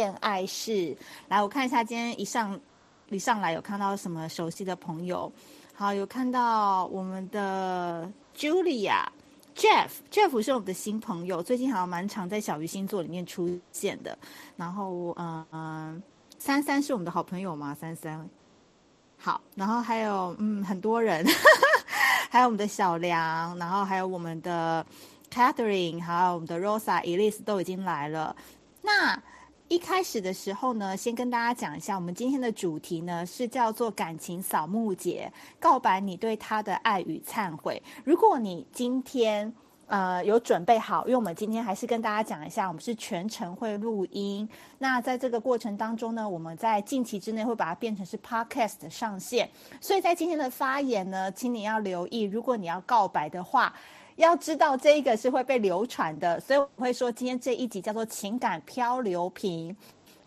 恋爱室。来，我看一下，今天一上一上来有看到什么熟悉的朋友？好，有看到我们的 Julia、Jeff，Jeff 是我们的新朋友，最近好像蛮常在小鱼星座里面出现的。然后，嗯嗯，三三是我们的好朋友吗？三三。好，然后还有嗯很多人，还有我们的小梁，然后还有我们的 Catherine，还有我们的 Rosa、Elise 都已经来了。那一开始的时候呢，先跟大家讲一下，我们今天的主题呢是叫做感情扫墓节，告白你对他的爱与忏悔。如果你今天呃，有准备好，因为我们今天还是跟大家讲一下，我们是全程会录音。那在这个过程当中呢，我们在近期之内会把它变成是 podcast 上线。所以在今天的发言呢，请你要留意，如果你要告白的话，要知道这一个是会被流传的。所以我会说，今天这一集叫做情感漂流瓶，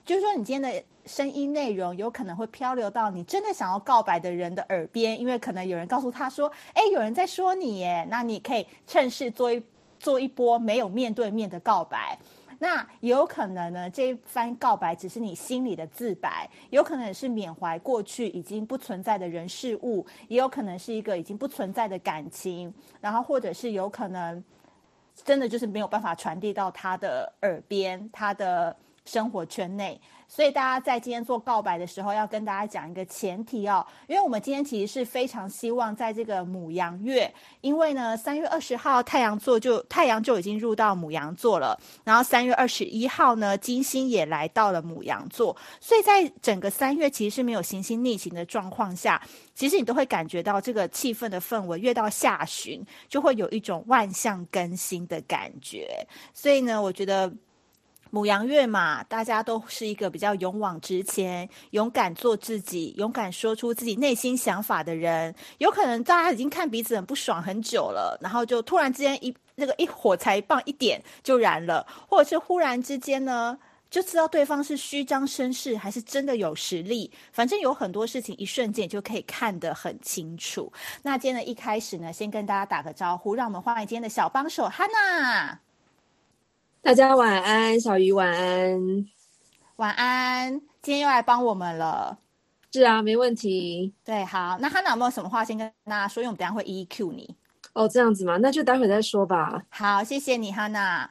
就是说你今天的。声音内容有可能会漂流到你真的想要告白的人的耳边，因为可能有人告诉他说：“哎，有人在说你耶。”那你可以趁势做一做一波没有面对面的告白。那也有可能呢，这一番告白只是你心里的自白，有可能是缅怀过去已经不存在的人事物，也有可能是一个已经不存在的感情，然后或者是有可能真的就是没有办法传递到他的耳边，他的生活圈内。所以大家在今天做告白的时候，要跟大家讲一个前提哦，因为我们今天其实是非常希望在这个母羊月，因为呢，三月二十号太阳座就太阳就已经入到母羊座了，然后三月二十一号呢，金星也来到了母羊座，所以在整个三月其实是没有行星逆行的状况下，其实你都会感觉到这个气氛的氛围，越到下旬就会有一种万象更新的感觉，所以呢，我觉得。母羊月嘛，大家都是一个比较勇往直前、勇敢做自己、勇敢说出自己内心想法的人。有可能大家已经看彼此很不爽很久了，然后就突然之间一那个一火柴棒一点就燃了，或者是忽然之间呢，就知道对方是虚张声势还是真的有实力。反正有很多事情一瞬间就可以看得很清楚。那今天的一开始呢，先跟大家打个招呼，让我们欢迎今天的小帮手 Hana。大家晚安，小鱼晚安，晚安。今天又来帮我们了，是啊，没问题。对，好，那 Hana 有没有什么话先跟大家说？因为我们等下会一一 Q 你。哦，这样子吗？那就待会再说吧。好，谢谢你，Hana。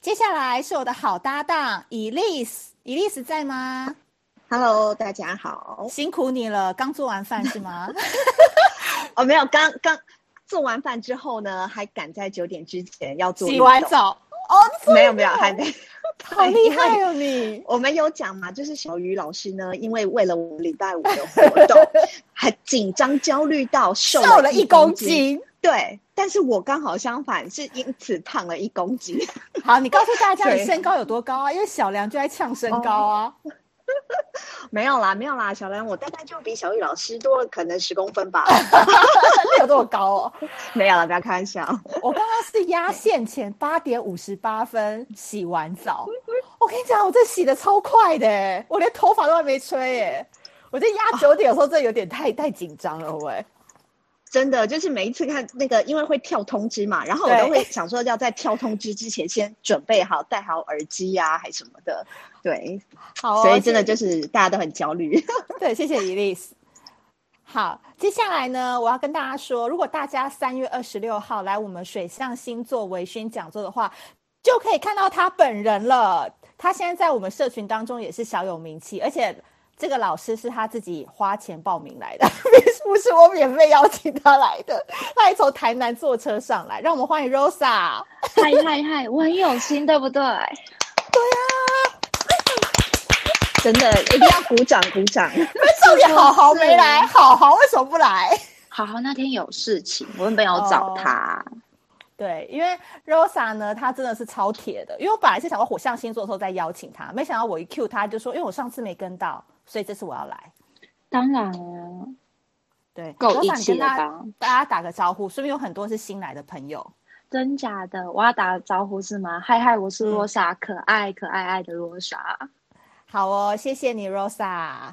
接下来是我的好搭档 Elise，Elise 在吗？Hello，大家好，辛苦你了。刚做完饭是吗？哦，没有，刚刚做完饭之后呢，还赶在九点之前要做。洗完澡。哦，没有没有，还没，好厉害哦你！我们有讲嘛，就是小鱼老师呢，因为为了我们礼拜五的活动，还紧张焦虑到瘦了一公斤。对，但是我刚好相反，是因此胖了一公斤。好，你告诉大家 你身高有多高啊？因为小梁就在呛身高啊。哦 没有啦，没有啦，小兰，我大概就比小玉老师多了可能十公分吧。有这么高哦？没有了，不要开玩笑。我刚刚是压线前八点五十八分洗完澡。我跟你讲，我这洗的超快的，我连头发都还没吹耶。我这压九点的时候，这有点太太紧张了，喂。真的就是每一次看那个，因为会跳通知嘛，然后我都会想说要在跳通知之前先准备好戴好耳机呀、啊，还什么的。对，好、哦，所以真的就是大家都很焦虑。对，谢谢 Elise。好，接下来呢，我要跟大家说，如果大家三月二十六号来我们水象星座微醺讲座的话，就可以看到他本人了。他现在在我们社群当中也是小有名气，而且。这个老师是他自己花钱报名来的，不是我免费邀请他来的。他还从台南坐车上来，让我们欢迎 Rosa。嗨嗨嗨，我很有心，对不对？对呀、啊，真的一定要鼓掌鼓掌。重点好好没来，好好为什么不来？好好那天有事情，我们没有找他。Oh, 对，因为 Rosa 呢，他真的是超铁的。因为我本来是想说火象星座的时候再邀请他，没想到我一 Q 他就说，因为我上次没跟到。所以这次我要来，当然了，对，够义气的。大家打个招呼，说明有很多是新来的朋友，真假的？我要打个招呼是吗？嗨嗨，我是罗莎，可爱可爱爱的罗莎。好哦，谢谢你，Rosa。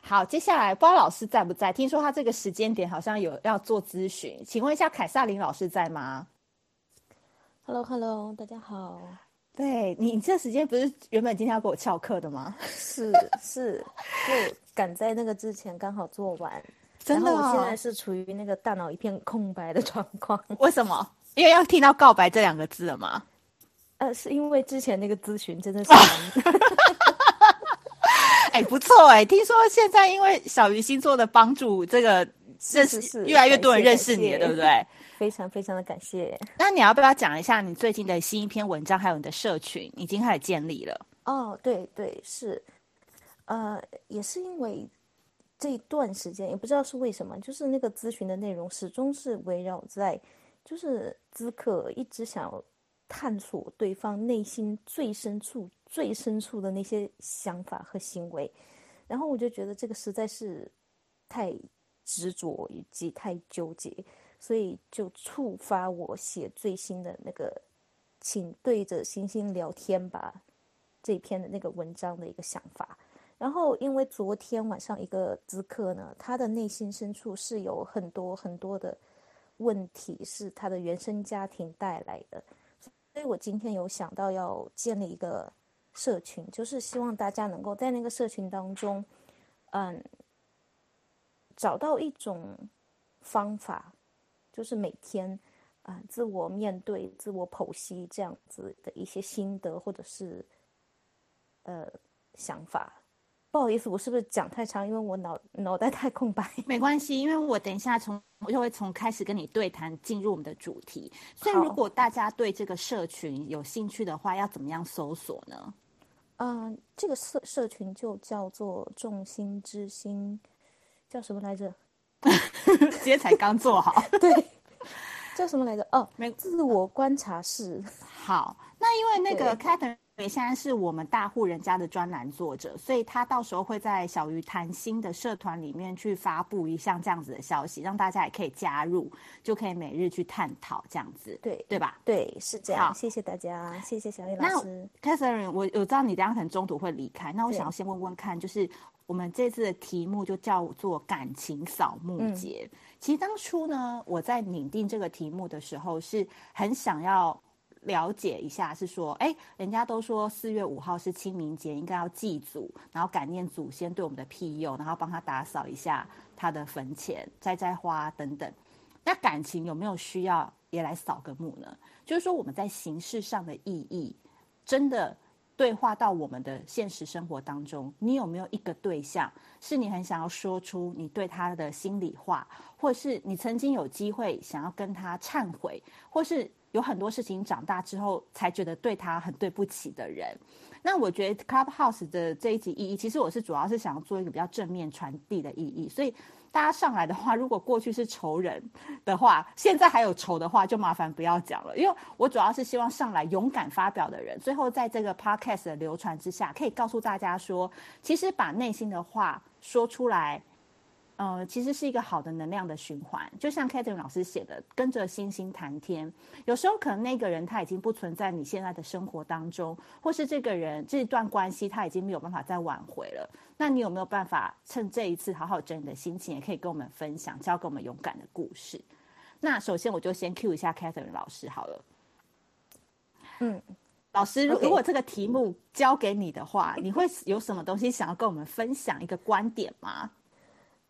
好，接下来不知道老师在不在？听说他这个时间点好像有要做咨询，请问一下凯撒琳老师在吗？Hello Hello，大家好。对你，你这时间不是原本今天要给我翘课的吗？是是，就赶在那个之前刚好做完。真的、哦，我现在是处于那个大脑一片空白的状况。为什么？因为要听到“告白”这两个字了吗？呃，是因为之前那个咨询真的是。哎，不错哎，听说现在因为小鱼星座的帮助，这个认识越来越多人认识你了，对不对？非常非常的感谢。那你要不要讲一下你最近的新一篇文章，还有你的社群已经开始建立了？哦，对对是，呃，也是因为。这一段时间也不知道是为什么，就是那个咨询的内容始终是围绕在，就是咨客一直想要探索对方内心最深处、最深处的那些想法和行为，然后我就觉得这个实在是太执着以及太纠结，所以就触发我写最新的那个“请对着星星聊天吧”这篇的那个文章的一个想法。然后，因为昨天晚上一个咨客呢，他的内心深处是有很多很多的问题，是他的原生家庭带来的，所以我今天有想到要建立一个社群，就是希望大家能够在那个社群当中，嗯，找到一种方法，就是每天啊、嗯，自我面对、自我剖析这样子的一些心得或者是呃想法。不好意思，我是不是讲太长？因为我脑脑袋太空白。没关系，因为我等一下从我就会从开始跟你对谈，进入我们的主题。所以，如果大家对这个社群有兴趣的话，要怎么样搜索呢？嗯、呃，这个社社群就叫做“众星之星”，叫什么来着？今天才刚做好。对，叫什么来着？哦，没自我观察室。好，那因为那个 Catherine 现在是我们大户人家的专栏作者，所以他到时候会在小鱼谈心的社团里面去发布一项这样子的消息，让大家也可以加入，就可以每日去探讨这样子，对对吧？对，是这样。好，谢谢大家，谢谢小鱼老师。Catherine，我我知道你等下可能中途会离开，那我想要先问问看，就是我们这次的题目就叫做感情扫墓节。嗯、其实当初呢，我在拟定这个题目的时候，是很想要。了解一下，是说，哎，人家都说四月五号是清明节，应该要祭祖，然后感念祖先对我们的庇佑，然后帮他打扫一下他的坟前，摘摘花等等。那感情有没有需要也来扫个墓呢？就是说，我们在形式上的意义，真的对话到我们的现实生活当中，你有没有一个对象，是你很想要说出你对他的心里话，或是你曾经有机会想要跟他忏悔，或是？有很多事情长大之后才觉得对他很对不起的人，那我觉得 Clubhouse 的这一集意义，其实我是主要是想要做一个比较正面传递的意义。所以大家上来的话，如果过去是仇人的话，现在还有仇的话，就麻烦不要讲了，因为我主要是希望上来勇敢发表的人，最后在这个 Podcast 的流传之下，可以告诉大家说，其实把内心的话说出来。呃，其实是一个好的能量的循环，就像 Catherine 老师写的，跟着星星谈天。有时候可能那个人他已经不存在你现在的生活当中，或是这个人这段关系他已经没有办法再挽回了。那你有没有办法趁这一次好好整理的心情，也可以跟我们分享，教给我们勇敢的故事？那首先我就先 cue 一下 Catherine 老师好了。嗯，老师，如果这个题目交给你的话，你会有什么东西想要跟我们分享一个观点吗？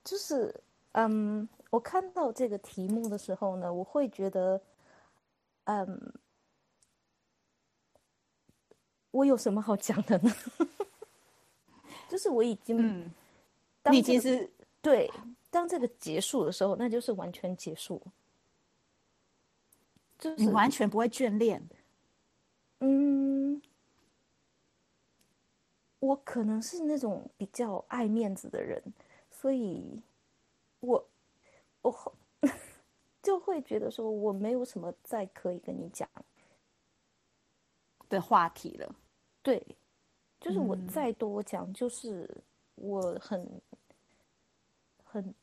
就是，嗯，我看到这个题目的时候呢，我会觉得，嗯，我有什么好讲的呢？就是我已经，嗯，这个、你其实对，当这个结束的时候，那就是完全结束，就是你完全不会眷恋。嗯，我可能是那种比较爱面子的人。所以，我我后 就会觉得说，我没有什么再可以跟你讲的话题了。对，就是我再多讲，就是我很很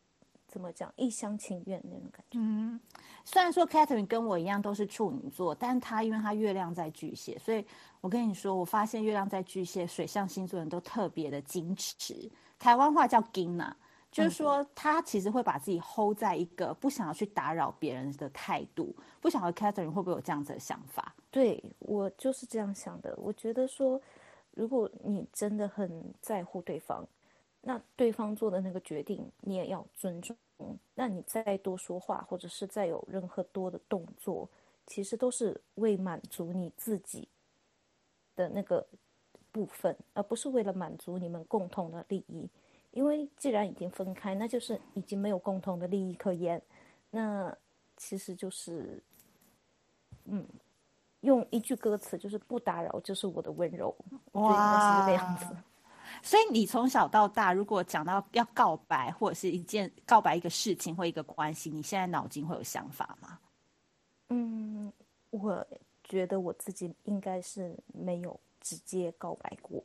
怎么讲，一厢情愿那种感觉。嗯，虽然说 Catherine 跟我一样都是处女座，但她因为她月亮在巨蟹，所以我跟你说，我发现月亮在巨蟹，水象星座人都特别的矜持。台湾话叫金呐。就是说，他其实会把自己 hold 在一个不想要去打扰别人的态度。不晓得 Catherine 会不会有这样子的想法？对，我就是这样想的。我觉得说，如果你真的很在乎对方，那对方做的那个决定，你也要尊重。那你再多说话，或者是再有任何多的动作，其实都是为满足你自己的那个部分，而不是为了满足你们共同的利益。因为既然已经分开，那就是已经没有共同的利益可言。那其实就是，嗯，用一句歌词就是“不打扰就是我的温柔”，哇，是这样子。所以你从小到大，如果讲到要告白或者是一件告白一个事情或一个关系，你现在脑筋会有想法吗？嗯，我觉得我自己应该是没有直接告白过。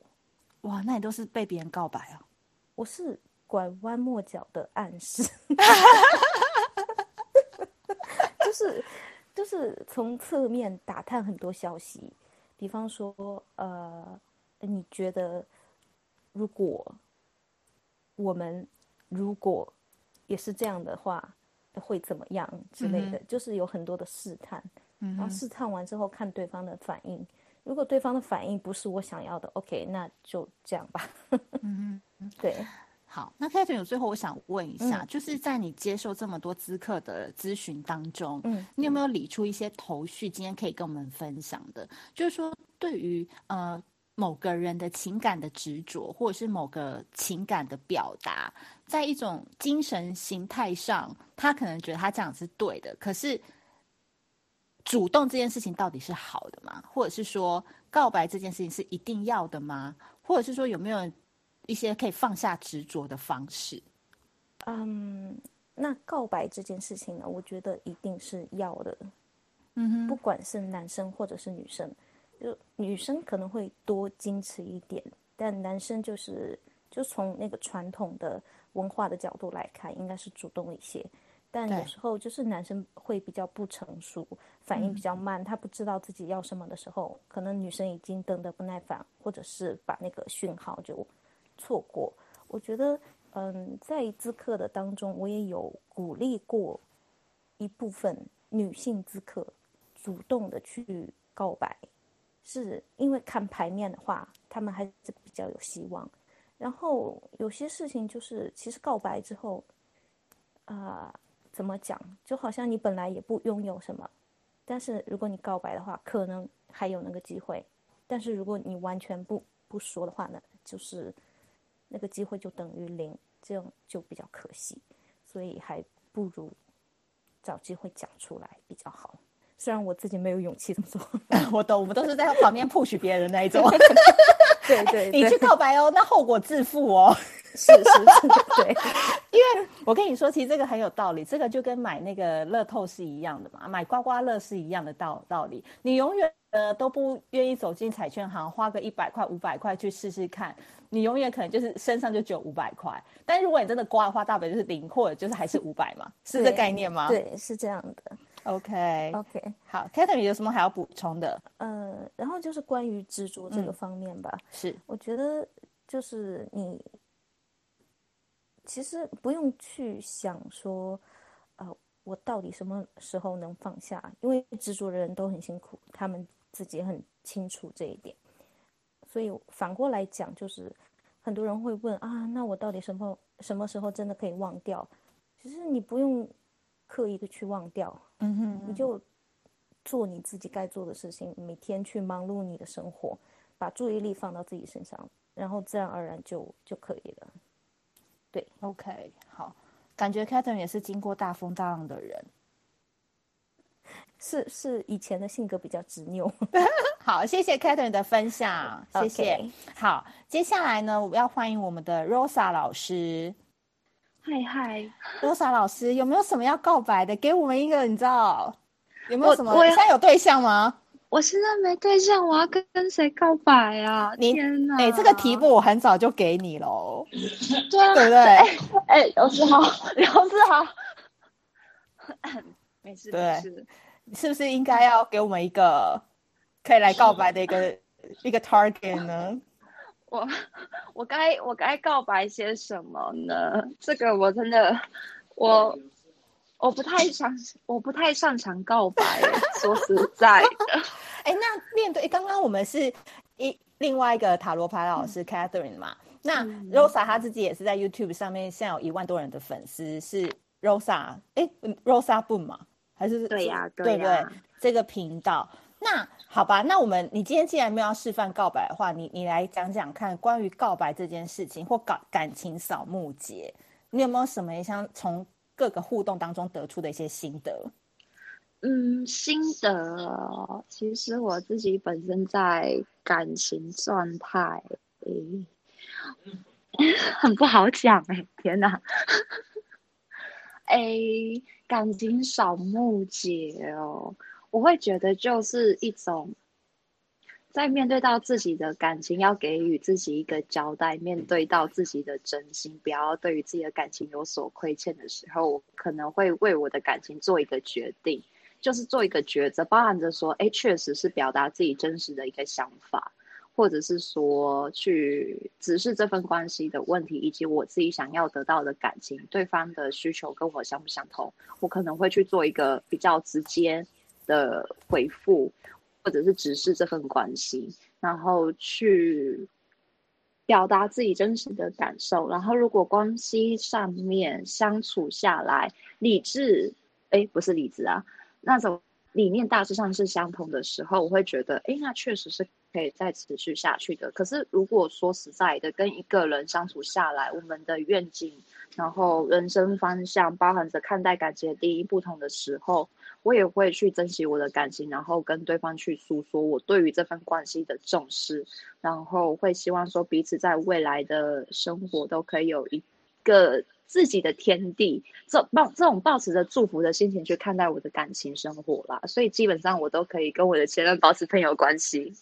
哇，那你都是被别人告白啊？我是拐弯抹角的暗示，就是就是从侧面打探很多消息，比方说，呃，你觉得？如果我们如果也是这样的话，会怎么样之类的？嗯、就是有很多的试探，嗯、然后试探完之后看对方的反应。如果对方的反应不是我想要的，OK，那就这样吧。嗯对。好，那 Catherine，最后我想问一下，嗯、就是在你接受这么多咨客的咨询当中，嗯，你有没有理出一些头绪？今天可以跟我们分享的，就是说对于呃。某个人的情感的执着，或者是某个情感的表达，在一种精神形态上，他可能觉得他这样是对的。可是，主动这件事情到底是好的吗？或者是说，告白这件事情是一定要的吗？或者是说，有没有一些可以放下执着的方式？嗯，那告白这件事情呢，我觉得一定是要的。嗯哼，不管是男生或者是女生。就女生可能会多矜持一点，但男生就是就从那个传统的文化的角度来看，应该是主动一些。但有时候就是男生会比较不成熟，反应比较慢，他不知道自己要什么的时候，可能女生已经等得不耐烦，或者是把那个讯号就错过。我觉得，嗯，在咨客的当中，我也有鼓励过一部分女性咨客主动的去告白。是因为看牌面的话，他们还是比较有希望。然后有些事情就是，其实告白之后，啊、怎么讲？就好像你本来也不拥有什么，但是如果你告白的话，可能还有那个机会。但是如果你完全不不说的话呢，就是那个机会就等于零，这样就比较可惜。所以还不如找机会讲出来比较好。虽然我自己没有勇气这么做，我懂，我们都是在旁边 push 别人那一种。对，对对，你去告白哦，那后果自负哦。是是是，对。因为我跟你说，其实这个很有道理，这个就跟买那个乐透是一样的嘛，买刮刮乐是一样的道道理。你永远呃都不愿意走进彩券行，花个一百块、五百块去试试看，你永远可能就是身上就只有五百块。但如果你真的刮的话，大不了就是零，或者就是还是五百嘛，是这概念吗？对，是这样的。OK，OK，Okay. 好，Catherine 有什么还要补充的？呃，然后就是关于执着这个方面吧。嗯、是，我觉得就是你其实不用去想说，呃，我到底什么时候能放下？因为执着的人都很辛苦，他们自己很清楚这一点。所以反过来讲，就是很多人会问啊，那我到底什么什么时候真的可以忘掉？其实你不用。刻意的去忘掉，嗯哼，你就做你自己该做的事情，每天去忙碌你的生活，把注意力放到自己身上，然后自然而然就就可以了。对，OK，好，感觉 Catherine 也是经过大风大浪的人，是是以前的性格比较执拗。好，谢谢 Catherine 的分享，谢谢。好，接下来呢，我要欢迎我们的 Rosa 老师。嗨嗨，多莎老师，有没有什么要告白的？给我们一个，你知道有没有什么？我现在有对象吗？我现在没对象，我要跟跟谁告白啊？你天哪！哎，这个题目我很早就给你喽，对啊，对不对？哎，刘志豪，刘志豪，没事，没事，是不是应该要给我们一个可以来告白的一个一个 target 呢？我我该我该告白些什么呢？这个我真的我我不太擅我不太擅长告白，说实在的。哎，那面对刚刚我们是一另外一个塔罗牌老师 Catherine 嘛？嗯、那 Rosa 她自己也是在 YouTube 上面，现在有一万多人的粉丝，是 Rosa 哎，Rosa Boom 吗？还是对呀、啊，对不、啊、对？这个频道，那好吧，那我们你今天既然没有要示范告白的话，你你来讲讲看关于告白这件事情或感感情扫墓节，你有没有什么想从各个互动当中得出的一些心得？嗯，心得，其实我自己本身在感情状态，诶，很不好讲哎，天哪，诶，感情扫墓节哦，我会觉得就是一种，在面对到自己的感情，要给予自己一个交代，面对到自己的真心，不要对于自己的感情有所亏欠的时候，我可能会为我的感情做一个决定。就是做一个抉择，包含着说，哎，确实是表达自己真实的一个想法，或者是说去直视这份关系的问题，以及我自己想要得到的感情，对方的需求跟我相不相同，我可能会去做一个比较直接的回复，或者是直视这份关系，然后去表达自己真实的感受。然后，如果关系上面相处下来，理智，哎，不是理智啊。那种理念大致上是相同的时候，我会觉得，哎，那确实是可以再持续下去的。可是，如果说实在的，跟一个人相处下来，我们的愿景，然后人生方向，包含着看待感情的定义不同的时候，我也会去珍惜我的感情，然后跟对方去诉说我对于这份关系的重视，然后会希望说彼此在未来的生活都可以有一个。自己的天地，这抱这种抱持着祝福的心情去看待我的感情生活啦，所以基本上我都可以跟我的前任保持朋友关系。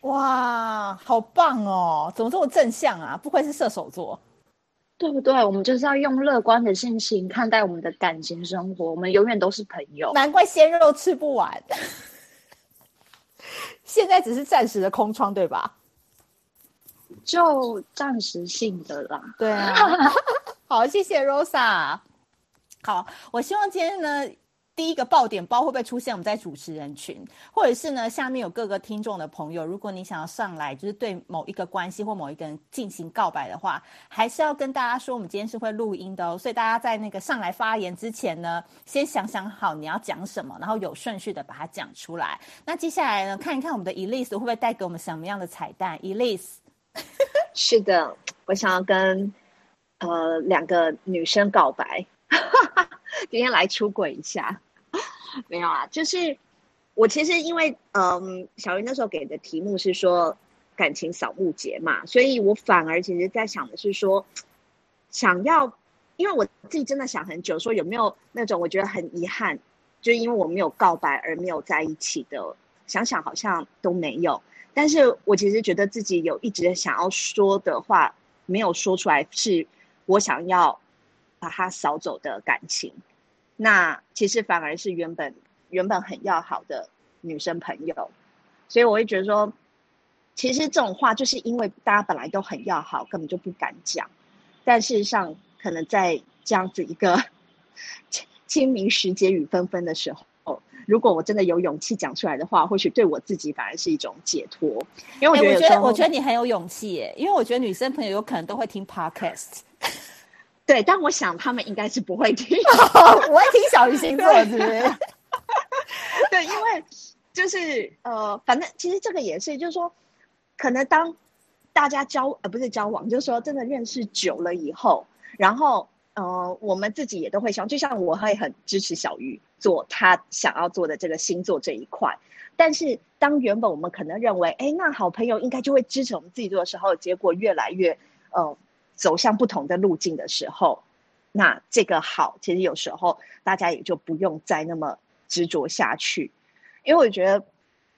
哇，好棒哦！怎么这么正向啊？不愧是射手座，对不对？我们就是要用乐观的心情看待我们的感情生活，我们永远都是朋友。难怪鲜肉吃不完，现在只是暂时的空窗，对吧？就暂时性的啦。对啊。好，谢谢 Rosa。好，我希望今天呢，第一个爆点包会不会出现我们在主持人群，或者是呢，下面有各个听众的朋友，如果你想要上来，就是对某一个关系或某一个人进行告白的话，还是要跟大家说，我们今天是会录音的哦，所以大家在那个上来发言之前呢，先想想好你要讲什么，然后有顺序的把它讲出来。那接下来呢，看一看我们的 Elise 会不会带给我们什么样的彩蛋？Elise，是的，我想要跟。呃，两个女生告白，今天来出轨一下，没有啊？就是我其实因为嗯，小鱼那时候给的题目是说感情扫墓节嘛，所以我反而其实在想的是说，想要，因为我自己真的想很久，说有没有那种我觉得很遗憾，就是因为我没有告白而没有在一起的，想想好像都没有，但是我其实觉得自己有一直想要说的话没有说出来是。我想要把它扫走的感情，那其实反而是原本原本很要好的女生朋友，所以我会觉得说，其实这种话就是因为大家本来都很要好，根本就不敢讲。但事实上，可能在这样子一个 清明时节雨纷纷的时候，如果我真的有勇气讲出来的话，或许对我自己反而是一种解脱。因为我觉得，欸、我觉得，我觉得你很有勇气耶，因为我觉得女生朋友有可能都会听 podcast。对，但我想他们应该是不会听，我会听小鱼星座，是不是？对，因为就是呃，反正其实这个也是，就是说，可能当大家交呃不是交往，就是说真的认识久了以后，然后呃，我们自己也都会想，就像我会很支持小鱼做他想要做的这个星座这一块，但是当原本我们可能认为，哎，那好朋友应该就会支持我们自己做的时候，结果越来越呃。走向不同的路径的时候，那这个好，其实有时候大家也就不用再那么执着下去，因为我觉得，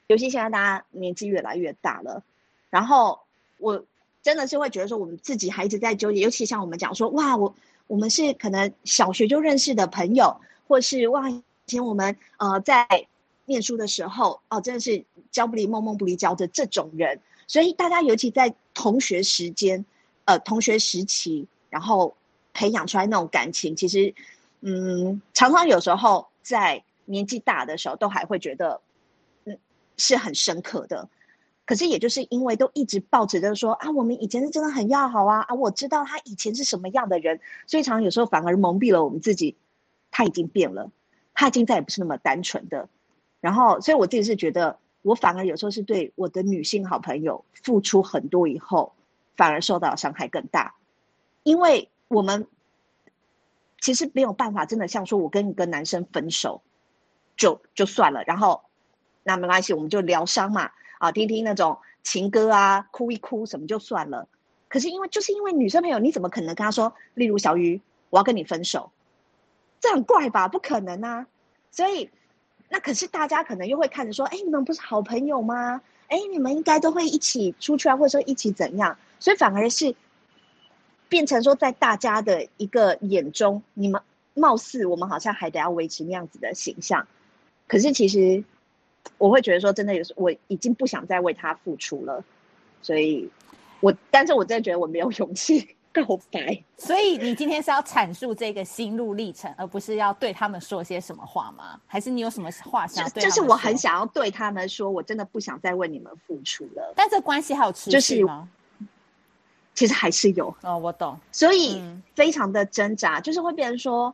尤其现在大家年纪越来越大了，然后我真的是会觉得说，我们自己还一直在纠结，尤其像我们讲说，哇，我我们是可能小学就认识的朋友，或是哇，以前我们呃在念书的时候，哦，真的是交不离，梦梦不离交的这种人，所以大家尤其在同学时间。呃，同学时期，然后培养出来那种感情，其实，嗯，常常有时候在年纪大的时候，都还会觉得，嗯，是很深刻的。可是也就是因为都一直抱着说啊，我们以前是真的很要好啊啊，我知道他以前是什么样的人，所以常常有时候反而蒙蔽了我们自己，他已经变了，他已经再也不是那么单纯的。然后，所以我自己是觉得，我反而有时候是对我的女性好朋友付出很多以后，反而受到伤害更大，因为我们。其实没有办法，真的像说，我跟一个男生分手，就就算了，然后那没关系，我们就疗伤嘛，啊，听听那种情歌啊，哭一哭什么就算了。可是因为就是因为女生朋友，你怎么可能跟他说，例如小鱼，我要跟你分手，这很怪吧？不可能啊！所以那可是大家可能又会看着说，哎，你们不是好朋友吗？哎，你们应该都会一起出去啊，或者说一起怎样？所以反而是。变成说，在大家的一个眼中，你们貌似我们好像还得要维持那样子的形象，可是其实我会觉得说，真的有时我已经不想再为他付出了，所以我，但是我真的觉得我没有勇气 告白。所以你今天是要阐述这个心路历程，而不是要对他们说些什么话吗？还是你有什么话想要对？就是我很想要对他们说，我真的不想再为你们付出了。但这关系还有持续吗？其实还是有哦，我懂，所以非常的挣扎，嗯、就是会变成说，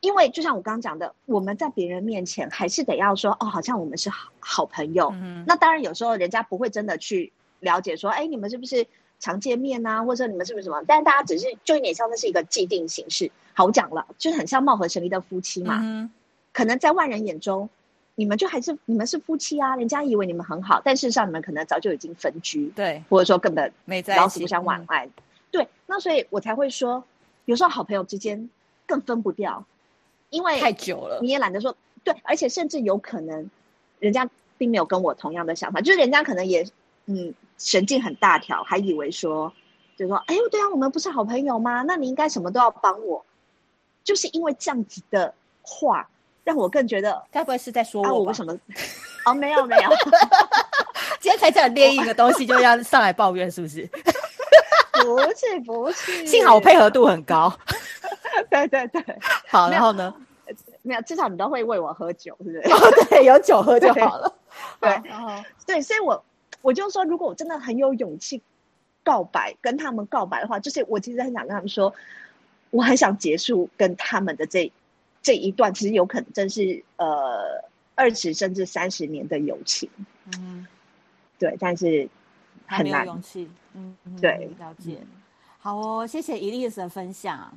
因为就像我刚刚讲的，我们在别人面前还是得要说哦，好像我们是好好朋友。嗯、那当然有时候人家不会真的去了解说，哎，你们是不是常见面啊，或者你们是不是什么？但是大家只是就有点像那是一个既定形式。好，我讲了，就是很像貌合神离的夫妻嘛。嗯、可能在外人眼中，你们就还是你们是夫妻啊，人家以为你们很好，但事实上你们可能早就已经分居，对，或者说根本没在老死不相往来。嗯、对，那所以我才会说，有时候好朋友之间更分不掉，因为太久了，你也懒得说。对，而且甚至有可能，人家并没有跟我同样的想法，就是人家可能也嗯神经很大条，还以为说，就说哎呦对啊，我们不是好朋友吗？那你应该什么都要帮我，就是因为这样子的话。让我更觉得，该不会是在说我、啊、我为什么？哦，没有没有，今天才讲猎印的东西就要上来抱怨，是不是？不是不是，幸好我配合度很高。对对对，好，然后呢？没有，至少你都会喂我喝酒，是不是？哦，对，有酒喝就好了。对，然后对，所以我我就说，如果我真的很有勇气告白，跟他们告白的话，就是我其实很想跟他们说，我很想结束跟他们的这。这一段其实有可能真是呃二十甚至三十年的友情，嗯，对，但是很难勇气，嗯，对，了解。好哦，谢谢 Elise 的分享。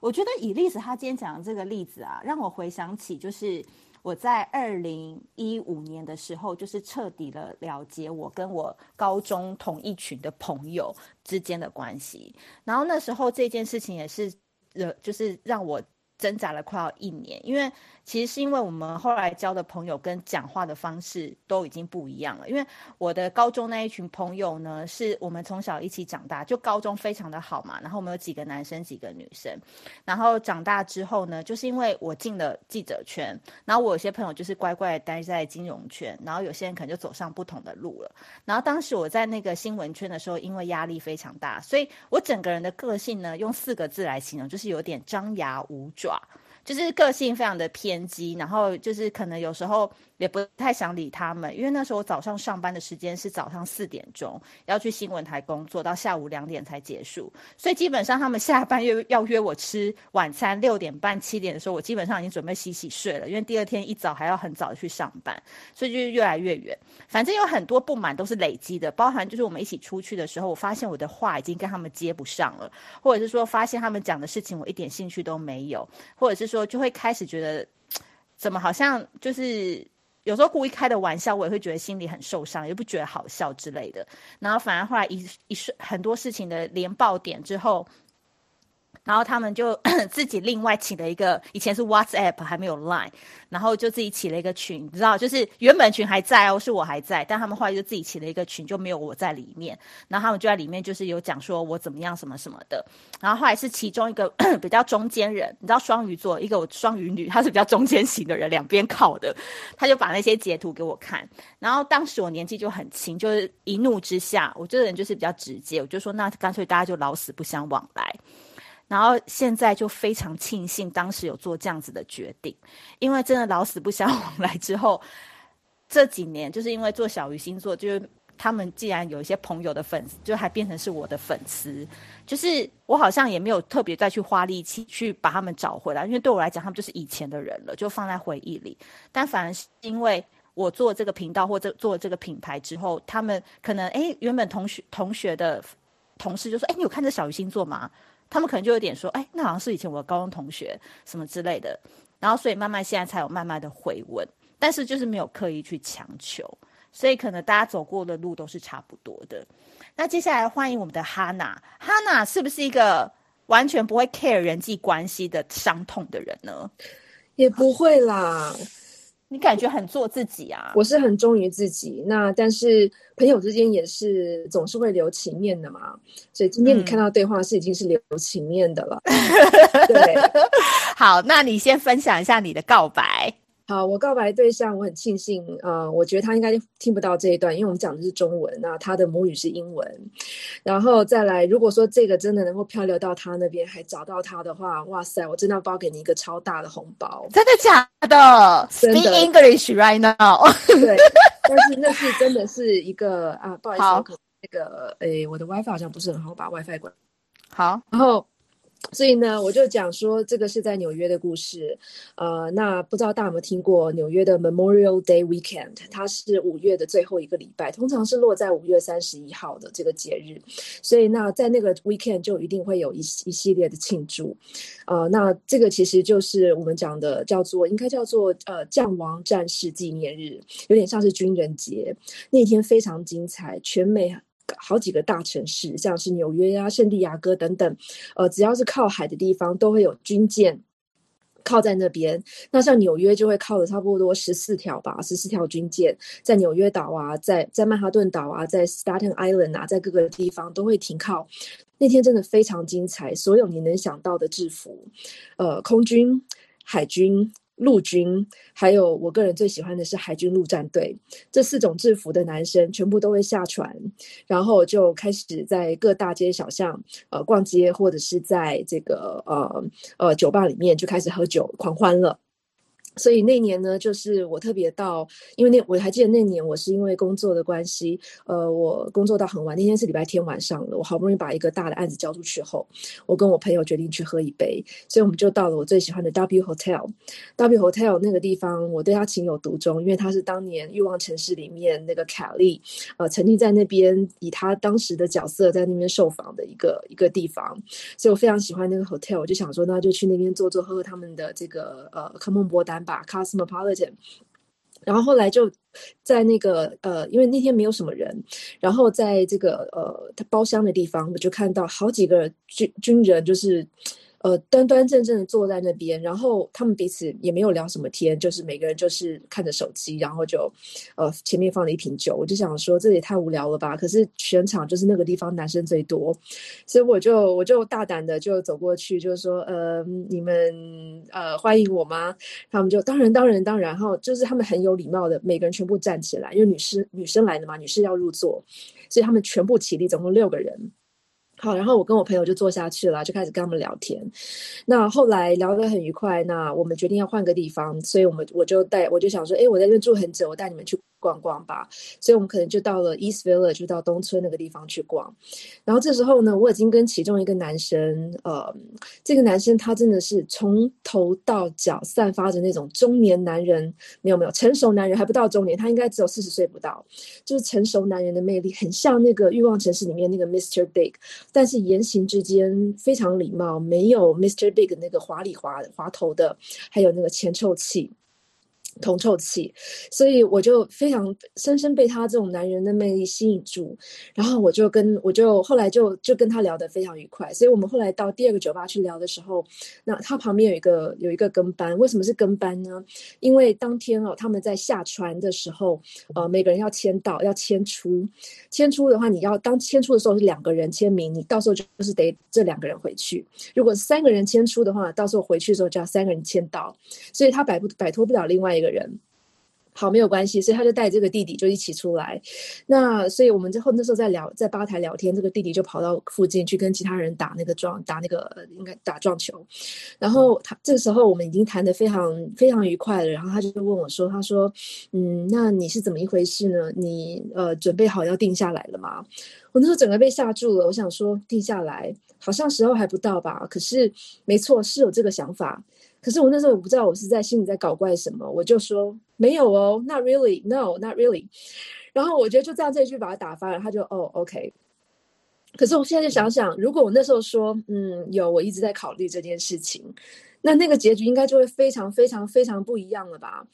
我觉得 Elise 她今天讲的这个例子啊，让我回想起就是我在二零一五年的时候，就是彻底的了解我跟我高中同一群的朋友之间的关系。然后那时候这件事情也是呃，就是让我。挣扎了快要一年，因为其实是因为我们后来交的朋友跟讲话的方式都已经不一样了。因为我的高中那一群朋友呢，是我们从小一起长大，就高中非常的好嘛。然后我们有几个男生，几个女生。然后长大之后呢，就是因为我进了记者圈，然后我有些朋友就是乖乖的待在金融圈，然后有些人可能就走上不同的路了。然后当时我在那个新闻圈的时候，因为压力非常大，所以我整个人的个性呢，用四个字来形容，就是有点张牙舞爪。就是个性非常的偏激，然后就是可能有时候也不太想理他们，因为那时候早上上班的时间是早上四点钟，要去新闻台工作，到下午两点才结束，所以基本上他们下班又要约我吃晚餐，六点半七点的时候，我基本上已经准备洗洗睡了，因为第二天一早还要很早去上班，所以就越来越远。反正有很多不满都是累积的，包含就是我们一起出去的时候，我发现我的话已经跟他们接不上了，或者是说发现他们讲的事情我一点兴趣都没有，或者是说。就会开始觉得，怎么好像就是有时候故意开的玩笑，我也会觉得心里很受伤，也不觉得好笑之类的。然后反而后来一一很多事情的连爆点之后。然后他们就 自己另外请了一个，以前是 WhatsApp 还没有 Line，然后就自己起了一个群，你知道，就是原本群还在哦，是我还在，但他们后来就自己起了一个群，就没有我在里面。然后他们就在里面，就是有讲说我怎么样什么什么的。然后后来是其中一个 比较中间人，你知道双鱼座一个双鱼女，她是比较中间型的人，两边靠的，他就把那些截图给我看。然后当时我年纪就很轻，就是一怒之下，我这个人就是比较直接，我就说那干脆大家就老死不相往来。然后现在就非常庆幸当时有做这样子的决定，因为真的老死不相往来之后，这几年就是因为做小鱼星座，就是他们既然有一些朋友的粉丝，就还变成是我的粉丝，就是我好像也没有特别再去花力气去把他们找回来，因为对我来讲，他们就是以前的人了，就放在回忆里。但反而是因为我做这个频道或者做这个品牌之后，他们可能哎，原本同学同学的同事就说，哎，你有看这小鱼星座吗？他们可能就有点说，哎，那好像是以前我的高中同学什么之类的。然后，所以慢慢现在才有慢慢的回温，但是就是没有刻意去强求，所以可能大家走过的路都是差不多的。那接下来欢迎我们的哈娜，哈娜是不是一个完全不会 care 人际关系的伤痛的人呢？也不会啦。你感觉很做自己啊？我是很忠于自己。那但是朋友之间也是总是会留情面的嘛。所以今天你看到对话是已经是留情面的了。嗯、对，好，那你先分享一下你的告白。好，我告白对象，我很庆幸，呃，我觉得他应该听不到这一段，因为我们讲的是中文，那他的母语是英文，然后再来，如果说这个真的能够漂流到他那边，还找到他的话，哇塞，我真的要包给你一个超大的红包，真的假的？Speak English right now。对，但是那是真的是一个啊，不好意思，好那个，诶，我的 WiFi 好像不是很好，把 WiFi 关。好，然后。所以呢，我就讲说这个是在纽约的故事，呃，那不知道大家有没有听过纽约的 Memorial Day Weekend？它是五月的最后一个礼拜，通常是落在五月三十一号的这个节日。所以那在那个 weekend 就一定会有一一系列的庆祝，呃，那这个其实就是我们讲的叫做应该叫做呃将亡战士纪念日，有点像是军人节。那天非常精彩，全美。好几个大城市，像是纽约呀、啊、圣地亚哥等等，呃，只要是靠海的地方，都会有军舰靠在那边。那像纽约就会靠了差不多十四条吧，十四条军舰在纽约岛啊，在在曼哈顿岛啊，在 Staten Island 啊，在各个地方都会停靠。那天真的非常精彩，所有你能想到的制服，呃，空军、海军。陆军，还有我个人最喜欢的是海军陆战队，这四种制服的男生全部都会下船，然后就开始在各大街小巷呃逛街，或者是在这个呃呃酒吧里面就开始喝酒狂欢了。所以那年呢，就是我特别到，因为那我还记得那年我是因为工作的关系，呃，我工作到很晚。那天是礼拜天晚上了，我好不容易把一个大的案子交出去后，我跟我朋友决定去喝一杯，所以我们就到了我最喜欢的 W Hotel。W Hotel 那个地方，我对他情有独钟，因为他是当年《欲望城市》里面那个凯莉，呃，曾经在那边以他当时的角色在那边受访的一个一个地方，所以我非常喜欢那个 hotel，我就想说，那就去那边坐坐，喝喝他们的这个呃科梦波丹。吧，Cosmopolitan，然后后来就在那个呃，因为那天没有什么人，然后在这个呃，他包厢的地方，我就看到好几个军军人，就是。呃，端端正正的坐在那边，然后他们彼此也没有聊什么天，就是每个人就是看着手机，然后就，呃，前面放了一瓶酒，我就想说这也太无聊了吧。可是全场就是那个地方男生最多，所以我就我就大胆的就走过去，就是说，呃，你们呃欢迎我吗？他们就当然当然当然，然后就是他们很有礼貌的，每个人全部站起来，因为女士女生来的嘛，女士要入座，所以他们全部起立，总共六个人。好，然后我跟我朋友就坐下去了，就开始跟他们聊天。那后来聊得很愉快，那我们决定要换个地方，所以我们我就带我就想说，哎，我在这住很久，我带你们去。逛逛吧，所以我们可能就到了 East Village，就到东村那个地方去逛。然后这时候呢，我已经跟其中一个男生，呃，这个男生他真的是从头到脚散发着那种中年男人，没有没有，成熟男人还不到中年，他应该只有四十岁不到，就是成熟男人的魅力，很像那个欲望城市里面那个 Mr. Big，但是言行之间非常礼貌，没有 Mr. Big 那个滑里滑滑头的，还有那个前臭气。铜臭气，所以我就非常深深被他这种男人的魅力吸引住，然后我就跟我就后来就就跟他聊得非常愉快，所以我们后来到第二个酒吧去聊的时候，那他旁边有一个有一个跟班，为什么是跟班呢？因为当天哦他们在下船的时候，呃每个人要签到要签出，签出的话你要当签出的时候是两个人签名，你到时候就是得这两个人回去，如果三个人签出的话，到时候回去的时候就要三个人签到，所以他摆不摆脱不了另外一个人。好，没有关系，所以他就带这个弟弟就一起出来。那所以我们之后那时候在聊，在吧台聊天，这个弟弟就跑到附近去跟其他人打那个撞，打那个应该打撞球。然后他这个时候我们已经谈得非常非常愉快了。然后他就问我说：“他说，嗯，那你是怎么一回事呢？你呃准备好要定下来了吗？”我那时候整个被吓住了。我想说定下来，好像时候还不到吧？可是没错，是有这个想法。可是我那时候我不知道我是在心里在搞怪什么，我就说没有哦，Not really，No，Not really。然后我觉得就这样这一句把他打发了，他就哦，OK。可是我现在就想想，如果我那时候说嗯有，我一直在考虑这件事情，那那个结局应该就会非常非常非常不一样了吧？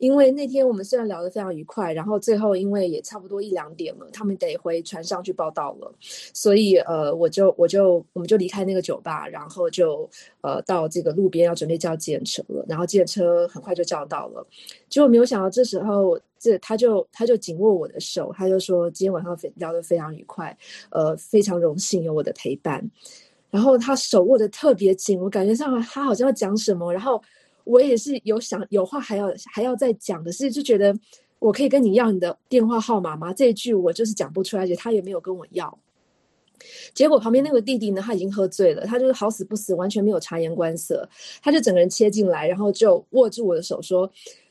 因为那天我们虽然聊得非常愉快，然后最后因为也差不多一两点了，他们得回船上去报到了，所以呃，我就我就我们就离开那个酒吧，然后就呃到这个路边要准备叫计程车了，然后计程车很快就叫到了，结果没有想到这时候这他就他就紧握我的手，他就说今天晚上非聊得非常愉快，呃，非常荣幸有我的陪伴，然后他手握得特别紧，我感觉上他好像要讲什么，然后。我也是有想有话还要还要再讲可是，就觉得我可以跟你要你的电话号码吗？这一句我就是讲不出来，而且他也没有跟我要。结果旁边那个弟弟呢，他已经喝醉了，他就是好死不死，完全没有察言观色，他就整个人切进来，然后就握住我的手说。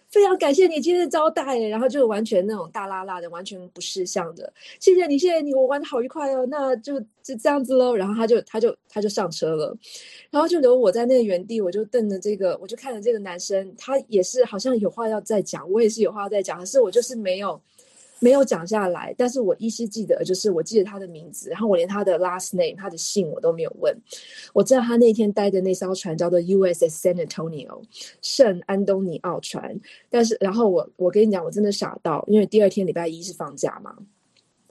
非常感谢你今天的招待，然后就完全那种大拉拉的，完全不识相的。谢谢你，谢谢你，我玩的好愉快哦。那就就这样子喽。然后他就他就他就上车了，然后就留我在那个原地，我就瞪着这个，我就看着这个男生，他也是好像有话要再讲，我也是有话要再讲，可是我就是没有。没有讲下来，但是我依稀记得，就是我记得他的名字，然后我连他的 last name，他的姓我都没有问。我知道他那天待的那艘船叫做 USS San Antonio，圣安东尼奥船。但是，然后我我跟你讲，我真的傻到，因为第二天礼拜一是放假嘛。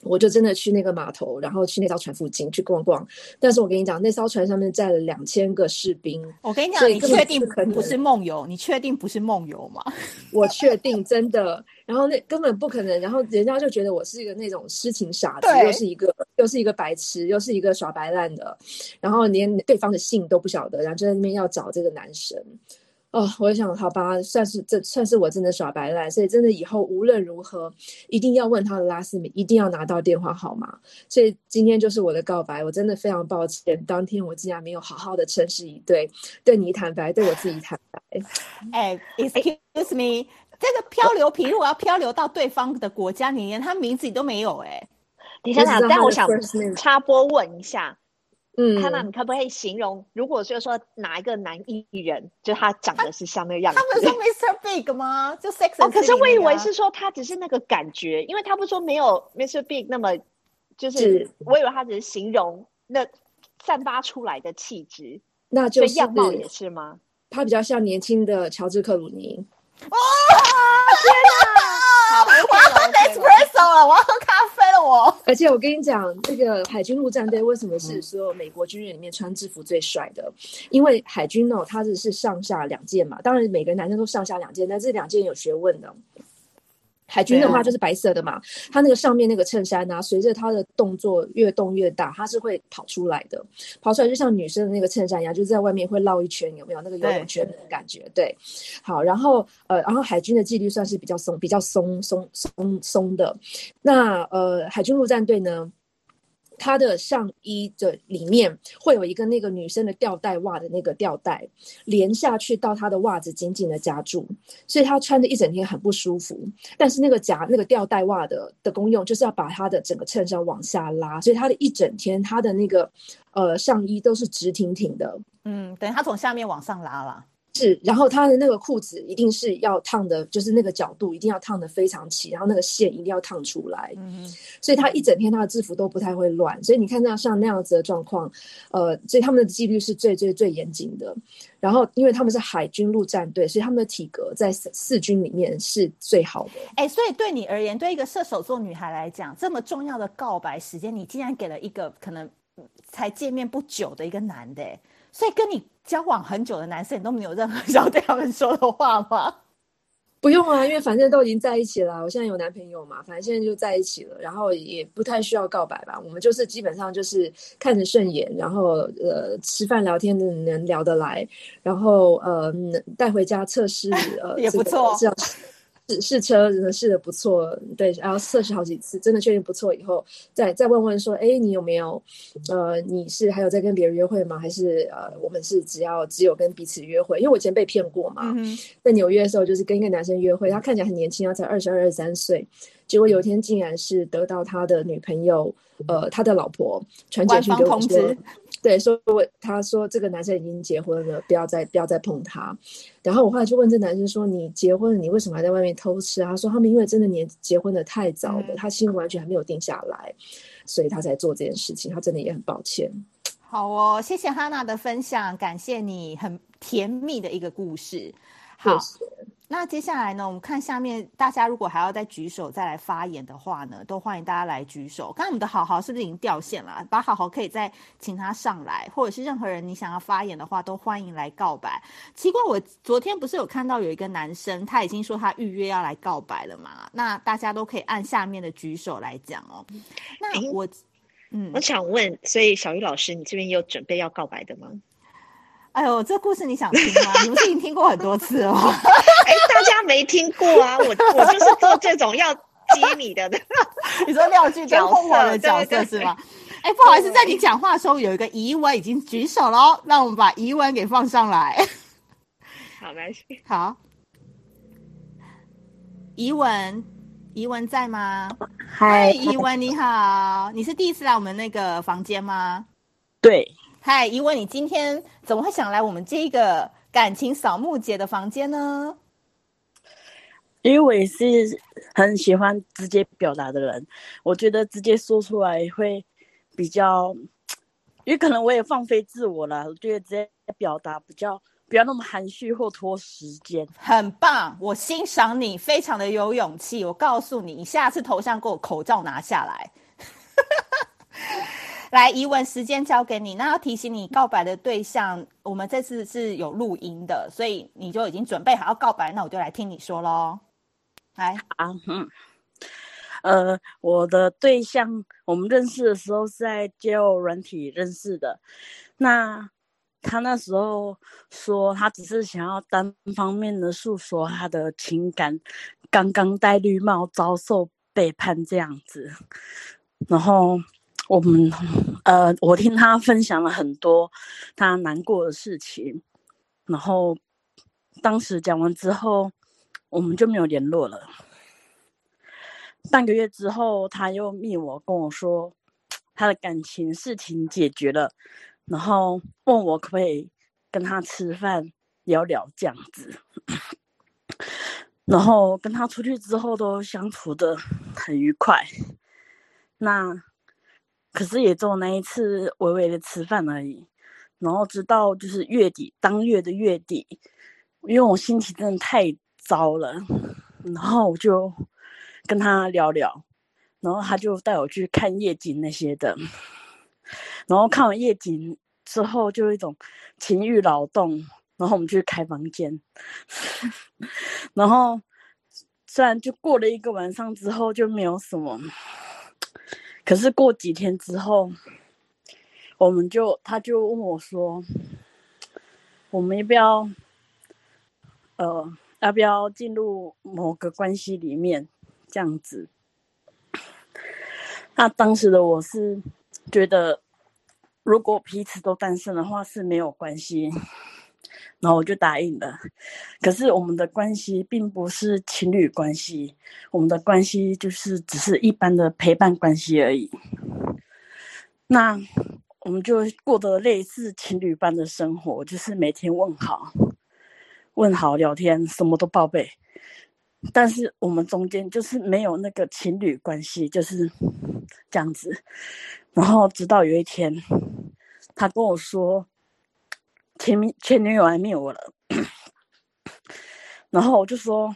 我就真的去那个码头，然后去那艘船附近去逛逛。但是我跟你讲，那艘船上面载了两千个士兵。我跟你讲，你确定不是梦游？你确定不是梦游吗？我确定，真的。然后那根本不可能。然后人家就觉得我是一个那种痴情傻子，又是一个又是一个白痴，又是一个耍白烂的。然后连对方的姓都不晓得，然后就在那边要找这个男生。哦，我想，好吧，算是这算是我真的耍白赖，所以真的以后无论如何一定要问他的拉斯米，一定要拿到电话号码。所以今天就是我的告白，我真的非常抱歉，当天我竟然没有好好的诚实以对，对你坦白，对我自己坦白。哎，excuse me，这个漂流瓶如果要漂流到对方的国家，你连他名字你都没有哎、欸。你想想，但我想插播问一下。嗯，看到你可不可以形容？如果就是说哪一个男艺人，就他长得是像那个样子？他不是说 Mr. Big 吗？就 Sex、哦、可是我以为是说他只是那个感觉，因为他不说没有 Mr. Big 那么，就是，是我以为他只是形容那散发出来的气质，那就是样貌也是吗？他比较像年轻的乔治克鲁尼。哦，天哪！好，我要喝 Espresso 了，我要喝咖啡。而且我跟你讲，这个海军陆战队为什么是所有美国军人里面穿制服最帅的？因为海军哦，它只是上下两件嘛，当然每个男生都上下两件，但这两件有学问的。海军的话就是白色的嘛，它那个上面那个衬衫啊，随着它的动作越动越大，它是会跑出来的，跑出来就像女生的那个衬衫一样，就是在外面会绕一圈，有没有那个游泳圈的感觉？对，对，好，然后呃，然后海军的纪律算是比较松，比较松松松松的。那呃，海军陆战队呢？他的上衣的里面会有一个那个女生的吊带袜的那个吊带连下去到他的袜子紧紧的夹住，所以他穿着一整天很不舒服。但是那个夹那个吊带袜的的功用就是要把他的整个衬衫往下拉，所以他的一整天他的那个呃上衣都是直挺挺的。嗯，等于他从下面往上拉了。是，然后他的那个裤子一定是要烫的，就是那个角度一定要烫的非常齐，然后那个线一定要烫出来。嗯，所以他一整天他的制服都不太会乱。所以你看到像那样子的状况，呃，所以他们的纪律是最最最严谨的。然后因为他们是海军陆战队，所以他们的体格在四四军里面是最好的。哎，所以对你而言，对一个射手座女孩来讲，这么重要的告白时间，你竟然给了一个可能才见面不久的一个男的，所以跟你。交往很久的男生，你都没有任何想要对他们说的话吗？不用啊，因为反正都已经在一起了。我现在有男朋友嘛，反正现在就在一起了，然后也不太需要告白吧。我们就是基本上就是看着顺眼，然后呃吃饭聊天的能聊得来，然后呃带回家测试呃 也不错。这样试试车真的试的不错，对，然后测试好几次，真的确定不错以后，再再问问说，哎，你有没有，呃，你是还有在跟别人约会吗？还是呃，我们是只要只有跟彼此约会？因为我以前被骗过嘛，嗯、在纽约的时候，就是跟一个男生约会，他看起来很年轻，他才二十二、二十三岁，结果有一天竟然是得到他的女朋友，呃，他的老婆传简讯给我说。对，说我他说这个男生已经结婚了，不要再不要再碰他。然后我后来就问这男生说：“你结婚了，你为什么还在外面偷吃啊？”他说：“他们因为真的年结婚的太早了，嗯、他心完全还没有定下来，所以他才做这件事情。他真的也很抱歉。”好哦，谢谢哈娜的分享，感谢你很甜蜜的一个故事。好。那接下来呢？我们看下面，大家如果还要再举手再来发言的话呢，都欢迎大家来举手。刚刚我们的好好是不是已经掉线了？把好好可以再请他上来，或者是任何人你想要发言的话，都欢迎来告白。奇怪，我昨天不是有看到有一个男生，他已经说他预约要来告白了嘛？那大家都可以按下面的举手来讲哦。那我，嗯，我想问，所以小玉老师，你这边有准备要告白的吗？哎呦，这故事你想听吗？你不是已经听过很多次了吗？哎，大家没听过啊！我我就是做这种要接你的的。你说廖剧跟凤凰的角色是吗？哎，不好意思，在你讲话的时候有一个怡文已经举手了，让我们把怡文给放上来。好，没关系。好，怡文，怡文在吗？嗨，怡文你好，你是第一次来我们那个房间吗？对。嗨，怡文，你今天怎么会想来我们这个感情扫墓节的房间呢？因为我也是很喜欢直接表达的人，我觉得直接说出来会比较，因为可能我也放飞自我了，我觉得直接表达比较不要那么含蓄或拖时间。很棒，我欣赏你，非常的有勇气。我告诉你，你下次头像给我口罩拿下来。来，疑文，时间交给你。那要提醒你，告白的对象，我们这次是有录音的，所以你就已经准备好要告白，那我就来听你说喽。来，啊，嗯，呃，我的对象，我们认识的时候是在交友软体认识的。那他那时候说，他只是想要单方面的诉说他的情感，刚刚戴绿帽，遭受背叛这样子，然后。我们，呃，我听他分享了很多他难过的事情，然后当时讲完之后，我们就没有联络了。半个月之后，他又密我跟我说，他的感情事情解决了，然后问我可不可以跟他吃饭聊聊这样子。然后跟他出去之后都相处的很愉快。那。可是也只有那一次微微的吃饭而已，然后直到就是月底当月的月底，因为我心情真的太糟了，然后我就跟他聊聊，然后他就带我去看夜景那些的，然后看完夜景之后就一种情欲劳动，然后我们去开房间，然后虽然就过了一个晚上之后就没有什么。可是过几天之后，我们就他就问我说：“我们要不要，呃，要不要进入某个关系里面？这样子。”那当时的我是觉得，如果彼此都单身的话是没有关系。然后我就答应了，可是我们的关系并不是情侣关系，我们的关系就是只是一般的陪伴关系而已。那我们就过得类似情侣般的生活，就是每天问好、问好聊天，什么都报备。但是我们中间就是没有那个情侣关系，就是这样子。然后直到有一天，他跟我说。前前女友还灭我了，然后我就说，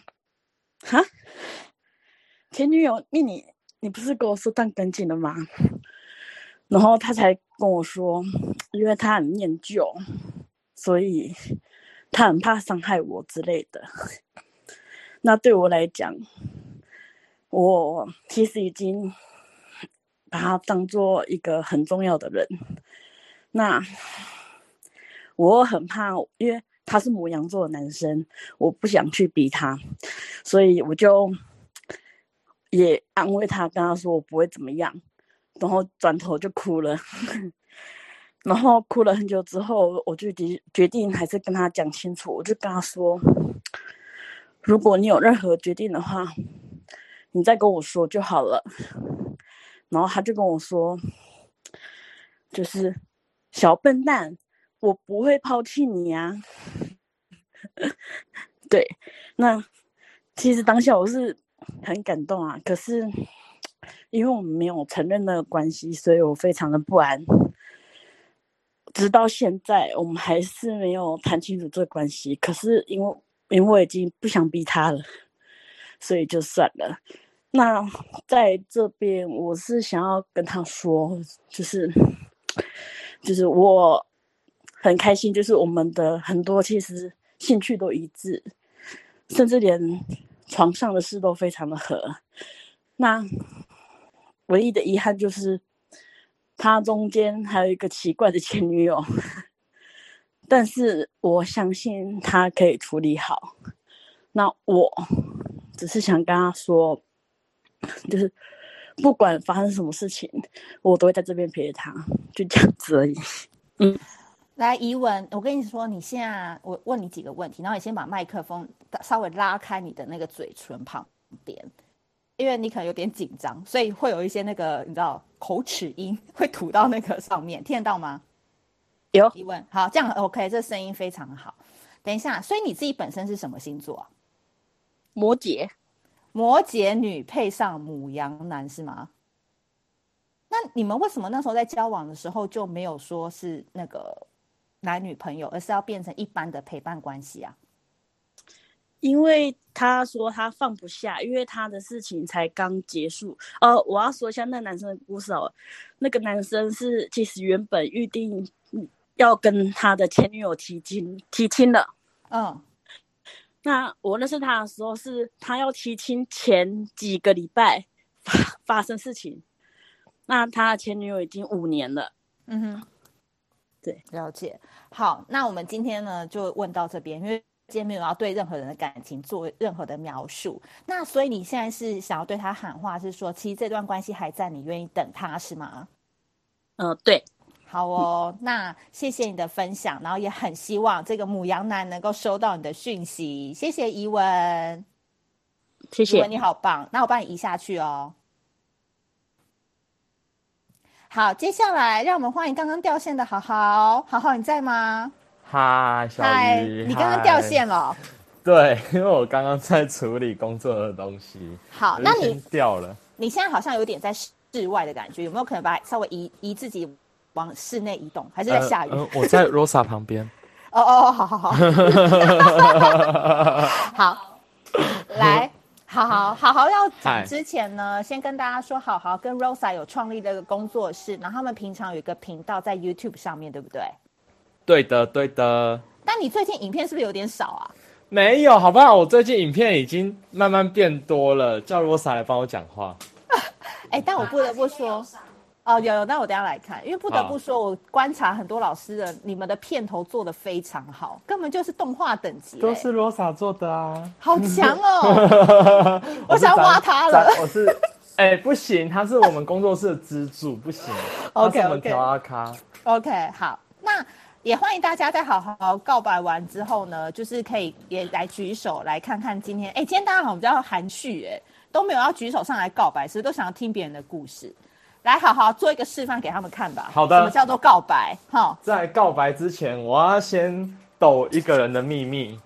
哈，前女友灭你，你不是跟我说断干净了吗？然后他才跟我说，因为他很念旧，所以他很怕伤害我之类的。那对我来讲，我其实已经把他当做一个很重要的人。那。我很怕，因为他是摩羊座的男生，我不想去逼他，所以我就也安慰他，跟他说我不会怎么样，然后转头就哭了，然后哭了很久之后，我就决决定还是跟他讲清楚，我就跟他说，如果你有任何决定的话，你再跟我说就好了。然后他就跟我说，就是小笨蛋。我不会抛弃你啊！对，那其实当下我是很感动啊。可是因为我们没有承认那个关系，所以我非常的不安。直到现在，我们还是没有谈清楚这关系。可是因为因为我已经不想逼他了，所以就算了。那在这边，我是想要跟他说，就是就是我。很开心，就是我们的很多其实兴趣都一致，甚至连床上的事都非常的合。那唯一的遗憾就是他中间还有一个奇怪的前女友，但是我相信他可以处理好。那我只是想跟他说，就是不管发生什么事情，我都会在这边陪他，就这样子而已。嗯。来，怡文，我跟你说，你现在我问你几个问题，然后你先把麦克风稍微拉开你的那个嘴唇旁边，因为你可能有点紧张，所以会有一些那个你知道口齿音会吐到那个上面，听得到吗？有。怡文，好，这样 OK，这声音非常好。等一下，所以你自己本身是什么星座啊？摩羯，摩羯女配上母羊男是吗？那你们为什么那时候在交往的时候就没有说是那个？男女朋友，而是要变成一般的陪伴关系啊？因为他说他放不下，因为他的事情才刚结束。呃，我要说一下那男生的故事哦。那个男生是其实原本预定要跟他的前女友提亲，提亲了。嗯，那我认识他的时候，是他要提亲前几个礼拜 发发生事情。那他的前女友已经五年了。嗯哼。对，了解。好，那我们今天呢就问到这边，因为今天没有要对任何人的感情做任何的描述。那所以你现在是想要对他喊话，是说其实这段关系还在，你愿意等他是吗？嗯、呃，对。好哦，那谢谢你的分享，然后也很希望这个母羊男能够收到你的讯息。谢谢怡文，谢谢。怡文你好棒，那我帮你移下去哦。好，接下来让我们欢迎刚刚掉线的好好，好好你在吗？嗨，小鱼，你刚刚掉线了。对，因为我刚刚在处理工作的东西。好，那你掉了。你现在好像有点在室外的感觉，有没有可能把稍微移移自己往室内移动，还是在下雨？呃呃、我在 Rosa 旁边。哦 哦，好好好。好，来。好好好好要讲之前呢先跟大家说，好好跟 Rosa 有创立这个工作室，然后他们平常有一个频道在 YouTube 上面对不对？对的，对的。但你最近影片是不是有点少啊？没有，好不好？我最近影片已经慢慢变多了，叫 Rosa 来帮我讲话。哎、欸，但我不得不说。哦，有有，那我等下来看，因为不得不说，我观察很多老师的，你们的片头做的非常好，根本就是动画等级，都是罗莎做的啊，好强哦！我想要挖他了，我是，哎、欸，不行，他是我们工作室的支柱，不行，OK OK，阿卡，OK，好，那也欢迎大家在好好告白完之后呢，就是可以也来举手来看看今天，哎、欸，今天大家好像比较含蓄，哎，都没有要举手上来告白，是不是都想要听别人的故事？来，好好做一个示范给他们看吧。好的。什么叫做告白？哈，在告白之前，我要先抖一个人的秘密。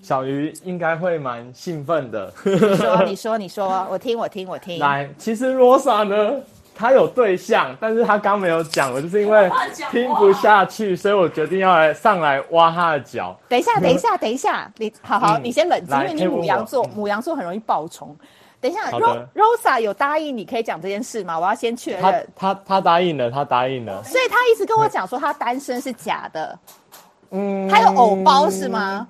小鱼应该会蛮兴奋的。你说，你说，你说，我听，我听，我听。来，其实 Rosa 呢，她有对象，但是她刚没有讲，我就是因为听不下去，所以我决定要来上来挖她的脚。等一下，等一下，等一下，你好好，嗯、你先冷静，因为你母羊座，母羊座很容易爆冲。等一下，Rosa 有答应你可以讲这件事吗？我要先确认。他他他答应了，他答应了。所以他一直跟我讲说他单身是假的。嗯。他有偶包是吗？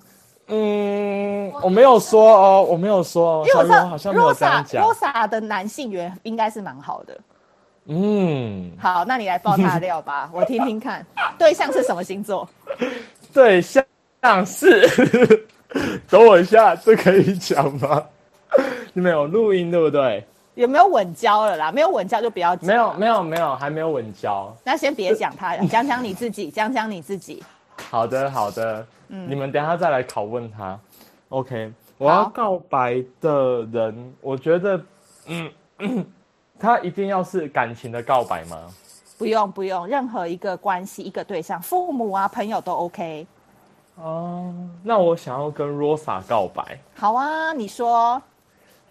嗯，我没有说哦，我没有说。因为我知道好像 Rosa Rosa 的男性缘应该是蛮好的。嗯。好，那你来爆他的料吧，我听听看。对象是什么星座？对象是，等我一下，这可以讲吗？你们有录音对不对？有没有稳交了啦？没有稳交就不要讲。没有，没有，没有，还没有稳交。那先别讲他，讲讲你自己，讲讲你自己。好的，好的。嗯，你们等一下再来拷问他。OK，我要告白的人，我觉得，嗯嗯，他一定要是感情的告白吗？不用，不用，任何一个关系、一个对象，父母啊、朋友都 OK。哦，那我想要跟 Rosa 告白。好啊，你说。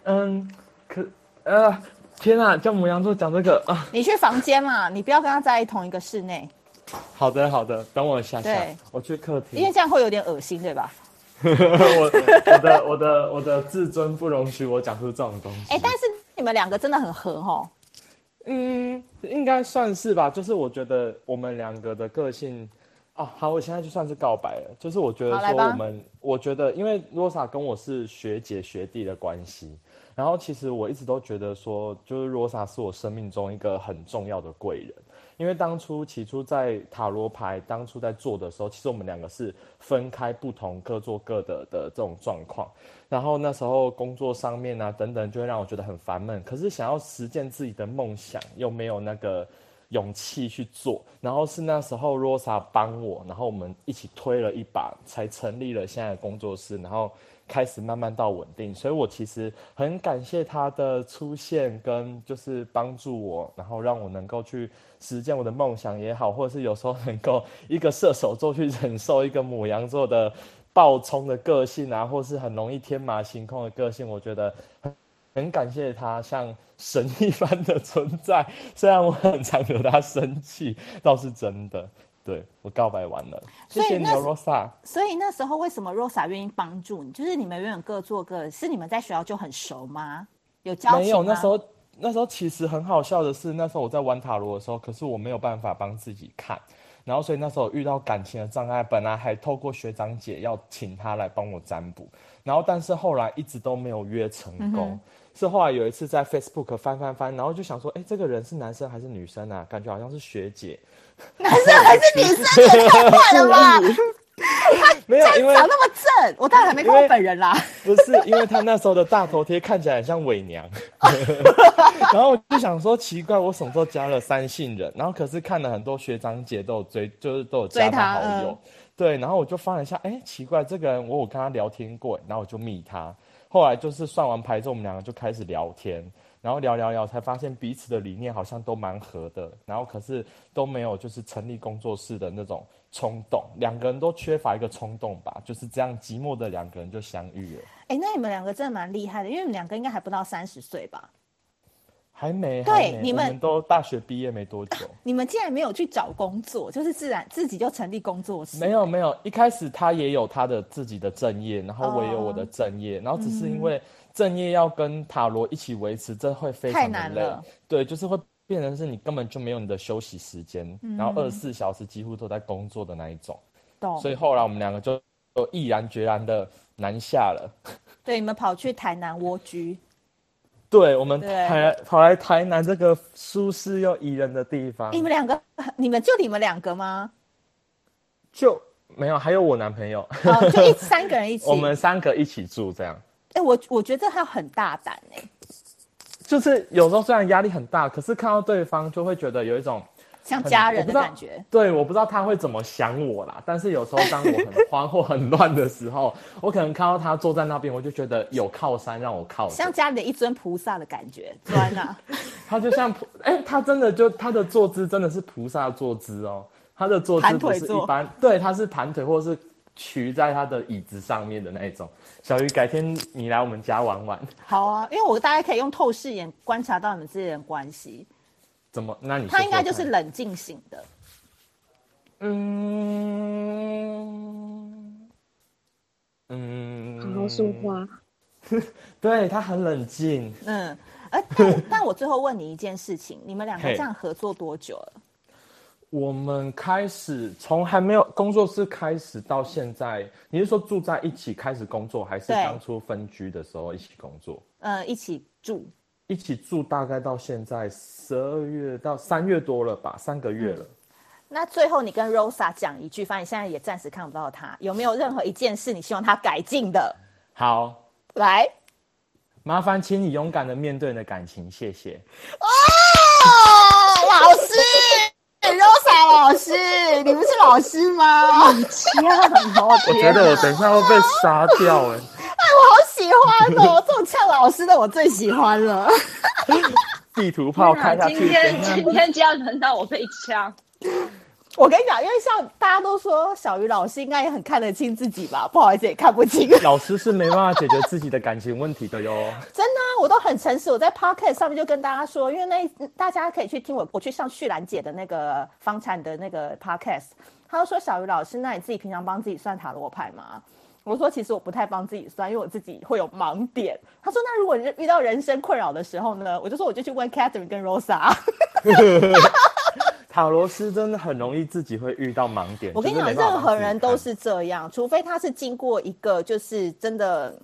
嗯，可。呃，天啊，叫母羊座讲这个啊！你去房间嘛，你不要跟他在同一个室内。好的，好的，等我一下下，对我去客厅。因为这样会有点恶心，对吧？我我的我的我的自尊不容许我讲出这种东西。哎、欸，但是你们两个真的很合哦。嗯，应该算是吧。就是我觉得我们两个的个性，哦，好，我现在就算是告白了。就是我觉得说我们，我觉得因为 Rosa 跟我是学姐学弟的关系。然后其实我一直都觉得说，就是罗莎是我生命中一个很重要的贵人，因为当初起初在塔罗牌当初在做的时候，其实我们两个是分开不同，各做各的的这种状况。然后那时候工作上面啊等等，就会让我觉得很烦闷。可是想要实践自己的梦想，又没有那个勇气去做。然后是那时候罗莎帮我，然后我们一起推了一把，才成立了现在的工作室。然后。开始慢慢到稳定，所以我其实很感谢他的出现，跟就是帮助我，然后让我能够去实现我的梦想也好，或者是有时候能够一个射手座去忍受一个母羊座的暴冲的个性啊，或是很容易天马行空的个性，我觉得很很感谢他像神一般的存在，虽然我很常惹他生气，倒是真的。对，我告白完了，谢谢你，Rosa。所以那时候为什么 Rosa 愿意帮助你？就是你们永远各做各，是你们在学校就很熟吗？有交？没有，那时候那时候其实很好笑的是，那时候我在玩塔罗的时候，可是我没有办法帮自己看，然后所以那时候遇到感情的障碍，本来还透过学长姐要请他来帮我占卜，然后但是后来一直都没有约成功。嗯是后来有一次在 Facebook 翻翻翻，然后就想说，哎，这个人是男生还是女生啊？感觉好像是学姐。男生还是女生也太坏了吧？他 没有，因为长那么正，我当然还没看过本人啦。不是，因为他那时候的大头贴看起来很像伪娘。然后我就想说，奇怪，我什么时候加了三姓人？然后可是看了很多学长姐都有追，就是都有加他好友。嗯、对，然后我就翻了一下，哎，奇怪，这个人我有跟他聊天过，然后我就密他。后来就是算完牌之后，我们两个就开始聊天，然后聊聊聊，才发现彼此的理念好像都蛮合的，然后可是都没有就是成立工作室的那种冲动，两个人都缺乏一个冲动吧，就是这样寂寞的两个人就相遇了。哎，那你们两个真的蛮厉害的，因为你们两个应该还不到三十岁吧？还没，对，你们，都大学毕业没多久。你们竟然没有去找工作，就是自然自己就成立工作室？没有没有，一开始他也有他的自己的正业，然后我也有我的正业，哦、然后只是因为正业要跟塔罗一起维持，这会非常的累。太难了。对，就是会变成是你根本就没有你的休息时间，嗯、然后二十四小时几乎都在工作的那一种。懂。所以后来我们两个就就毅然决然的南下了。对，你们跑去台南蜗居。对，我们台跑来台南这个舒适又宜人的地方。你们两个，你们就你们两个吗？就没有，还有我男朋友。哦，就一 三个人一起。我们三个一起住这样。哎，我我觉得他很大胆哎。就是有时候虽然压力很大，可是看到对方就会觉得有一种。像家人的感觉，对，我不知道他会怎么想我啦。但是有时候当我很 慌或很乱的时候，我可能看到他坐在那边，我就觉得有靠山让我靠。像家里的一尊菩萨的感觉，对呢。他就像菩，哎、欸，他真的就他的坐姿真的是菩萨坐姿哦。他的坐姿不是一般，对，他是盘腿或是曲在他的椅子上面的那一种。小鱼，改天你来我们家玩玩。好啊，因为我大概可以用透视眼观察到你们之间的关系。怎么？那你说说他应该就是冷静型的。嗯嗯，好好说话。对，他很冷静。嗯，而但 但我最后问你一件事情：你们两个这样合作多久了？我们开始从还没有工作室开始到现在，你是说住在一起开始工作，还是当初分居的时候一起工作？呃，一起住。一起住大概到现在十二月到三月多了吧，三个月了。那最后你跟 Rosa 讲一句，反正你现在也暂时看不到他，有没有任何一件事你希望他改进的？好，来，麻烦请你勇敢的面对你的感情，谢谢。哦，老师，Rosa 老师，你不是老师吗？我觉得我等一下会被杀掉哎。欢哦，这种呛老师的我最喜欢了。地图炮开下去。今天今天就要轮到我被呛。我跟你讲，因为像大家都说小鱼老师应该也很看得清自己吧？不好意思，也看不清。老师是没办法解决自己的感情问题的哟。真的啊，我都很诚实。我在 Podcast 上面就跟大家说，因为那大家可以去听我，我去上旭兰姐的那个房产的那个 Podcast。他就说小鱼老师，那你自己平常帮自己算塔罗牌吗？我说其实我不太帮自己算，因为我自己会有盲点。他说那如果遇到人生困扰的时候呢？我就说我就去问 Catherine 跟 Rosa。塔罗斯真的很容易自己会遇到盲点。我跟你讲，任何人都是这样，除非他是经过一个就是真的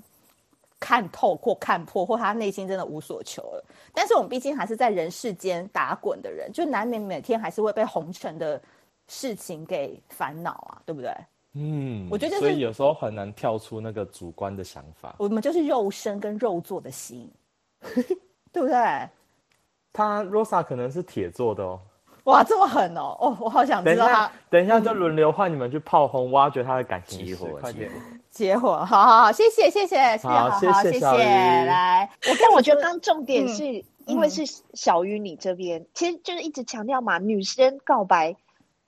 看透或看破，或他内心真的无所求了。但是我们毕竟还是在人世间打滚的人，就难免每天还是会被红尘的事情给烦恼啊，对不对？嗯，我觉得所以有时候很难跳出那个主观的想法。我们就是肉身跟肉做的心，对不对？他 Rosa 可能是铁做的哦。哇，这么狠哦！哦，我好想知道他。等一下，等一下就轮流换你们去炮轰，挖掘他的感情。结火，快点！结火，好好好，谢谢，谢谢，好，好，谢谢，谢谢。来，我但我觉得刚重点是因为是小鱼你这边，其实就是一直强调嘛，女生告白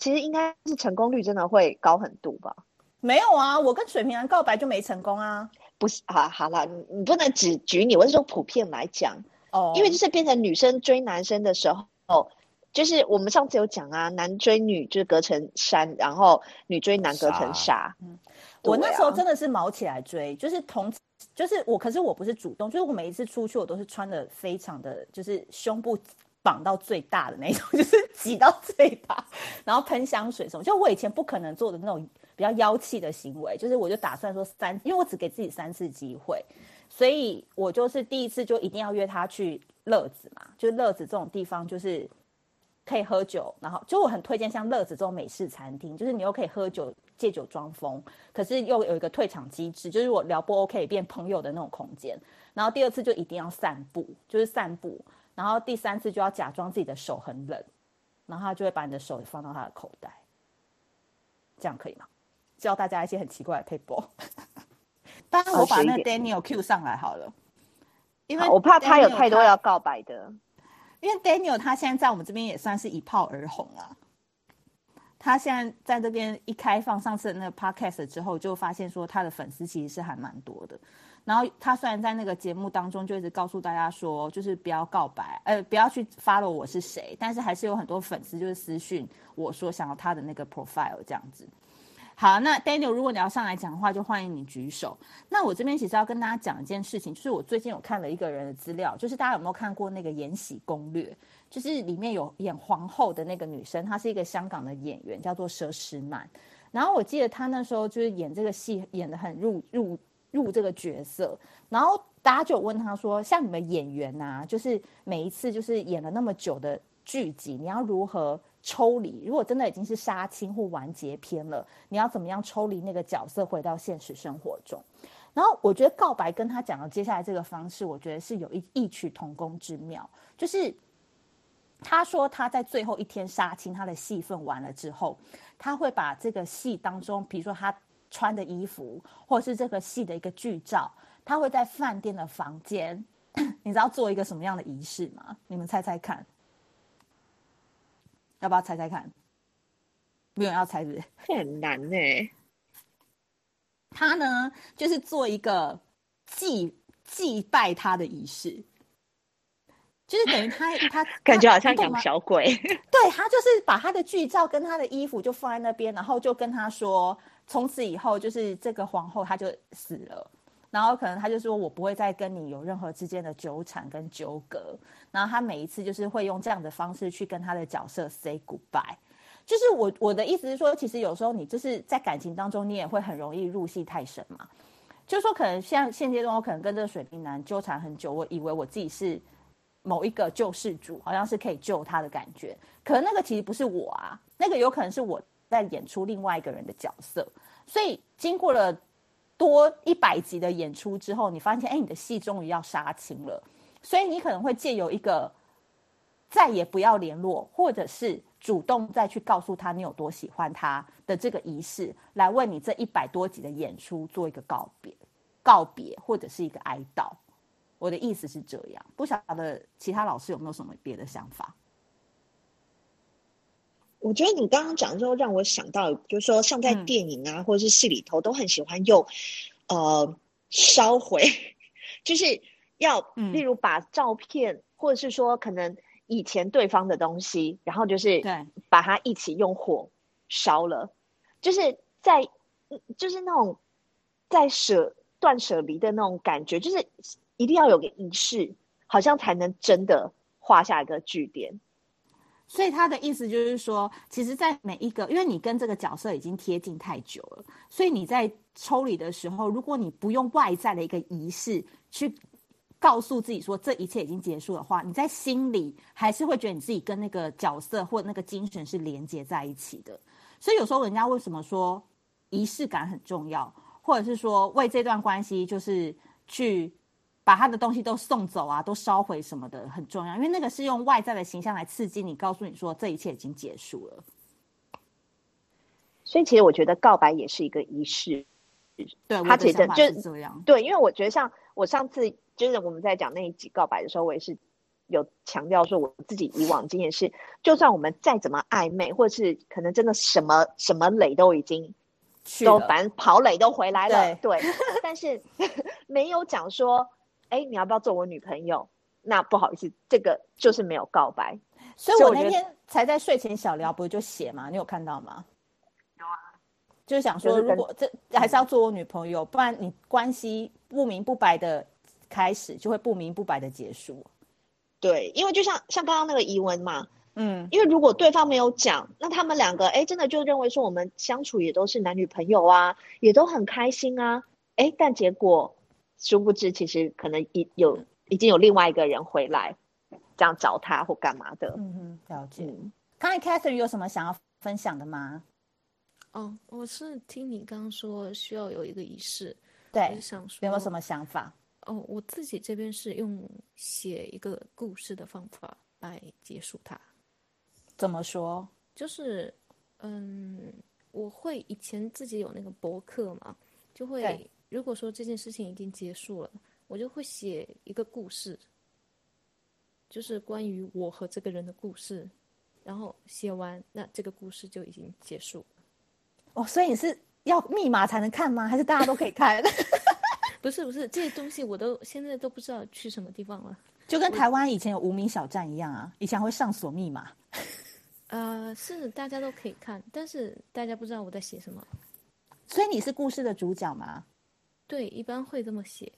其实应该是成功率真的会高很多吧？没有啊，我跟水瓶男告白就没成功啊。不是啊，好了，你你不能只举你，我是说普遍来讲哦，因为就是变成女生追男生的时候。就是我们上次有讲啊，男追女就是隔层山，然后女追男隔层纱。嗯，我那时候真的是毛起来追，就是同，就是我，可是我不是主动，就是我每一次出去，我都是穿的非常的，就是胸部绑到最大的那种，就是挤到最大，然后喷香水什么，就我以前不可能做的那种比较妖气的行为，就是我就打算说三，因为我只给自己三次机会，所以我就是第一次就一定要约他去乐子嘛，就是乐子这种地方就是。可以喝酒，然后就我很推荐像乐子这种美式餐厅，就是你又可以喝酒借酒装疯，可是又有一个退场机制，就是我聊不 OK 变朋友的那种空间。然后第二次就一定要散步，就是散步。然后第三次就要假装自己的手很冷，然后他就会把你的手放到他的口袋，这样可以吗？教大家一些很奇怪的撇步。当然我把那 Daniel Q 上来好了，因为我怕他有太多要告白的。因为 Daniel 他现在在我们这边也算是一炮而红啊，他现在在这边一开放上次的那个 podcast 之后，就发现说他的粉丝其实是还蛮多的。然后他虽然在那个节目当中就一直告诉大家说，就是不要告白，呃，不要去 follow 我是谁，但是还是有很多粉丝就是私讯我说想要他的那个 profile 这样子。好，那 Daniel，如果你要上来讲的话，就欢迎你举手。那我这边其实要跟大家讲一件事情，就是我最近有看了一个人的资料，就是大家有没有看过那个《延禧攻略》？就是里面有演皇后的那个女生，她是一个香港的演员，叫做佘诗曼。然后我记得她那时候就是演这个戏，演得很入入入这个角色。然后大家就问他说：“像你们演员啊，就是每一次就是演了那么久的剧集，你要如何？”抽离，如果真的已经是杀青或完结篇了，你要怎么样抽离那个角色回到现实生活中？然后我觉得告白跟他讲的接下来这个方式，我觉得是有一异曲同工之妙。就是他说他在最后一天杀青，他的戏份完了之后，他会把这个戏当中，比如说他穿的衣服，或者是这个戏的一个剧照，他会在饭店的房间，你知道做一个什么样的仪式吗？你们猜猜看。要不要猜猜看？没有人要猜，是不是？很难呢、欸。他呢，就是做一个祭祭拜他的仪式，就是等于他 他感觉好像养小鬼。对，他就是把他的剧照跟他的衣服就放在那边，然后就跟他说，从此以后就是这个皇后，她就死了。然后可能他就说，我不会再跟你有任何之间的纠缠跟纠葛。然后他每一次就是会用这样的方式去跟他的角色 say goodbye。就是我我的意思是说，其实有时候你就是在感情当中，你也会很容易入戏太深嘛。就是说可能像现阶段，我可能跟这个水瓶男纠缠很久，我以为我自己是某一个救世主，好像是可以救他的感觉。可能那个其实不是我啊，那个有可能是我在演出另外一个人的角色。所以经过了多一百集的演出之后，你发现，哎，你的戏终于要杀青了。所以你可能会借由一个再也不要联络，或者是主动再去告诉他你有多喜欢他的这个仪式，来为你这一百多集的演出做一个告别、告别或者是一个哀悼。我的意思是这样，不晓得其他老师有没有什么别的想法？我觉得你刚刚讲的时候，让我想到，就是说，像在电影啊，嗯、或者是戏里头，都很喜欢用呃烧毁，就是要，例如把照片，嗯、或者是说可能以前对方的东西，然后就是对，把它一起用火烧了，就是在就是那种在舍断舍离的那种感觉，就是。一定要有个仪式，好像才能真的画下一个句点。所以他的意思就是说，其实，在每一个，因为你跟这个角色已经贴近太久了，所以你在抽离的时候，如果你不用外在的一个仪式去告诉自己说这一切已经结束的话，你在心里还是会觉得你自己跟那个角色或那个精神是连接在一起的。所以有时候人家为什么说仪式感很重要，或者是说为这段关系就是去。把他的东西都送走啊，都烧毁什么的很重要，因为那个是用外在的形象来刺激你，告诉你说这一切已经结束了。所以其实我觉得告白也是一个仪式，对，他其实就是这样。对，因为我觉得像我上次就是我们在讲那一集告白的时候，我也是有强调说我自己以往经验是，就算我们再怎么暧昧，或是可能真的什么什么雷都已经都反正跑垒都回来了，对，对 但是 没有讲说。哎，你要不要做我女朋友？那不好意思，这个就是没有告白。所以我那天才在睡前小聊，不是就写吗？你有看到吗？有啊，就是想说，如果这还是要做我女朋友，不然你关系不明不白的开始，就会不明不白的结束。对，因为就像像刚刚那个疑问嘛，嗯，因为如果对方没有讲，那他们两个哎，真的就认为说我们相处也都是男女朋友啊，也都很开心啊，哎，但结果。殊不知，其实可能已有已经有另外一个人回来，这样找他或干嘛的。嗯哼，了解。刚才 Catherine 有什么想要分享的吗？哦，我是听你刚刚说需要有一个仪式，对，想说有没有什么想法？哦，我自己这边是用写一个故事的方法来结束它。怎么说？就是，嗯，我会以前自己有那个博客嘛，就会。如果说这件事情已经结束了，我就会写一个故事，就是关于我和这个人的故事。然后写完，那这个故事就已经结束。哦，所以你是要密码才能看吗？还是大家都可以看？不是不是，这些东西我都现在都不知道去什么地方了。就跟台湾以前有无名小站一样啊，以前会上锁密码。呃，是大家都可以看，但是大家不知道我在写什么。所以你是故事的主角吗？对，一般会这么写。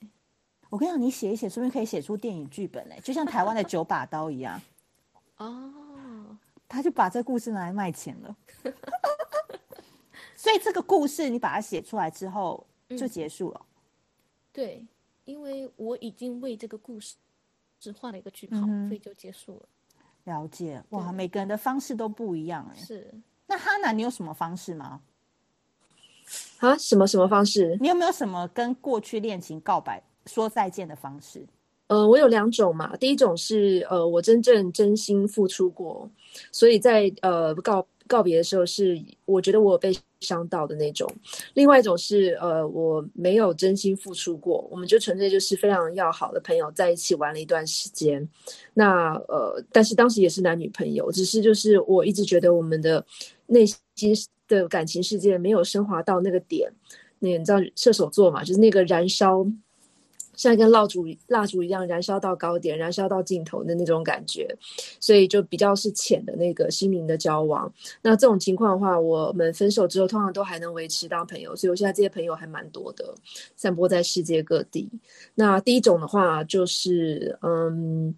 我跟你讲，你写一写，说不定可以写出电影剧本嘞，就像台湾的九把刀一样。哦，他就把这故事拿来卖钱了。所以这个故事你把它写出来之后就结束了。嗯。对，因为我已经为这个故事只画了一个句号，嗯，所以就结束了。了解，哇，每个人的方式都不一样哎。是。那哈娜，你有什么方式吗？啊，什么什么方式？你有没有什么跟过去恋情告白、说再见的方式？呃，我有两种嘛。第一种是呃，我真正真心付出过，所以在呃告告别的时候，是我觉得我被伤到的那种。另外一种是呃，我没有真心付出过，我们就纯粹就是非常要好的朋友，在一起玩了一段时间。那呃，但是当时也是男女朋友，只是就是我一直觉得我们的内心。的感情世界没有升华到那个点，那你知道射手座嘛，就是那个燃烧，像一根蜡烛蜡烛一样燃烧到高点，燃烧到尽头的那种感觉，所以就比较是浅的那个心灵的交往。那这种情况的话，我们分手之后通常都还能维持当朋友，所以我现在这些朋友还蛮多的，散播在世界各地。那第一种的话就是，嗯。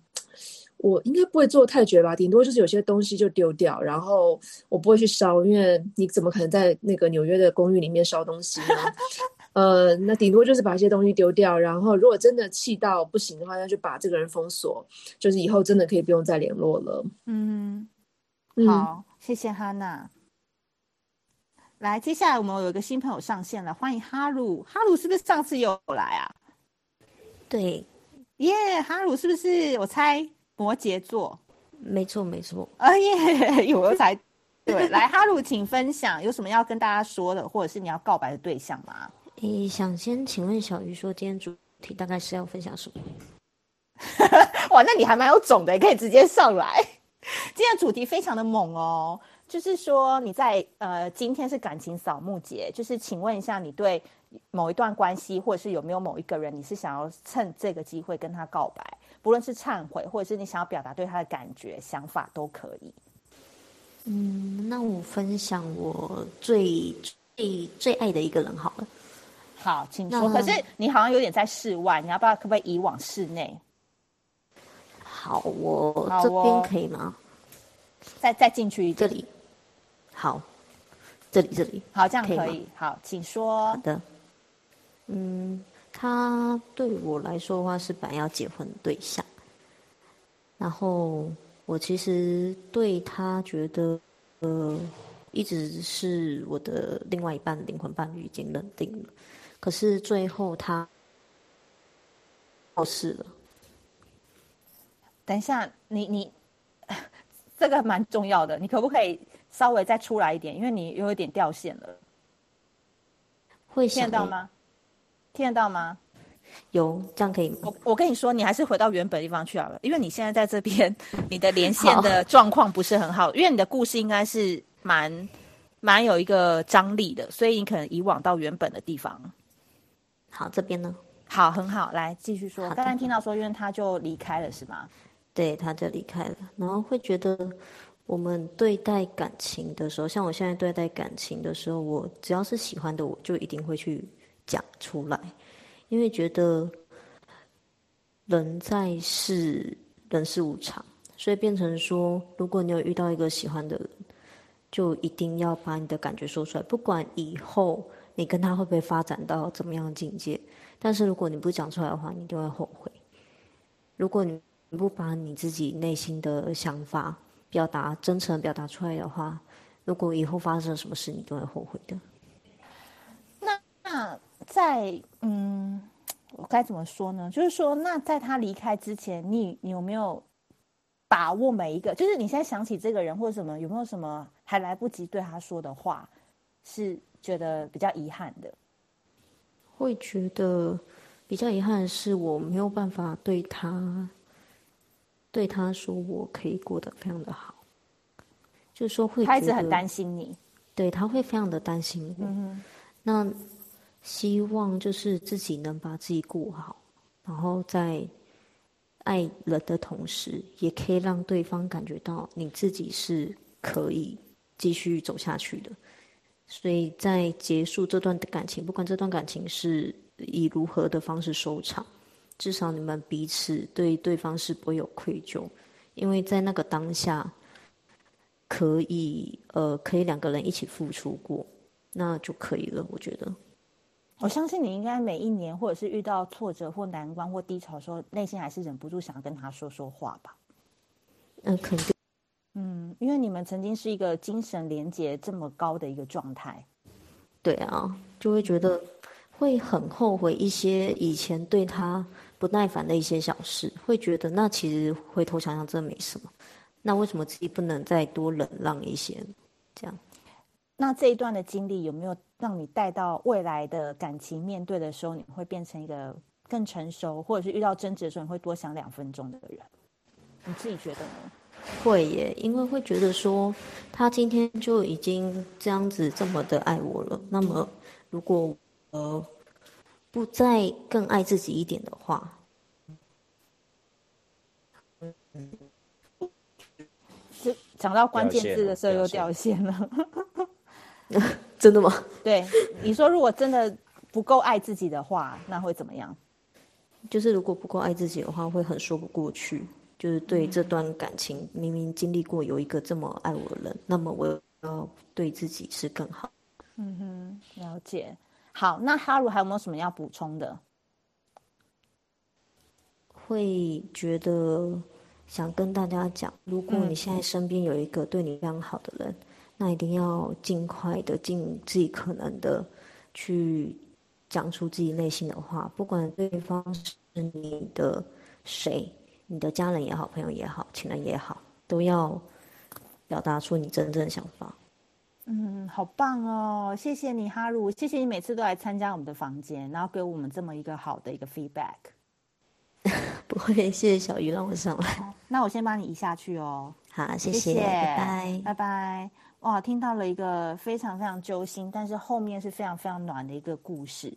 我应该不会做太绝吧，顶多就是有些东西就丢掉，然后我不会去烧，因为你怎么可能在那个纽约的公寓里面烧东西呢？呃，那顶多就是把一些东西丢掉，然后如果真的气到不行的话，那就把这个人封锁，就是以后真的可以不用再联络了。嗯，好，谢谢哈娜。来，接下来我们有一个新朋友上线了，欢迎哈鲁。哈鲁是不是上次有来啊？对，耶，哈鲁是不是？我猜摩羯座。没错，没错。哎耶，有我才对。来，哈鲁，请分享有什么要跟大家说的，或者是你要告白的对象吗？诶，想先请问小鱼说，今天主题大概是要分享什么？哇，那你还蛮有种的，可以直接上来。今天的主题非常的猛哦。就是说，你在呃，今天是感情扫墓节，就是请问一下，你对某一段关系，或者是有没有某一个人，你是想要趁这个机会跟他告白，不论是忏悔，或者是你想要表达对他的感觉、想法都可以。嗯，那我分享我最最最爱的一个人好了。好，请说。可是你好像有点在室外，你要不要可不可以移往室内？好，我这边可以吗？哦、再再进去这里。好，这里这里好，这样可以。可以好，请说。好的，嗯，他对我来说的话是本来要结婚的对象，然后我其实对他觉得，呃，一直是我的另外一半灵魂伴侣已经认定了，可是最后他过世了。等一下，你你这个蛮重要的，你可不可以？稍微再出来一点，因为你有一点掉线了。会听得到吗？听得到吗？有，这样可以吗？我我跟你说，你还是回到原本地方去好了，因为你现在在这边，你的连线的状况不是很好。好，因为你的故事应该是蛮蛮有一个张力的，所以你可能以往到原本的地方。好，这边呢？好，很好，来继续说。刚刚听到说，因为他就离开了，是吗？对，他就离开了，然后会觉得。我们对待感情的时候，像我现在对待感情的时候，我只要是喜欢的，我就一定会去讲出来，因为觉得人在世，人世无常，所以变成说，如果你有遇到一个喜欢的人，就一定要把你的感觉说出来，不管以后你跟他会不会发展到怎么样的境界，但是如果你不讲出来的话，你就会后悔。如果你不把你自己内心的想法，表达真诚表达出来的话，如果以后发生了什么事，你都会后悔的。那那在嗯，我该怎么说呢？就是说，那在他离开之前，你你有没有把握每一个？就是你现在想起这个人或者什么，有没有什么还来不及对他说的话，是觉得比较遗憾的？会觉得比较遗憾的是，我没有办法对他。对他说：“我可以过得非常的好，就是说会，他一直很担心你，对他会非常的担心我。嗯、那希望就是自己能把自己过好，然后在爱人的同时，也可以让对方感觉到你自己是可以继续走下去的。所以在结束这段感情，不管这段感情是以如何的方式收场。”至少你们彼此对对方是不会有愧疚，因为在那个当下，可以呃可以两个人一起付出过，那就可以了。我觉得，我相信你应该每一年或者是遇到挫折或难关或低潮的时候，内心还是忍不住想要跟他说说话吧。嗯，肯定。嗯，因为你们曾经是一个精神连结这么高的一个状态。对啊，就会觉得会很后悔一些以前对他。不耐烦的一些小事，会觉得那其实回头想想真没什么。那为什么自己不能再多忍让一些？这样，那这一段的经历有没有让你带到未来的感情面对的时候，你会变成一个更成熟，或者是遇到争执的时候你会多想两分钟的人？你自己觉得呢？会耶，因为会觉得说他今天就已经这样子这么的爱我了，那么如果呃。不再更爱自己一点的话，是讲到关键字的时候又掉线了。真的吗？对，你说如果真的不够爱自己的话，那会怎么样？就是如果不够爱自己的话，会很说不过去。就是对这段感情，明明经历过有一个这么爱我的人，那么我要对自己是更好。嗯哼，了解。好，那哈鲁还有没有什么要补充的？会觉得想跟大家讲，如果你现在身边有一个对你非常好的人，嗯、那一定要尽快的、尽自己可能的去讲出自己内心的话，不管对方是你的谁，你的家人也好，朋友也好，情人也好，都要表达出你真正的想法。嗯，好棒哦！谢谢你，哈鲁，谢谢你每次都来参加我们的房间，然后给我们这么一个好的一个 feedback。不会，谢谢小鱼让我上来。那我先帮你移下去哦。好，谢谢，谢谢拜拜，拜拜。哇，听到了一个非常非常揪心，但是后面是非常非常暖的一个故事。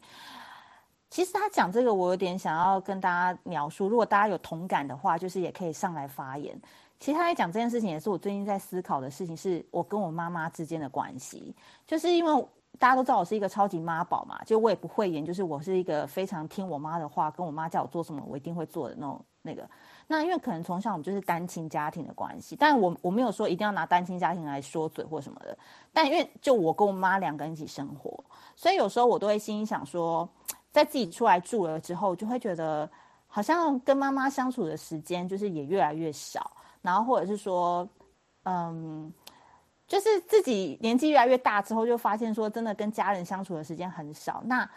其实他讲这个，我有点想要跟大家描述。如果大家有同感的话，就是也可以上来发言。其实他在讲这件事情，也是我最近在思考的事情，是我跟我妈妈之间的关系，就是因为。大家都知道我是一个超级妈宝嘛，就我也不会演，就是我是一个非常听我妈的话，跟我妈叫我做什么，我一定会做的那种那个。那因为可能从小我们就是单亲家庭的关系，但我我没有说一定要拿单亲家庭来说嘴或什么的。但因为就我跟我妈两个人一起生活，所以有时候我都会心里想说，在自己出来住了之后，就会觉得好像跟妈妈相处的时间就是也越来越少，然后或者是说，嗯。就是自己年纪越来越大之后，就发现说真的跟家人相处的时间很少。那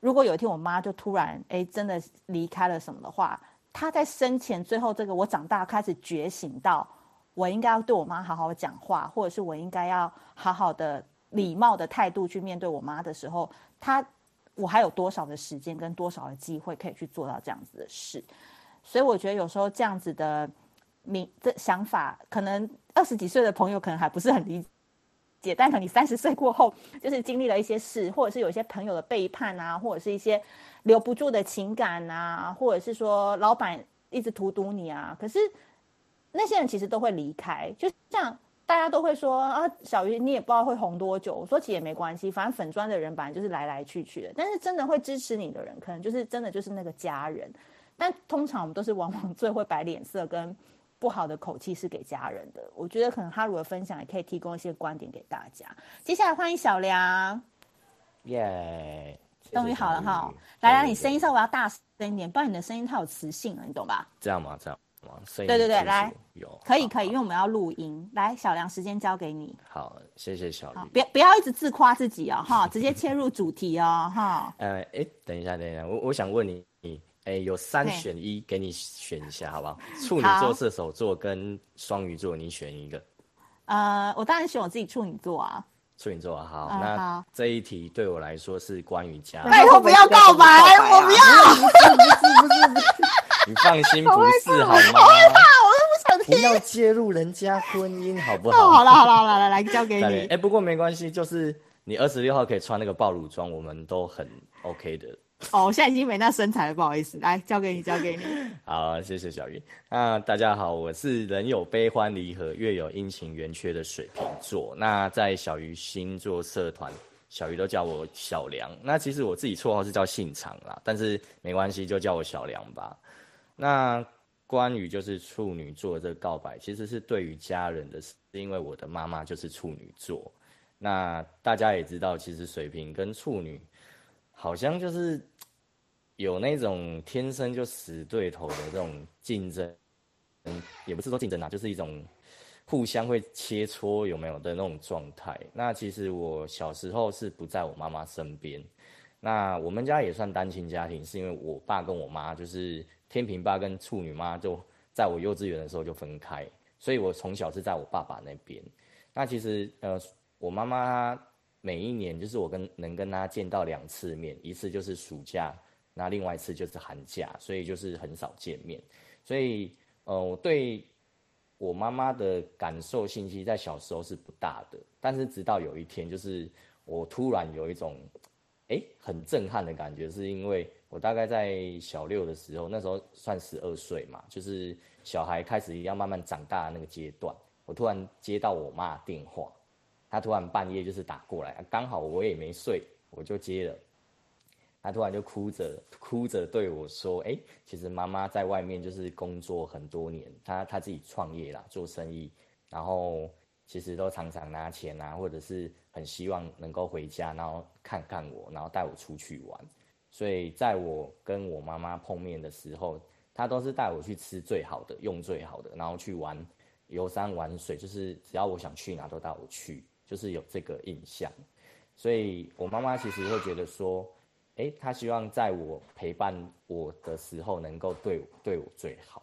如果有一天我妈就突然哎真的离开了什么的话，他在生前最后这个我长大开始觉醒到，我应该要对我妈好好讲话，或者是我应该要好好的礼貌的态度去面对我妈的时候，他我还有多少的时间跟多少的机会可以去做到这样子的事？所以我觉得有时候这样子的。你的想法，可能二十几岁的朋友可能还不是很理解，但可能你三十岁过后，就是经历了一些事，或者是有一些朋友的背叛啊，或者是一些留不住的情感啊，或者是说老板一直荼毒你啊，可是那些人其实都会离开，就像大家都会说啊，小鱼你也不知道会红多久，我说其实也没关系，反正粉专的人本来就是来来去去的，但是真的会支持你的人，可能就是真的就是那个家人，但通常我们都是往往最会摆脸色跟。不好的口气是给家人的，我觉得可能哈鲁的分享也可以提供一些观点给大家。接下来欢迎小梁，耶，终于好了哈，来来，你声音稍微要大声一点，不然你的声音太有磁性了，你懂吧？这样吗？这样吗？声音对对对，来，有可以可以，因为我们要录音。来，小梁，时间交给你。好，谢谢小梁。别不要一直自夸自己哦，哈，直接切入主题哦，哈。呃，哎，等一下，等一下，我我想问你。你哎，有三选一，给你选一下，好不好？处女座、射手座跟双鱼座，你选一个。呃，我当然选我自己处女座啊。处女座啊，好。呃、那好这一题对我来说是关于家。拜托不要告白，我不要。不是不是不是，你放心，不是好吗？我害怕，我都不想听。不要介入人家婚姻，好不好？好了好了好了，来来交给你。哎，不过没关系，就是你二十六号可以穿那个暴露装，我们都很 OK 的。哦，我现在已经没那身材了，不好意思，来交给你，交给你。好，谢谢小鱼。那大家好，我是人有悲欢离合，月有阴晴圆缺的水瓶座。那在小鱼星座社团，小鱼都叫我小梁。那其实我自己绰号是叫信长啦，但是没关系，就叫我小梁吧。那关于就是处女座这个告白，其实是对于家人的，是因为我的妈妈就是处女座。那大家也知道，其实水瓶跟处女。好像就是有那种天生就死对头的这种竞争，嗯，也不是说竞争啊，就是一种互相会切磋有没有的那种状态。那其实我小时候是不在我妈妈身边，那我们家也算单亲家庭，是因为我爸跟我妈就是天平爸跟处女妈就在我幼稚园的时候就分开，所以我从小是在我爸爸那边。那其实呃，我妈妈。每一年就是我跟能跟她见到两次面，一次就是暑假，那另外一次就是寒假，所以就是很少见面。所以，呃，我对我妈妈的感受信息在小时候是不大的，但是直到有一天，就是我突然有一种，哎，很震撼的感觉，是因为我大概在小六的时候，那时候算十二岁嘛，就是小孩开始要慢慢长大的那个阶段，我突然接到我妈电话。她突然半夜就是打过来，刚好我也没睡，我就接了。他突然就哭着哭着对我说：“哎、其实妈妈在外面就是工作很多年，她她自己创业啦，做生意，然后其实都常常拿钱啊，或者是很希望能够回家，然后看看我，然后带我出去玩。所以在我跟我妈妈碰面的时候，她都是带我去吃最好的，用最好的，然后去玩游山玩水，就是只要我想去哪都带我去，就是有这个印象。所以我妈妈其实会觉得说，哎、他，希望在我陪伴我的时候，能够对对我最好。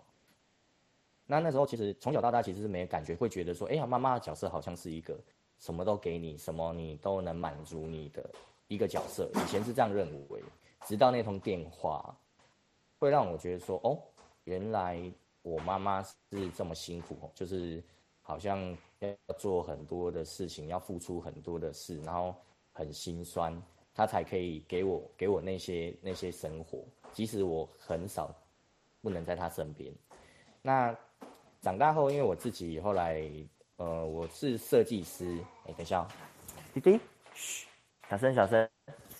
那那时候其实从小到大其实是没有感觉，会觉得说，哎呀，妈妈的角色好像是一个什么都给你，什么你都能满足你的一个角色。以前是这样认为，直到那通电话，会让我觉得说，哦，原来我妈妈是这么辛苦，就是好像要做很多的事情，要付出很多的事，然后很心酸，她才可以给我给我那些那些生活，即使我很少不能在他身边，那。长大后，因为我自己后来，呃，我是设计师。哎，等一下，弟弟，嘘，小声小声，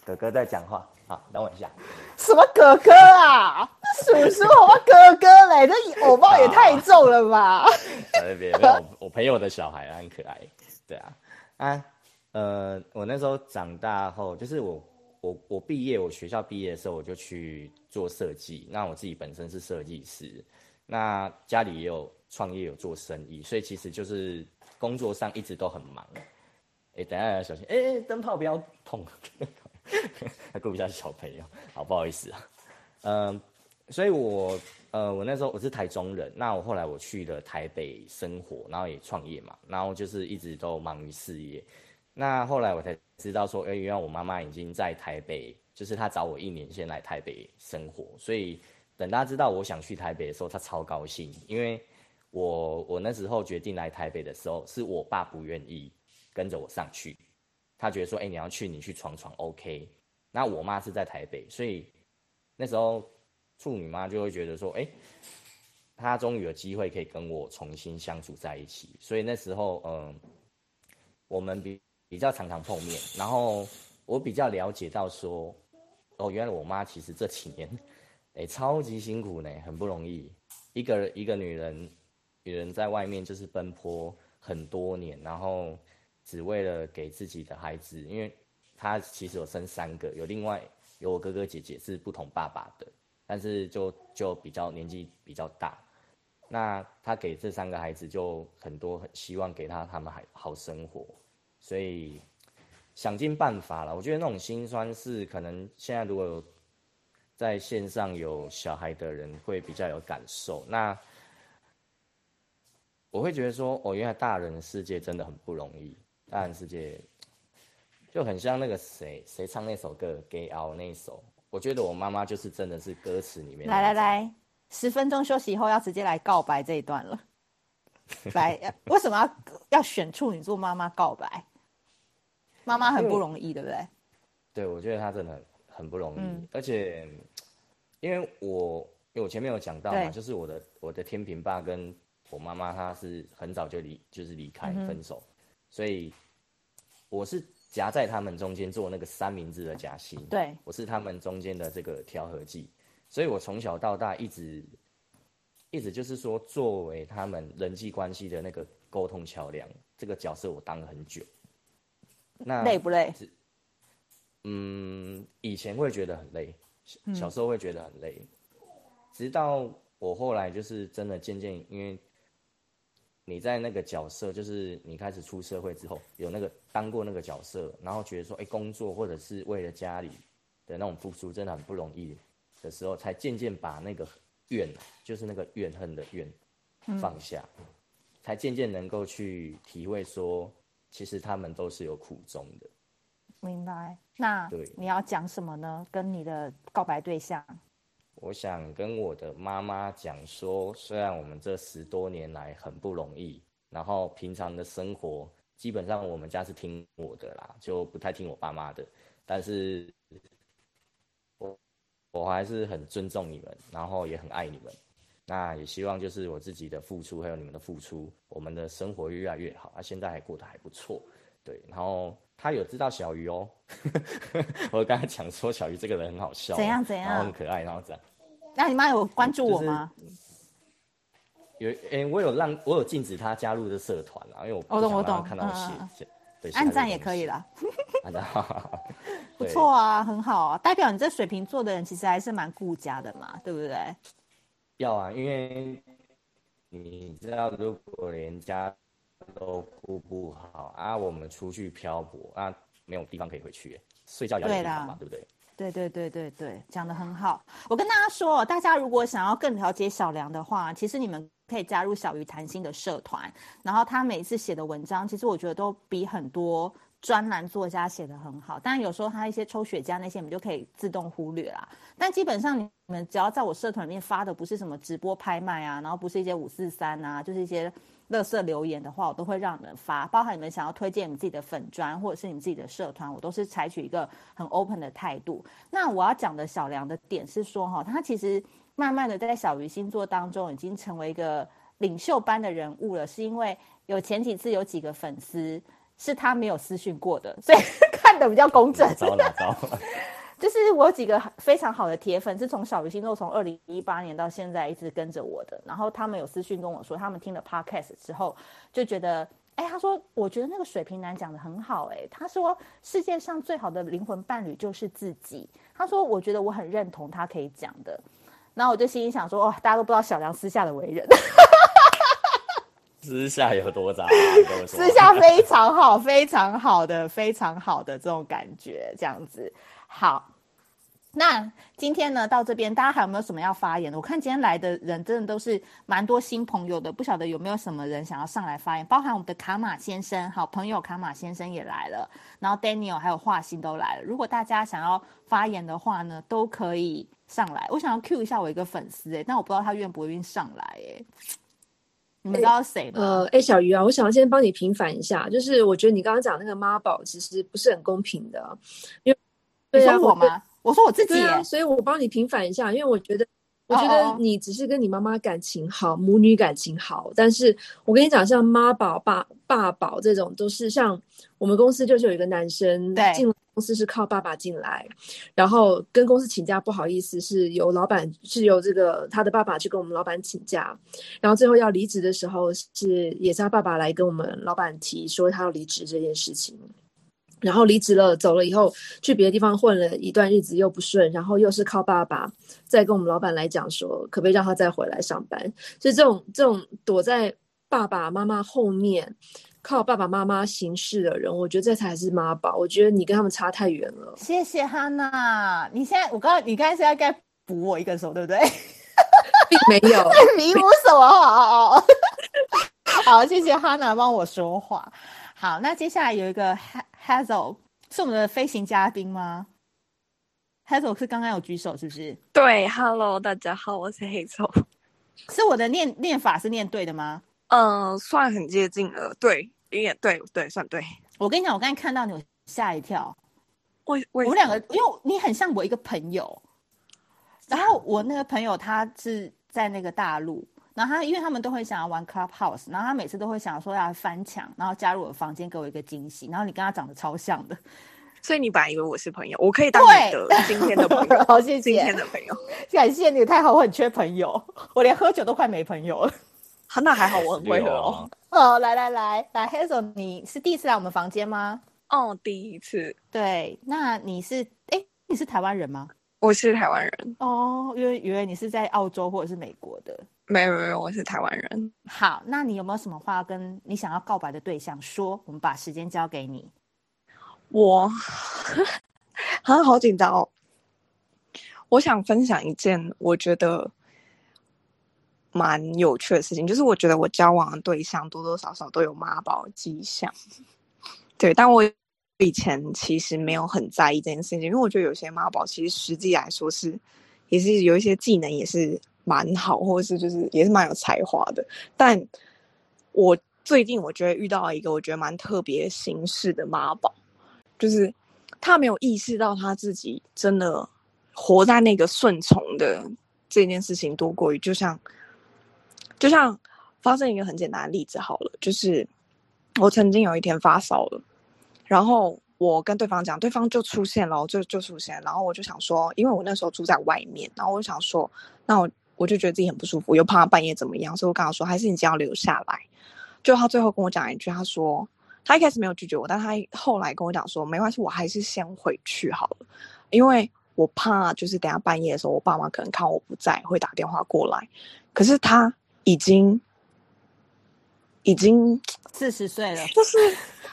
哥哥在讲话。好，等我一下。什么哥哥啊？叔叔，我哥哥嘞？这 偶包也太重了吧？别别别，我我朋友的小孩很可爱。对啊，啊，呃，我那时候长大后，就是我我我毕业，我学校毕业的时候，我就去做设计。那我自己本身是设计师，那家里也有。创业有做生意，所以其实就是工作上一直都很忙。哎、等一下小心，哎、欸，灯泡不要碰，还顾不下小朋友，好不好意思啊。嗯，所以我呃，我那时候我是台中人，那我后来我去了台北生活，然后也创业嘛，然后就是一直都忙于事业。那后来我才知道说，哎、原来我妈妈已经在台北，就是她找我一年先来台北生活，所以等她知道我想去台北的时候，她超高兴，因为。我我那时候决定来台北的时候，是我爸不愿意跟着我上去，他觉得说，哎、你要去，你去闯闯，OK。那我妈是在台北，所以那时候处女妈就会觉得说，哎、她终于有机会可以跟我重新相处在一起。所以那时候，嗯，我们比比较常常碰面，然后我比较了解到说，哦，原来我妈其实这几年，哎、欸，超级辛苦呢，很不容易，一个一个女人。女人在外面就是奔波很多年，然后只为了给自己的孩子，因为她其实有生三个，有另外有我哥哥姐姐是不同爸爸的，但是就就比较年纪比较大，那她给这三个孩子就很多，希望给他他们还好生活，所以想尽办法了。我觉得那种心酸是可能现在如果有在线上有小孩的人会比较有感受。那。我会觉得说，哦，原来大人的世界真的很不容易。大人世界就很像那个谁，谁唱那首歌《Get Out》那首。我觉得我妈妈就是真的是歌词里面。来来来，十分钟休息以后要直接来告白这一段了。来，为什么要要选处女座妈妈告白？妈妈很不容易，对不对？对，我觉得她真的很很不容易，嗯、而且因为我因为我前面有讲到嘛，就是我的我的天平爸跟。我妈妈她是很早就离，就是离开分手，嗯、所以我是夹在他们中间做那个三明治的夹心。对，我是他们中间的这个调和剂，所以我从小到大一直一直就是说，作为他们人际关系的那个沟通桥梁，这个角色我当了很久。那累不累？嗯，以前会觉得很累，小时候会觉得很累，嗯、直到我后来就是真的渐渐因为。你在那个角色，就是你开始出社会之后，有那个当过那个角色，然后觉得说，哎、欸，工作或者是为了家里的那种付出真的很不容易的时候，才渐渐把那个怨，就是那个怨恨的怨放下，嗯、才渐渐能够去体会说，其实他们都是有苦衷的。明白？那对，你要讲什么呢？跟你的告白对象？我想跟我的妈妈讲说，虽然我们这十多年来很不容易，然后平常的生活基本上我们家是听我的啦，就不太听我爸妈的，但是我我还是很尊重你们，然后也很爱你们，那也希望就是我自己的付出还有你们的付出，我们的生活越来越好，啊，现在还过得还不错，对，然后他有知道小鱼哦，我刚才讲说小鱼这个人很好笑，怎样怎样，然后很可爱，然后这样。那你妈有关注我吗？就是、有，诶、欸，我有让我有禁止他加入的社团啊，因为我我懂我懂看到我写写按赞也可以啦。按赞，不错啊，很好啊，代表你这水瓶座的人其实还是蛮顾家的嘛，对不对？要啊，因为你知道，如果连家都顾不好啊，我们出去漂泊啊，没有地方可以回去，睡觉也要有地方嘛，对不对？对对对对对，讲得很好。我跟大家说，大家如果想要更了解小梁的话，其实你们可以加入小鱼谈心的社团。然后他每次写的文章，其实我觉得都比很多专栏作家写得很好。但有时候他一些抽雪茄那些，我们就可以自动忽略啦。但基本上你们只要在我社团里面发的不是什么直播拍卖啊，然后不是一些五四三啊，就是一些。垃圾留言的话，我都会让你们发，包含你们想要推荐你们自己的粉专或者是你们自己的社团，我都是采取一个很 open 的态度。那我要讲的小梁的点是说，哈，他其实慢慢的在小鱼星座当中已经成为一个领袖般的人物了，是因为有前几次有几个粉丝是他没有私讯过的，所以 看的比较公正。糟了糟了。就是我有几个非常好的铁粉，是从小鱼星座从二零一八年到现在一直跟着我的。然后他们有私讯跟我说，他们听了 podcast 之后就觉得，哎，他说我觉得那个水瓶男讲的很好，哎，他说世界上最好的灵魂伴侣就是自己。他说我觉得我很认同他可以讲的。然后我就心里想说，哦，大家都不知道小梁私下的为人，私下有多渣？私下非常好，非常好的，非常好的这种感觉，这样子。好，那今天呢，到这边，大家还有没有什么要发言的？我看今天来的人真的都是蛮多新朋友的，不晓得有没有什么人想要上来发言？包含我们的卡马先生，好朋友卡马先生也来了，然后 Daniel 还有华心都来了。如果大家想要发言的话呢，都可以上来。我想要 cue 一下我一个粉丝哎，但我不知道他愿不愿意上来哎。你们知道谁吗？呃，哎，小鱼啊，我想要先帮你平反一下，就是我觉得你刚刚讲那个妈宝其实不是很公平的，因为。对啊，我吗？我说我自己啊，所以我帮你平反一下，因为我觉得，我觉得你只是跟你妈妈感情好，母女感情好，但是我跟你讲，像妈宝、爸爸宝这种，都是像我们公司就是有一个男生进公司是靠爸爸进来，然后跟公司请假不好意思，是由老板是由这个他的爸爸去跟我们老板请假，然后最后要离职的时候是也是他爸爸来跟我们老板提说他要离职这件事情。然后离职了，走了以后去别的地方混了一段日子又不顺，然后又是靠爸爸再跟我们老板来讲说，可不可以让他再回来上班？所以这种这种躲在爸爸妈妈后面靠爸爸妈妈行事的人，我觉得这才是妈宝。我觉得你跟他们差太远了。谢谢哈娜，你现在我刚刚你刚才是要该补我一个手对不对？并没有，你补什么？好，好，谢谢哈娜帮我说话。好，那接下来有一个 Hazel 是我们的飞行嘉宾吗？Hazel 是刚刚有举手，是不是？对，Hello，大家好，我是 Hazel。是我的念念法是念对的吗？嗯，算很接近了，对，也对对，算对。我跟你讲，我刚才看到你，我吓一跳。我我们两个，因为你很像我一个朋友，然后我那个朋友他是在那个大陆。然后他，因为他们都会想要玩 Clubhouse，然后他每次都会想说要翻墙，然后加入我的房间，给我一个惊喜。然后你跟他长得超像的，所以你本来以为我是朋友，我可以当你的今天的朋友。好，谢谢。今天的朋友，感谢你，太好，我很缺朋友，我连喝酒都快没朋友了。那还好，我很 会喝哦。哦，来来来来，Hazel，你是第一次来我们房间吗？哦，第一次。对，那你是哎，你是台湾人吗？我是台湾人。哦，因为以为你是在澳洲或者是美国的。没有没有，我是台湾人。好，那你有没有什么话要跟你想要告白的对象说？我们把时间交给你。我好像好紧张哦。我想分享一件我觉得蛮有趣的事情，就是我觉得我交往的对象多多少少都有妈宝迹象。对，但我以前其实没有很在意这件事情，因为我觉得有些妈宝其实实际来说是也是有一些技能也是。蛮好，或者是就是也是蛮有才华的，但我最近我觉得遇到了一个我觉得蛮特别形式的妈宝，就是他没有意识到他自己真的活在那个顺从的这件事情多过于，就像就像发生一个很简单的例子好了，就是我曾经有一天发烧了，然后我跟对方讲，对方就出现了，就就出现，然后我就想说，因为我那时候住在外面，然后我就想说，那我。我就觉得自己很不舒服，又怕他半夜怎么样，所以我跟他说，还是你只要留下来。就他最后跟我讲一句，他说：“他一开始没有拒绝我，但他后来跟我讲说，没关系，我还是先回去好了，因为我怕就是等下半夜的时候，我爸妈可能看我不在，会打电话过来。可是他已经已经四十岁了，就是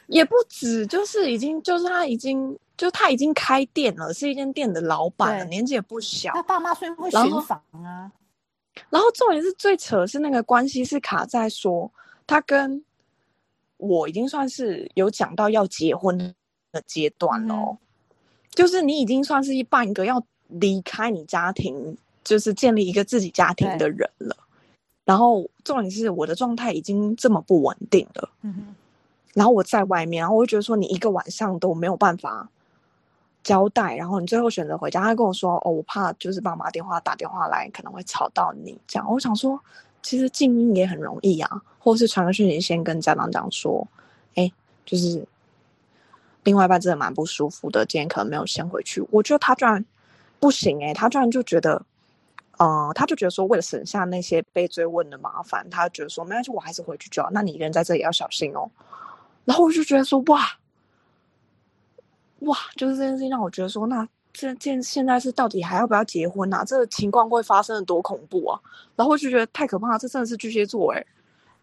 也不止，就是已经就是他已经就他已经开店了，是一间店的老板了，年纪也不小。他爸妈虽然会巡房啊，然后重点是最扯的是那个关系是卡在说他跟。我已经算是有讲到要结婚的阶段了，嗯，就是你已经算是一半个要离开你家庭，就是建立一个自己家庭的人了。然后重点是我的状态已经这么不稳定了，嗯，然后我在外面，然后我就觉得说你一个晚上都没有办法交代，然后你最后选择回家，他跟我说哦，我怕就是爸妈电话打电话来可能会吵到你，这样我想说。其实静音也很容易啊，或是传个讯息先跟家长讲说，哎，就是另外一半真的蛮不舒服的，今天可能没有先回去。我觉得他居然不行哎，他居然就觉得，呃，他就觉得说为了省下那些被追问的麻烦，他觉得说没关系，我还是回去就好。那你一个人在这里要小心哦。然后我就觉得说哇哇，就是这件事情让我觉得说那。这件现在是到底还要不要结婚啊？这个情况会发生的多恐怖啊！然后我就觉得太可怕了，这真的是巨蟹座哎、欸。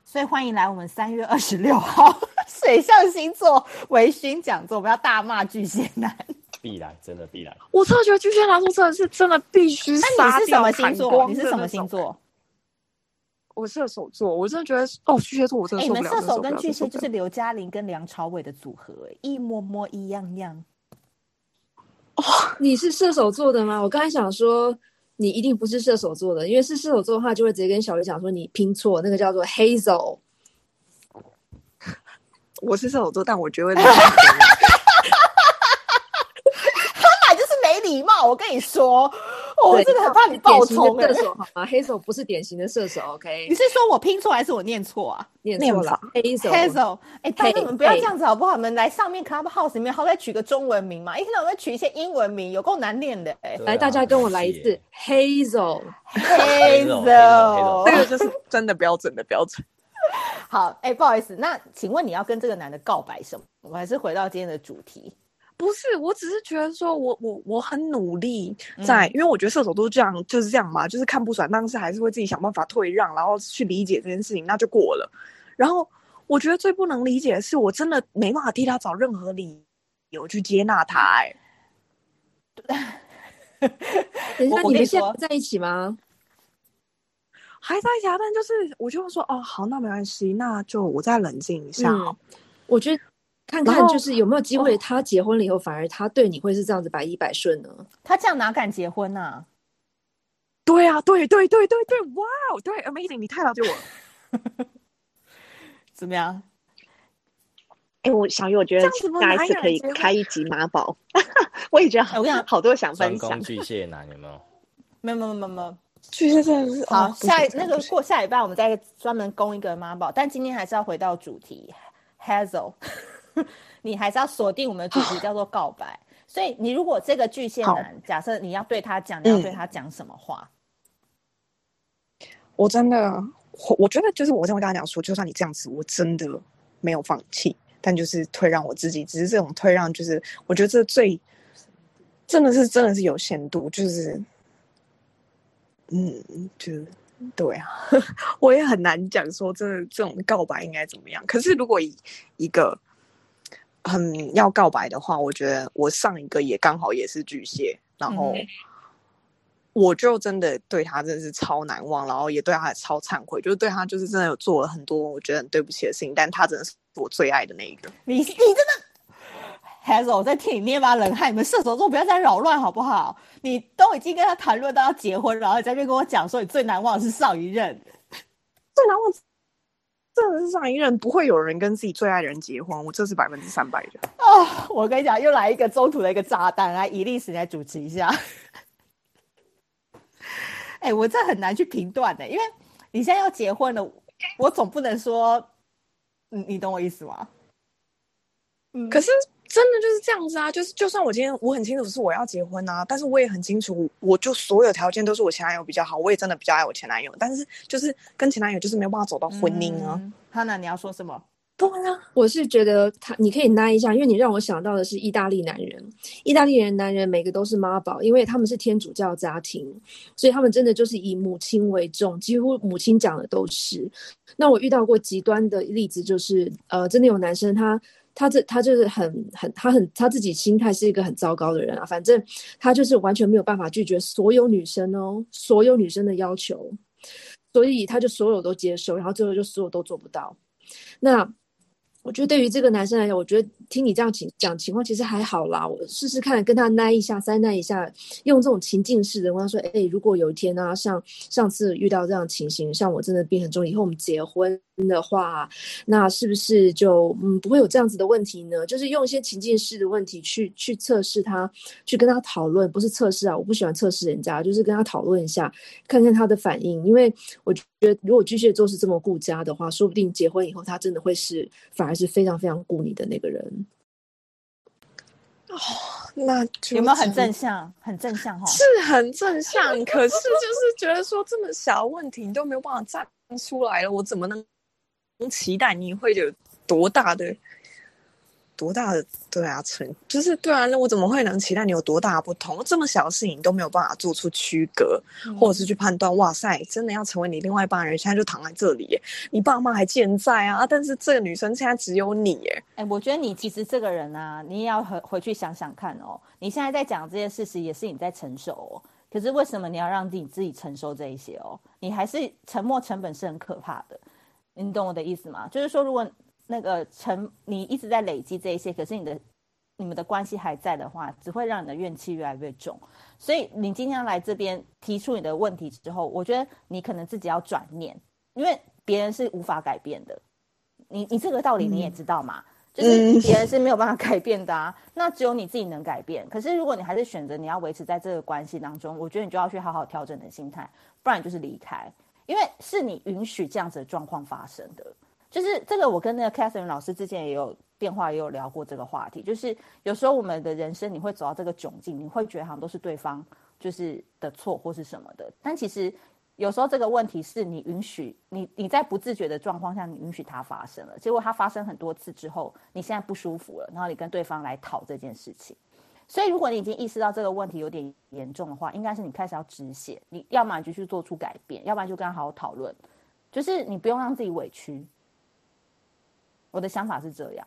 所以欢迎来我们三月二十六号 水象星座微醺讲座，我们要大骂巨蟹男。必然，真的必然。我真的觉得巨蟹男说真的是真的必须杀掉。那你是什么星座？你是什么星座？我射手座。我真的觉得哦，巨蟹座我真的受不了。欸、你们射手跟巨蟹就是刘嘉玲跟梁朝伟的组合、欸，一模模一样样。哦，你是射手座的吗？我刚才想说，你一定不是射手座的，因为是射手座的话，就会直接跟小鱼讲说你拼错，那个叫做 Hazel。我是射手座，但我觉得。他俩就是没礼貌，我跟你说。我真的很怕你爆冲射 手好吗？黑手不是典型的射手，OK？你是说我拼错还是我念错啊？念错了，黑手。黑手，哎，大家你们不要这样子好不好？你们来上面 Clubhouse 里面，好歹取个中文名嘛！一天到晚取一些英文名，有够难念的。哎，来，大家跟我来一次，Hazel，Hazel，这个就是真的标准的标准。好，哎，不好意思，那请问你要跟这个男的告白什么？我们还是回到今天的主题。不是，我只是觉得说我，我我我很努力在，嗯，因为我觉得射手都这样，就是这样嘛，就是看不爽，但是还是会自己想办法退让，然后去理解这件事情，那就过了。然后我觉得最不能理解的是，我真的没办法替他找任何理由去接纳他，欸。哎，等一下，你们现在在一起吗？还在一起啊，但就是我就说，哦，好，那没关系，那就我再冷静一下，嗯。我觉得。看看就是有没有机会，他结婚了以后，反而他对你会是这样子百依百顺呢？他这样哪敢结婚呢？对啊，对对对对对，哇哦，对，Amazing，你太了解我了。怎么样？哎，我小鱼，我觉得下一次可以开一集妈宝。我也觉得好，我想好多想分享。巨蟹男有没有？没有没有没有没有。巨蟹真的是好。下那个过下礼拜我们再专门攻一个妈宝，但今天还是要回到主题，Hazel。你还是要锁定我们的主题叫做告白，所以你如果这个巨蟹男，假设你要对他讲，你要对他讲什么话？我真的，我我觉得就是我这样跟他讲说，就算你这样子，我真的没有放弃，但就是退让我自己，只是这种退让，就是我觉得这最真的是真的是有限度，就是嗯，就对啊，我也很难讲说这这种告白应该怎么样。可是如果以一个很要告白的话，我觉得我上一个也刚好也是巨蟹，然后我就真的对他真的是超难忘，然后也对他也超忏悔，就是对他就是真的有做了很多我觉得很对不起的事情，但他真的是我最爱的那一个。你你真的，Hazel，我在替你捏把冷汗，你们射手座不要再扰乱好不好？你都已经跟他谈论到要结婚，然后你在那边跟我讲说你最难忘的是上一任，最难忘。真的是上一任不会有人跟自己最爱的人结婚，我这是百分之三百的。哦，我跟你讲，又来一个中途的一个炸弹，来，以历史来主持一下。哎、欸，我这很难去评断的，因为你现在要结婚了，我总不能说，你你懂我意思吗？嗯，可是。真的就是这样子啊！就是就算我今天我很清楚是我要结婚啊，但是我也很清楚，我就所有条件都是我前男友比较好，我也真的比较爱我前男友，但是就是跟前男友就是没有办法走到婚姻啊。哈娜，你要说什么？对啊，我是觉得他你可以拉一下，因为你让我想到的是意大利男人。意大利人男人每个都是妈宝，因为他们是天主教家庭，所以他们真的就是以母亲为重，几乎母亲讲的都是。那我遇到过极端的例子，就是呃，真的有男生他他这他就是很很他很他自己心态是一个很糟糕的人啊，反正他就是完全没有办法拒绝所有女生哦，所有女生的要求，所以他就所有都接受，然后最后就所有都做不到。那我觉得对于这个男生来讲，我觉得听你这样讲讲情况其实还好啦。我试试看跟他耐一下，再耐一下，用这种情境式的跟他说：“哎，如果有一天呢、啊，像上次遇到这样情形，像我真的病很重，以后我们结婚。”的话，那是不是就嗯不会有这样子的问题呢？就是用一些情境式的问题去去测试他，去跟他讨论，不是测试啊，我不喜欢测试人家，就是跟他讨论一下，看看他的反应。因为我得，如果巨蟹座是这么顾家的话，说不定结婚以后，他真的会是反而是非常非常顾你的那个人。哦，那有没有很正向？很正向哈，是很正向。可是就是觉得说这么小的问题，你都没有办法站出来了，我怎么能？期待你会有多大的、多大的对啊？成就是对啊，那我怎么会能期待你有多大的不同？这么小的事情你都没有办法做出区隔，嗯、或者是去判断。哇塞，真的要成为你另外一半人，现在就躺在这里耶，你爸妈还健在啊？但是这个女生现在只有你耶。哎、欸，我觉得你其实这个人啊，你也要回回去想想看哦。你现在在讲这些事实，也是你在承受哦。可是为什么你要让自己自己承受这一些哦？你还是沉没成本是很可怕的。你懂我的意思吗？就是说，如果那个成你一直在累积这一些，可是你的你们的关系还在的话，只会让你的怨气越来越重。所以你今天来这边提出你的问题之后，我觉得你可能自己要转念，因为别人是无法改变的。你你这个道理你也知道嘛？嗯、就是别人是没有办法改变的啊。那只有你自己能改变。可是如果你还是选择你要维持在这个关系当中，我觉得你就要去好好调整你的心态，不然你就是离开。因为是你允许这样子的状况发生的，就是这个。我跟那个 Catherine 老师之前也有电话，也有聊过这个话题。就是有时候我们的人生，你会走到这个窘境，你会觉得好像都是对方就是的错或是什么的。但其实有时候这个问题是你允许你你在不自觉的状况下，你允许它发生了。结果它发生很多次之后，你现在不舒服了，然后你跟对方来讨这件事情。所以，如果你已经意识到这个问题有点严重的话，应该是你开始要止血。你要么就去做出改变，要不然就跟他好好讨论。就是你不用让自己委屈。我的想法是这样。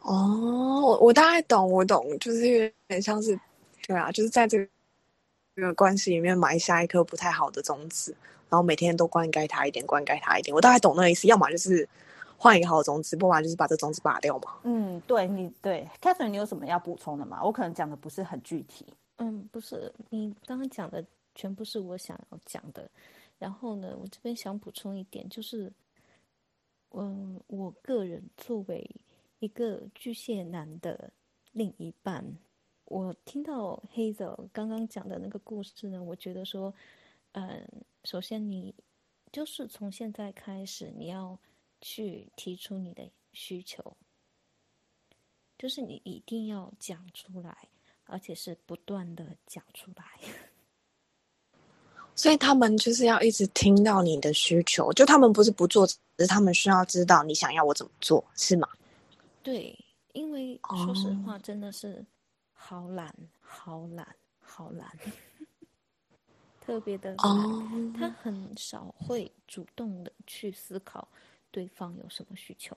哦，我我大概懂，我懂，就是有点像是，对啊，就是在这个这个关系里面埋下一颗不太好的种子，然后每天都灌溉它一点，灌溉它一点。我大概懂那个意思，要么就是。换一个好种子，不然就是把这种子拔掉嘛。嗯，对你对，Catherine，你有什么要补充的吗？我可能讲的不是很具体。嗯，不是，你刚刚讲的全部是我想要讲的。然后呢，我这边想补充一点，就是，嗯，我个人作为一个巨蟹男的另一半，我听到 Hazel 刚刚讲的那个故事呢，我觉得说，嗯，首先你就是从现在开始你要。去提出你的需求，就是你一定要讲出来，而且是不断的讲出来。所以他们就是要一直听到你的需求，就他们不是不做，只是他们需要知道你想要我怎么做，是吗？对，因为说实话，真的是好懒，好懒，好懒，特别的懒，他很少会主动的去思考。对方有什么需求？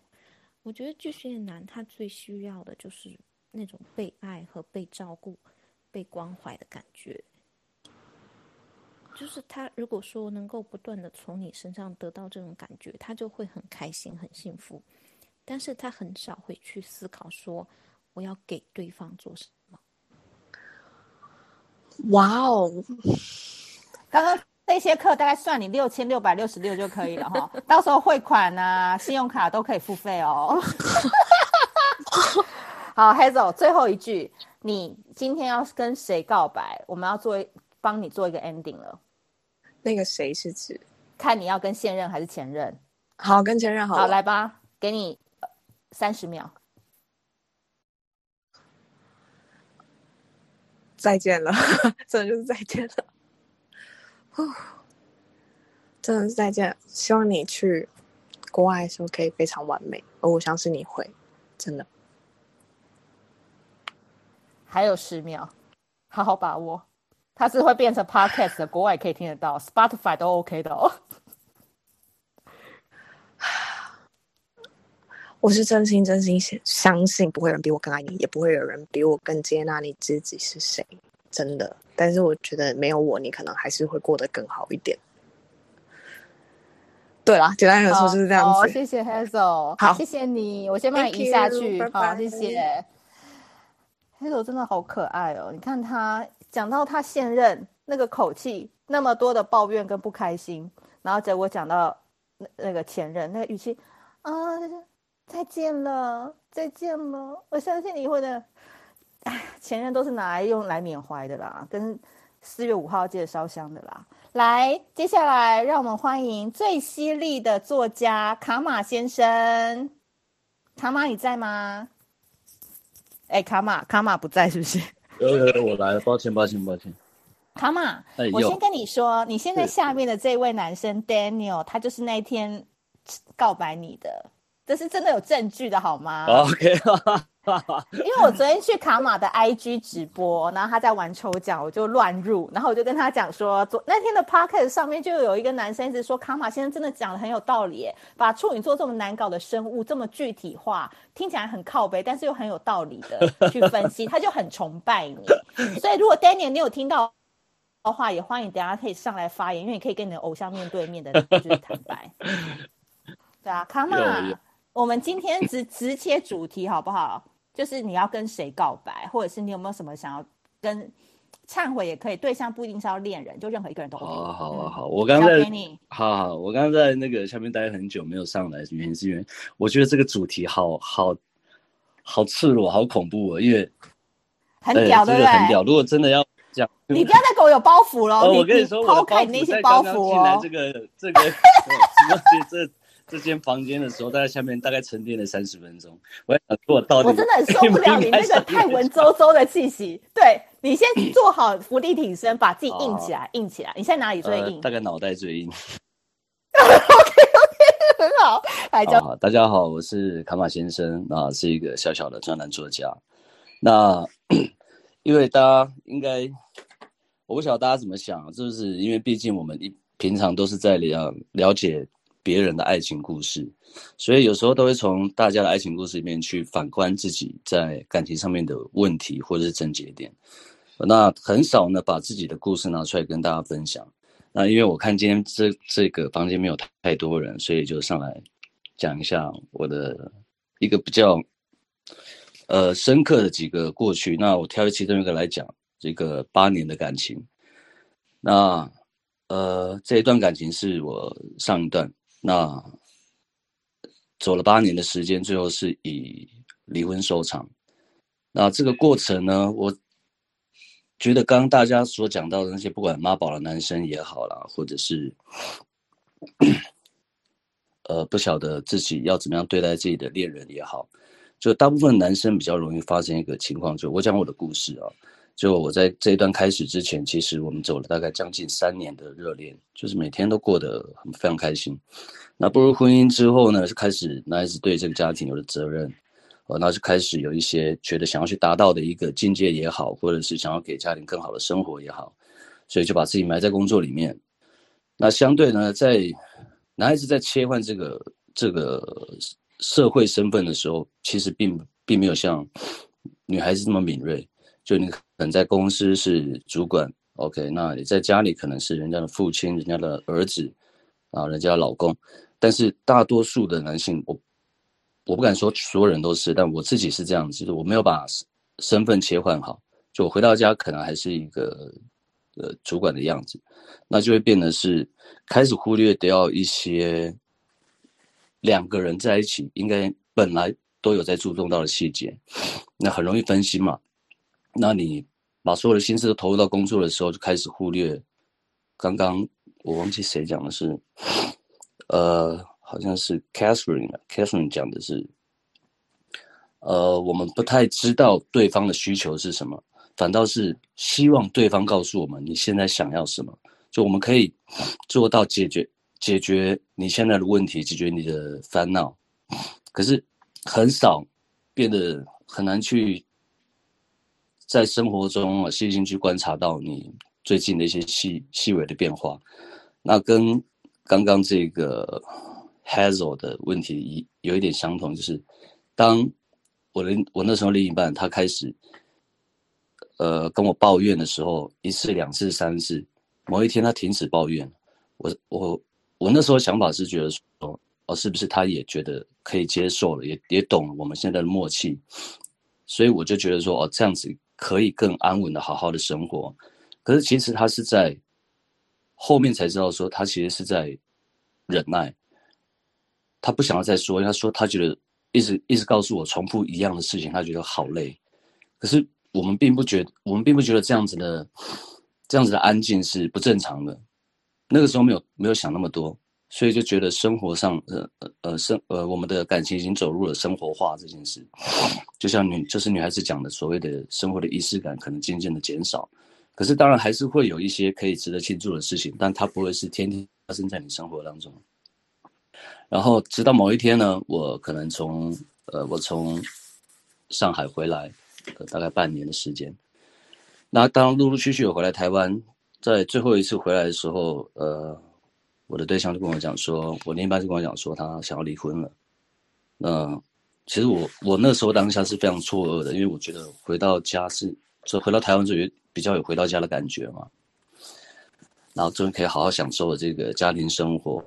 我觉得巨蟹男他最需要的就是那种被爱和被照顾、被关怀的感觉。就是他如果说能够不断的从你身上得到这种感觉，他就会很开心、很幸福。但是他很少会去思考说我要给对方做什么。哇哦，刚刚。那些课大概算你六千六百六十六就可以了哈，到时候汇款啊、信用卡都可以付费哦。好，Hazel，最后一句，你今天要跟谁告白？我们要做帮你做一个 ending 了。那个谁是指？看你要跟现任还是前任？好，跟前任好。好，来吧，给你三十秒。再见了，真的就是再见了。真的是再见，希望你去国外的时候可以非常完美，而我相信你会，真的。还有十秒，好好把握。它是会变成 podcast 的，国外可以听得到，Spotify 都 OK 的哦。我是真心真心相信，不会有人比我更爱你，也不会有人比我更接纳你自己是谁，真的。但是我觉得没有我，你可能还是会过得更好一点。对啦，简单来说就是这样子。好，谢谢 Hazel，好，谢谢你，我先帮你移下去。好，谢谢。Hazel 真的好可爱哦，你看他。讲到他现任那个口气，那么多的抱怨跟不开心，然后结果讲到那那个前任那个语气啊，再见了，再见了，我相信你会的。哎，前任都是拿来用来缅怀的啦，跟四月五号记得烧香的啦。来，接下来让我们欢迎最犀利的作家卡马先生。卡马你在吗？哎，卡马，卡马不在是不是？有有有，我来了，抱歉抱歉抱歉。卡玛，我先跟你说，你现在下面的这位男生 Daniel，他就是那一天告白你的，这是真的有证据的好吗？OK。因为我昨天去卡玛的 IG 直播，然后他在玩抽奖，我就乱入，然后我就跟他讲说，昨那天的 Podcast 上面就有一个男生一直说卡玛先生真的讲的很有道理，把处女座这么难搞的生物这么具体化，听起来很靠背，但是又很有道理的 去分析，他就很崇拜你。所以如果 Daniel 你有听到的话，也欢迎等下可以上来发言，因为你可以跟你的偶像面对面的就是坦白。对啊，卡玛，我们今天直直切主题好不好？就是你要跟谁告白，或者是你有没有什么想要跟忏悔也可以，对象不一定是要恋人，就任何一个人都。好啊，好啊，好。我刚刚在，好好，我刚刚在那个下面待很久没有上来，原因是因为我觉得这个主题好好好赤裸，好恐怖哦，因为很屌，对不对？很屌。如果真的要讲，你不要再给我有包袱了。我跟你说，抛开你那些包袱哦。这个这个什么这间房间的时候，大概下面大概沉淀了三十分钟。我想我到底，我真的很受 不了你那个太文绉绉的气息。对，你先做好伏地挺身，把自己硬起来，硬起来。你现在哪里最硬？呃、大概脑袋最硬。OK OK，很好。大家好，我是卡马先生啊，是一个小小的专栏作家。那 因为大家应该，我不晓得大家怎么想，就是因为毕竟我们一平常都是在了了解。别人的爱情故事，所以有时候都会从大家的爱情故事里面去反观自己在感情上面的问题或者是症结点。那很少呢把自己的故事拿出来跟大家分享。那因为我看今天这这个房间没有太多人，所以就上来讲一下我的一个比较呃深刻的几个过去。那我挑其中一个来讲，这个八年的感情。那呃这一段感情是我上一段。那走了八年的时间，最后是以离婚收场。那这个过程呢，我觉得刚刚大家所讲到的那些，不管妈宝的男生也好啦，或者是呃不晓得自己要怎么样对待自己的恋人也好，就大部分男生比较容易发生一个情况，就我讲我的故事啊。就我在这一段开始之前，其实我们走了大概将近三年的热恋，就是每天都过得很非常开心。那步入婚姻之后呢，是开始那一直对这个家庭有了责任，呃，那就开始有一些觉得想要去达到的一个境界也好，或者是想要给家庭更好的生活也好，所以就把自己埋在工作里面。那相对呢，在男孩子在切换这个这个社会身份的时候，其实并并没有像女孩子这么敏锐。就你可能在公司是主管，OK，那你在家里可能是人家的父亲、人家的儿子，啊，人家老公。但是大多数的男性，我我不敢说所有人都是，但我自己是这样子，就是我没有把身份切换好，就我回到家可能还是一个呃主管的样子，那就会变得是开始忽略掉一些两个人在一起应该本来都有在注重到的细节，那很容易分心嘛。那你把所有的心思都投入到工作的时候，就开始忽略。刚刚我忘记谁讲的是，呃，好像是 Catherine，Catherine 讲的是，呃，我们不太知道对方的需求是什么，反倒是希望对方告诉我们你现在想要什么，就我们可以做到解决解决你现在的问题，解决你的烦恼，可是很少变得很难去在生活中啊细心去观察到你最近的一些细细微的变化。那跟刚刚这个 Hazel 的问题一有一点相同，就是当我的我那时候另一半他开始。呃，跟我抱怨的时候，一次、两次、三次，某一天他停止抱怨，我我我那时候想法是觉得说，哦，是不是他也觉得可以接受了，也也懂我们现在的默契，所以我就觉得说，哦，这样子可以更安稳的好好的生活。可是其实他是在后面才知道说，他其实是在忍耐，他不想要再说，他说他觉得一直一直告诉我重复一样的事情，他觉得好累，可是。我们并不觉得，我们并不觉得这样子的，这样子的安静是不正常的。那个时候没有没有想那么多，所以就觉得生活上，呃呃呃生呃我们的感情已经走入了生活化这件事。就像女就是女孩子讲的，所谓的生活的仪式感可能渐渐的减少。可是当然还是会有一些可以值得庆祝的事情，但它不会是天天发生在你生活当中。然后直到某一天呢，我可能从呃我从上海回来。大概半年的时间，那当陆陆续续有回来台湾，在最后一次回来的时候，呃，我的对象就跟我讲说，我另一半就跟我讲说，他想要离婚了。那其实我我那时候当下是非常错愕的，因为我觉得回到家是，就回到台湾就有比较有回到家的感觉嘛，然后终于可以好好享受这个家庭生活，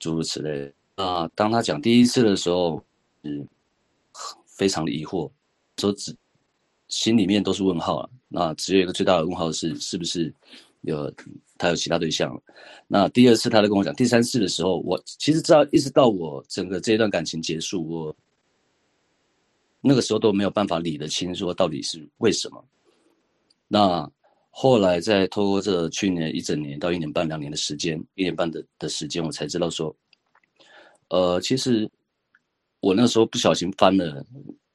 诸如此类。那当他讲第一次的时候，嗯，非常的疑惑。说只心里面都是问号了，那只有一个最大的问号是是不是有他有其他对象？那第二次他在跟我讲，第三次的时候，我其实知道一直到我整个这一段感情结束，我那个时候都没有办法理得清，说到底是为什么。那后来在透过这去年一整年到一年半两年的时间，一年半的的时间，我才知道说，呃，其实我那时候不小心翻了。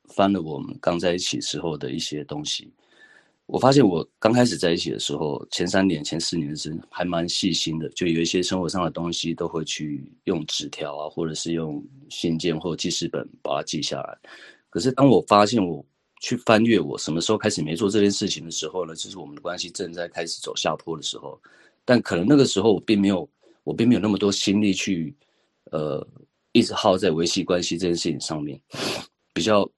翻了我们刚在一起时候的一些东西，我发现我刚开始在一起的时候，前三年、前四年是还蛮细心的，就有一些生活上的东西都会去用纸条啊，或者是用信件或记事本把它记下来。可是当我发现我去翻阅我什么时候开始没做这件事情的时候呢，就是我们的关系正在开始走下坡的时候。但可能那个时候我并没有，我并没有那么多心力去，呃，一直耗在维系关系这件事情上面，比较。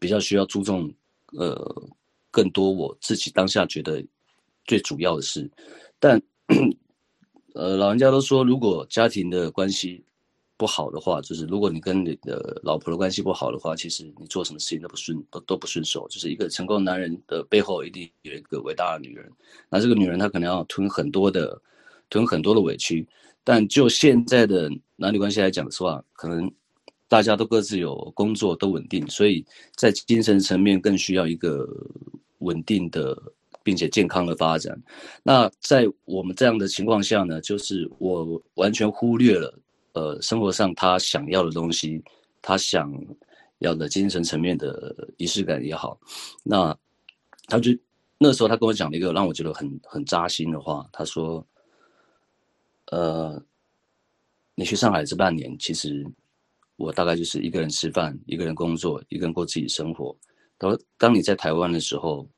比较需要注重，呃，更多我自己当下觉得最主要的事，但，呃，老人家都说，如果家庭的关系不好的话，就是如果你跟你的老婆的关系不好的话，其实你做什么事情都不顺，都都不顺手。就是一个成功男人的背后一定有一个伟大的女人，那这个女人她可能要吞很多的，吞很多的委屈。但就现在的男女关系来讲的话，可能。大家都各自有工作，都稳定，所以在精神层面更需要一个稳定的并且健康的发展。那在我们这样的情况下呢，就是我完全忽略了呃生活上他想要的东西，他想要的精神层面的仪式感也好。那他就那时候他跟我讲了一个让我觉得很很扎心的话，他说：“呃，你去上海这半年，其实。”我大概就是一个人吃饭，一个人工作，一个人过自己生活。当当你在台湾的时候，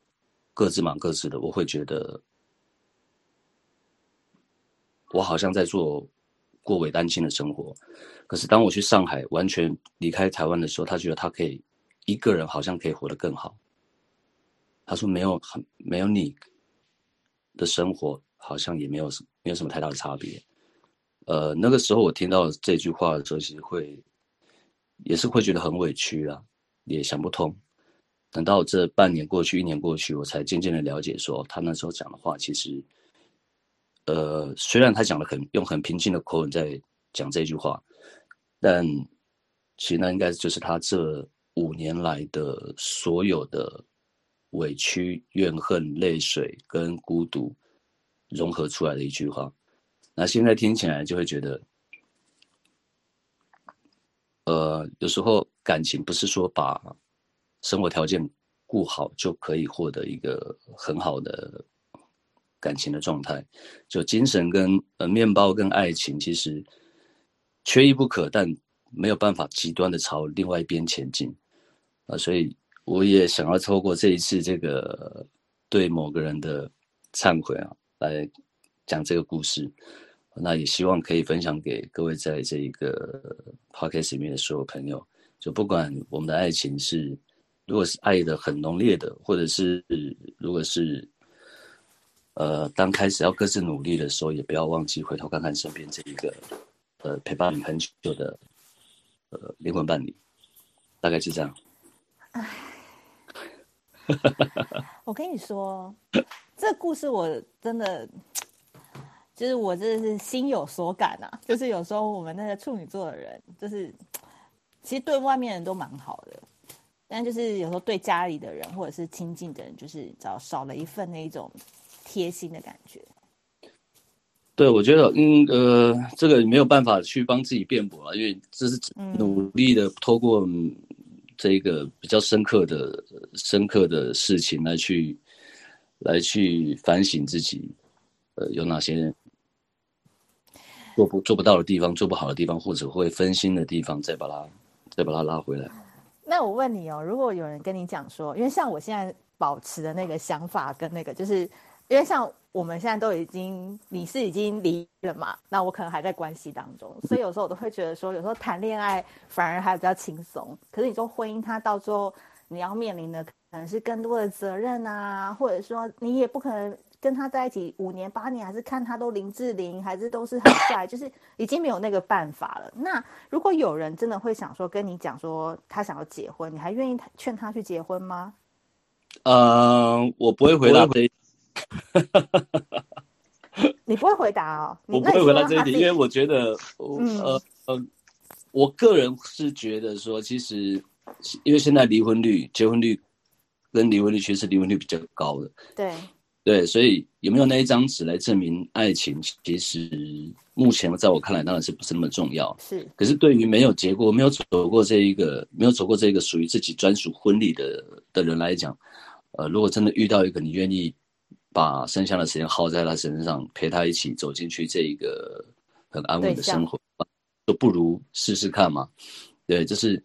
各自忙各自的，我会觉得我好像在做过伪单亲的生活。可是当我去上海，完全离开台湾的时候，他觉得他可以一个人，好像可以活得更好。他说没有很没有你的生活，好像也没有什没有什么太大的差别。呃，那个时候我听到这句话的时候，其实会。也是会觉得很委屈啦，也想不通。等到这半年过去，一年过去，我才渐渐的了解说，说他那时候讲的话，其实，呃，虽然他讲的很用很平静的口吻在讲这句话，但其实那应该就是他这五年来的所有的委屈、怨恨、泪水跟孤独融合出来的一句话。那现在听起来就会觉得。呃，有时候感情不是说把生活条件顾好就可以获得一个很好的感情的状态，就精神跟呃面包跟爱情其实缺一不可，但没有办法极端的朝另外一边前进。啊，所以我也想要透过这一次这个对某个人的忏悔啊，来讲这个故事，那也希望可以分享给各位在这一个 podcast 里面的所有朋友，就不管我们的爱情是如果是爱的很浓烈的，或者是如果是。呃，当开始要各自努力的时候，也不要忘记回头看看身边这一个，呃，陪伴你很久的，呃，灵魂伴侣，大概是这样。我跟你说，这故事我真的，就是我真的是心有所感啊。就是有时候我们那个处女座的人，就是其实对外面人都蛮好的，但就是有时候对家里的人或者是亲近的人，就是找少了一份那一种。贴心的感觉，对，我觉得，嗯，呃，这个没有办法去帮自己辩驳了，因为这是努力的透过这个比较深刻的、深刻的事情来去，来去反省自己，呃，有哪些做不做不到的地方，做不好的地方，或者会分心的地方，再把它再把它拉回来。那我问你哦，如果有人跟你讲说，因为像我现在保持的那个想法跟那个就是。因为像我们现在都已经，你是已经离了嘛，那我可能还在关系当中，所以有时候我都会觉得说，有时候谈恋爱反而还比较轻松。可是你说婚姻，它到最后你要面临的可能是更多的责任啊，或者说你也不可能跟他在一起五年八年，还是看他都林志玲，还是都是很帅，就是已经没有那个办法了。那如果有人真的会想说跟你讲说他想要结婚，你还愿意劝他去结婚吗？呃，我不会回答这。你不会回答哦，我不会回答这一题，因为我觉得，嗯、呃呃，我个人是觉得说，其实因为现在离婚率、结婚率跟离婚率其实离婚率比较高的，对对，所以有没有那一张纸来证明爱情？其实目前在我看来，当然是不是那么重要。是，可是对于没有结过、没有走过这一个、没有走过这个属于自己专属婚礼的的人来讲，呃，如果真的遇到一个你愿意。把剩下的时间耗在他身上，陪他一起走进去这一个很安稳的生活，就不如试试看嘛。对，就是，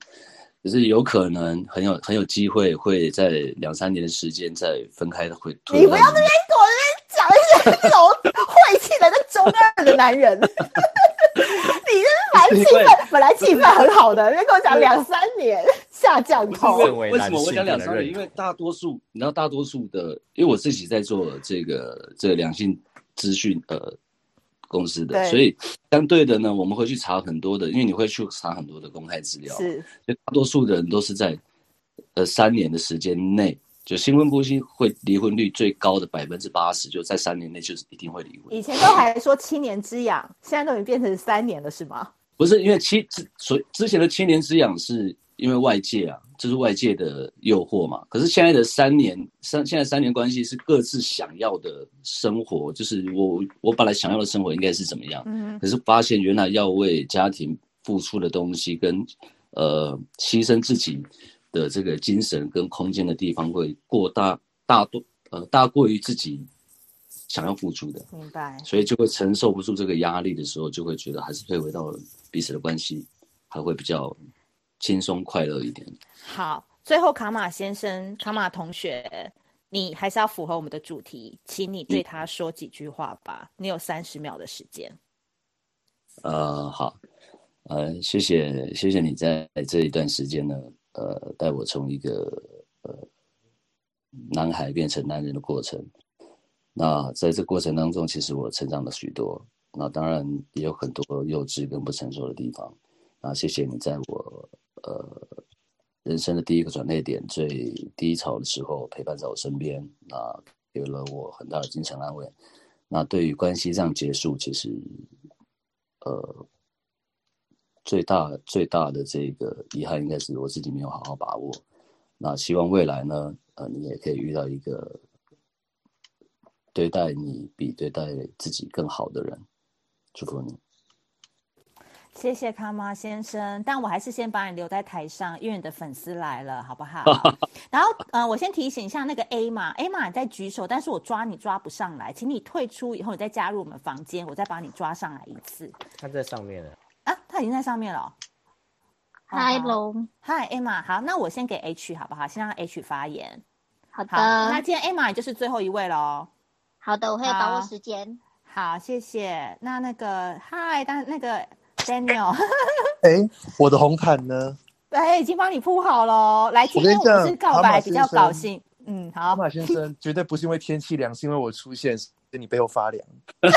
就是有可能很有很有机会会在两三年的时间再分开的会。你不要这边给我这边讲一些那种晦气的、那中二的男人。你这是蛮气氛，本来气氛很好的，别跟我讲两三年下降头。为什么我讲两三年？因为大多数，你知道，大多数的，因为我自己在做这个这个两性资讯呃公司的，所以相对的呢，我们会去查很多的，因为你会去查很多的公开资料，是，所以大多数的人都是在呃三年的时间内。就新婚夫妻会离婚率最高的百分之八十，就在三年内就是一定会离婚。以前都还说七年之痒，现在都已经变成三年了，是吗？不是，因为七之所之前的七年之痒是因为外界啊，就是外界的诱惑嘛。可是现在的三年三，现在三年关系是各自想要的生活，就是我我本来想要的生活应该是怎么样？嗯。可是发现原来要为家庭付出的东西跟呃牺牲自己。的这个精神跟空间的地方会过大，大多呃大过于自己想要付出的，明白，所以就会承受不住这个压力的时候，就会觉得还是退回到彼此的关系，还会比较轻松快乐一点。好，最后卡马先生、卡马同学，你还是要符合我们的主题，请你对他说几句话吧。你有三十秒的时间。呃，好，呃，谢谢，谢谢你在这一段时间呢。呃，带我从一个呃男孩变成男人的过程。那在这过程当中，其实我成长了许多。那当然也有很多幼稚跟不成熟的地方。那谢谢你在我呃人生的第一个转捩点、最低潮的时候陪伴在我身边，那给了我很大的精神安慰。那对于关系这样结束，其实呃。最大最大的这个遗憾，应该是我自己没有好好把握。那希望未来呢，呃，你也可以遇到一个对待你比对待自己更好的人。祝福你。谢谢卡妈先生，但我还是先把你留在台上，因为你的粉丝来了，好不好？然后，呃，我先提醒一下那个 A 嘛，A 嘛你在举手，但是我抓你抓不上来，请你退出以后，你再加入我们房间，我再把你抓上来一次。他在上面了啊，他已经在上面了。Hi 龙，Hi Emma，好，那我先给 H 好不好？先让 H 发言。好的。好，那今天 Emma 也就是最后一位喽。好的，我会把握时间。好，谢谢。那那个 Hi，但那个。Daniel，哎、欸，我的红毯呢？对，已经帮你铺好了。来，今天我是告白，比较高兴。嗯，好。马先生 绝对不是因为天气凉，是因为我出现，跟你背后发凉。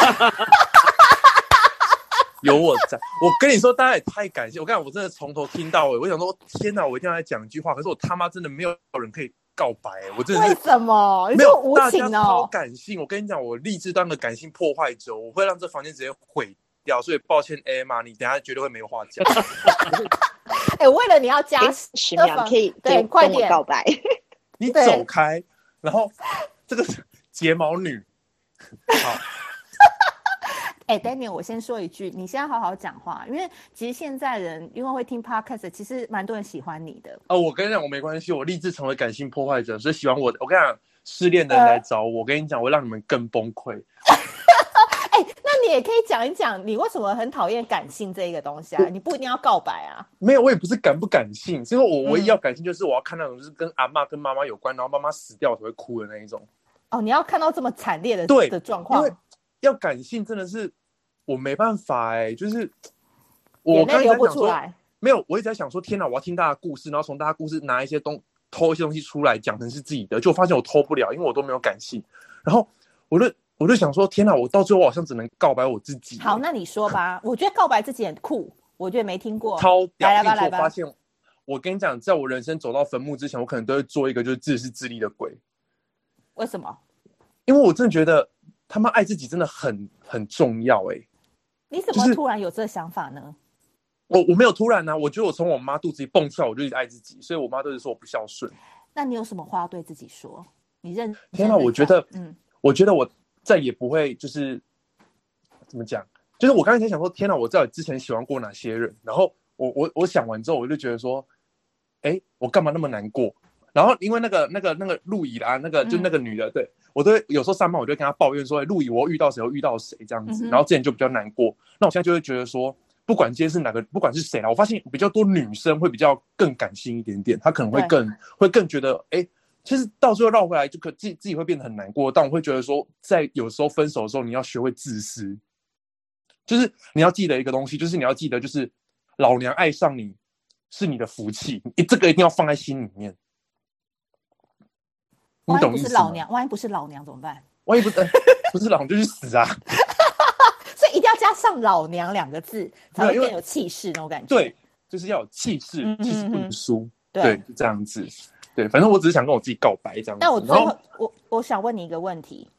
有我在，我跟你说，大家也太感谢我。刚才我真的从头听到尾，我想说，天哪，我一定要来讲一句话。可是我他妈真的没有人可以告白，我真的是为什么？没有无情哦，大家超感性。我跟你讲，我立志当个感性破坏者，我会让这房间直接毁。所以抱歉，Emma，你等下绝对会没有话讲。哎、欸，为了你要加十秒，可以对，快点告白。你走开，然后这个睫毛女。好。哎、欸、，Daniel，我先说一句，你现在好好讲话，因为其实现在人因为会听 Podcast，其实蛮多人喜欢你的。哦，我跟你讲，我没关系，我立志成为感性破坏者，所以喜欢我的。我跟你讲，失恋的人来找我，呃、我跟你讲，我让你们更崩溃。也可以讲一讲，你为什么很讨厌感性这一个东西啊？你不一定要告白啊。没有，我也不是感不感性，是因为我唯一要感性就是我要看那种就是跟阿妈跟妈妈有关，然后妈妈死掉才会哭的那一种。哦，你要看到这么惨烈的对的状况，因为要感性真的是我没办法哎、欸，就是我刚才流不出来。没有，我一直在想说，天哪，我要听大家故事，然后从大家故事拿一些东偷一些东西出来讲成是自己的，就发现我偷不了，因为我都没有感性，然后我就。我就想说，天哪！我到最后好像只能告白我自己。好，那你说吧。我觉得告白自己很酷，我觉得没听过。超屌！来吧，来吧。我发现，我跟你讲，在我人生走到坟墓之前，我可能都会做一个就是自私自利的鬼。为什么？因为我真的觉得他妈爱自己真的很很重要哎、欸。你怎么突然有这个想法呢？就是、我我没有突然呢、啊，我觉得我从我妈肚子里蹦出来，我就一直爱自己，所以我妈都是说我不孝顺。那你有什么话要对自己说？你认？天哪！我觉得，嗯，我觉得我。再也不会就是怎么讲，就是我刚才在想说，天哪！我知道之前喜欢过哪些人，然后我我我想完之后，我就觉得说，哎，我干嘛那么难过？然后因为那个那个那个路易啦，那个就那个女的，嗯、对我都会有时候上班，我就跟她抱怨说，哎，路易，我遇到谁，我遇到谁这样子，然后之前就比较难过。那我现在就会觉得说，不管今天是哪个，不管是谁啦，我发现比较多女生会比较更感性一点点，她可能会更会更觉得，哎。其实到最后绕回来，就可自己自己会变得很难过。但我会觉得说，在有时候分手的时候，你要学会自私，就是你要记得一个东西，就是你要记得，就是老娘爱上你是你的福气，你这个一定要放在心里面。万一不是老娘，万一不是老娘怎么办？万一不是不是老娘就去死啊！所以一定要加上“老娘”两个字，才会更有气势那种感觉。对，就是要有气势，气势不能输。对，对，就这样子。对，反正我只是想跟我自己告白这样子。但我最后，我我想问你一个问题，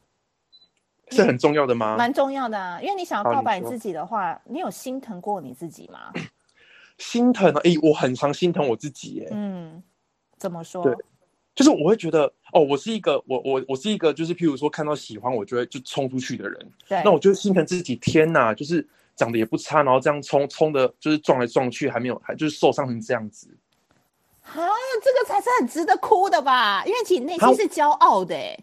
是很重要的吗？蛮重要的啊，因为你想要告白你自己的话，你，你有心疼过你自己吗？心疼啊！哎、欸，我很常心疼我自己耶。嗯，怎么说？对，就是我会觉得，哦，我是一个，我我我是一个，就是譬如说看到喜欢，我就会就冲出去的人。对，那我就心疼自己，天哪，就是长得也不差，然后这样冲冲的，就是撞来撞去，还没有，还就是受伤成这样子。啊，这个才是很值得哭的吧？因为其实内心是骄傲的，哎。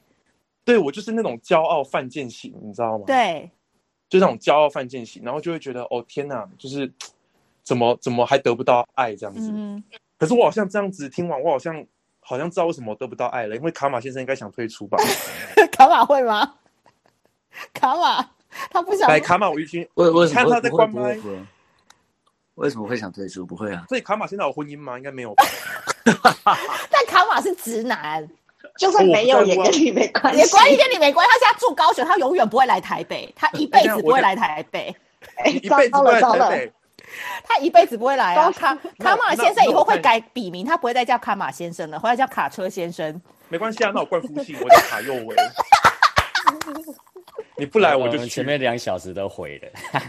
对，我就是那种骄傲犯贱型，你知道吗？对，就那种骄傲犯贱型，然后就会觉得，哦天哪，就是怎么怎么还得不到爱这样子。嗯。可是我好像这样子听完，我好像好像知道为什么我得不到爱了，因为卡玛先生应该想退出吧？卡玛会吗？卡玛他不想。来，卡玛，我一听，我我看他在关麦。为什么会想退出？不会啊。所以卡玛现在有婚姻吗？应该没有吧。但卡玛是直男，就算没有也跟你没关系，也关系跟你没关系。他现在住高雄，他永远不会来台北，他一辈 子不会来台北。哎，糟了糟了，他一辈子不会来啊。卡卡玛先生以后会改笔名，他不会再叫卡玛先生了，回来叫卡车先生。没关系啊，那我冠夫姓，我叫卡佑威。你不来我就前面两小时都毁了。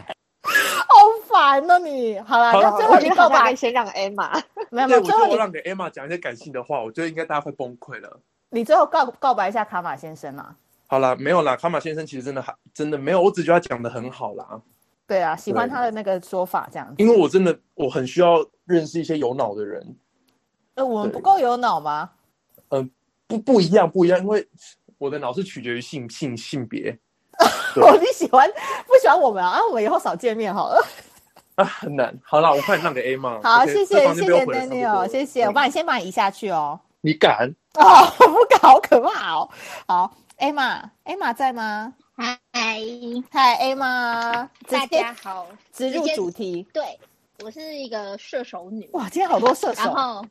烦了你，好了，那最后你告白先让 Emma，没有没有，最后我让给 Emma 讲一些感性的话，我觉得应该大家会崩溃了。你最后告告白一下卡玛先生啊？好了，没有啦，卡玛先生其实真的还真的没有，我只觉得他讲的很好啦。对啊，喜欢他的那个说法这样子。因为我真的我很需要认识一些有脑的人。呃，我们不够有脑吗？嗯、呃，不不一样，不一样，因为我的脑是取决于性性性别。哦，你喜欢不喜欢我们啊？啊，我们以后少见面好了。啊，很难。好了，我快点让给 A 嘛。好，谢谢谢谢 Daniel，谢谢。我帮你先把你移下去哦。你敢？哦，不敢，好可怕哦。好，Emma，Emma 在吗？嗨嗨，Emma，大家好。直入主题。对，我是一个射手女。哇，今天好多射手。然后，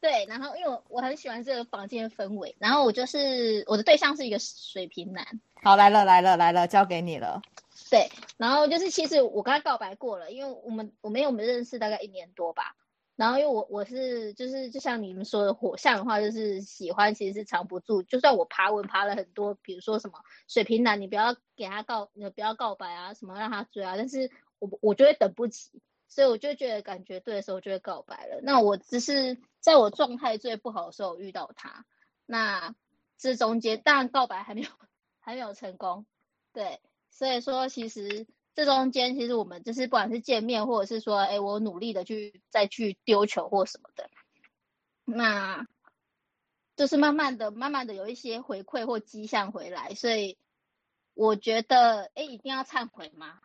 对，然后因为我我很喜欢这个房间的氛围，然后我就是我的对象是一个水瓶男。好，来了来了来了，交给你了。对，然后就是其实我跟他告白过了，因为我们我们我们认识大概一年多吧。然后因为我我是就是就像你们说的火象的话，就是喜欢其实是藏不住。就算我爬文爬了很多，比如说什么水瓶男，你不要给他告，你不要告白啊，什么让他追啊，但是我我就会等不及，所以我就觉得感觉对的时候就会告白了。那我只是在我状态最不好的时候遇到他，那这中间当然告白还没有还没有成功，对。所以说，其实这中间，其实我们就是不管是见面，或者是说，哎，我努力的去再去丢球或什么的，那就是慢慢的、慢慢的有一些回馈或迹象回来。所以我觉得，哎，一定要忏悔吗？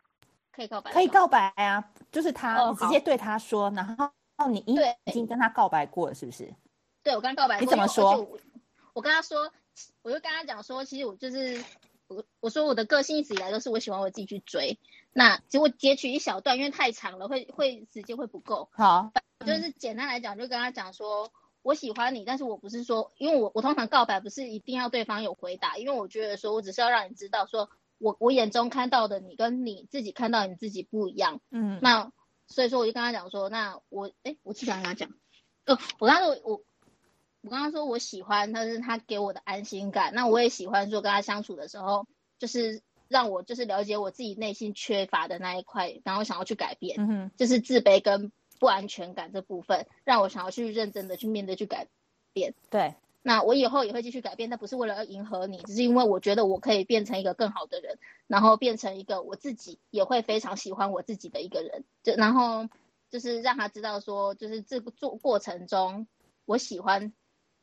可以告白？可以告白啊！就是他，哦、你直接对他说，然后哦你已已经跟他告白过了，是不是？对，我刚告白过。你怎么说？我，我跟他说，我就跟他讲说，其实我就是。我我说我的个性一直以来都是我喜欢我自己去追，那结果截取一小段，因为太长了，会会时间会不够。好，就是简单来讲，就跟他讲说，我喜欢你，但是我不是说，因为我我通常告白不是一定要对方有回答，因为我觉得说我只是要让你知道，说我我眼中看到的你跟你自己看到你自己不一样。嗯，那所以说我就跟他讲说，那我哎，我经常跟他讲，呃，我刚刚说我。我刚刚说我喜欢，但是他给我的安心感。那我也喜欢说跟他相处的时候，就是让我就是了解我自己内心缺乏的那一块，然后想要去改变，嗯哼，就是自卑跟不安全感这部分，让我想要去认真的去面对去改变。对，那我以后也会继续改变，但不是为了要迎合你，只是因为我觉得我可以变成一个更好的人，然后变成一个我自己也会非常喜欢我自己的一个人。就然后就是让他知道说，就是这个做过程中我喜欢。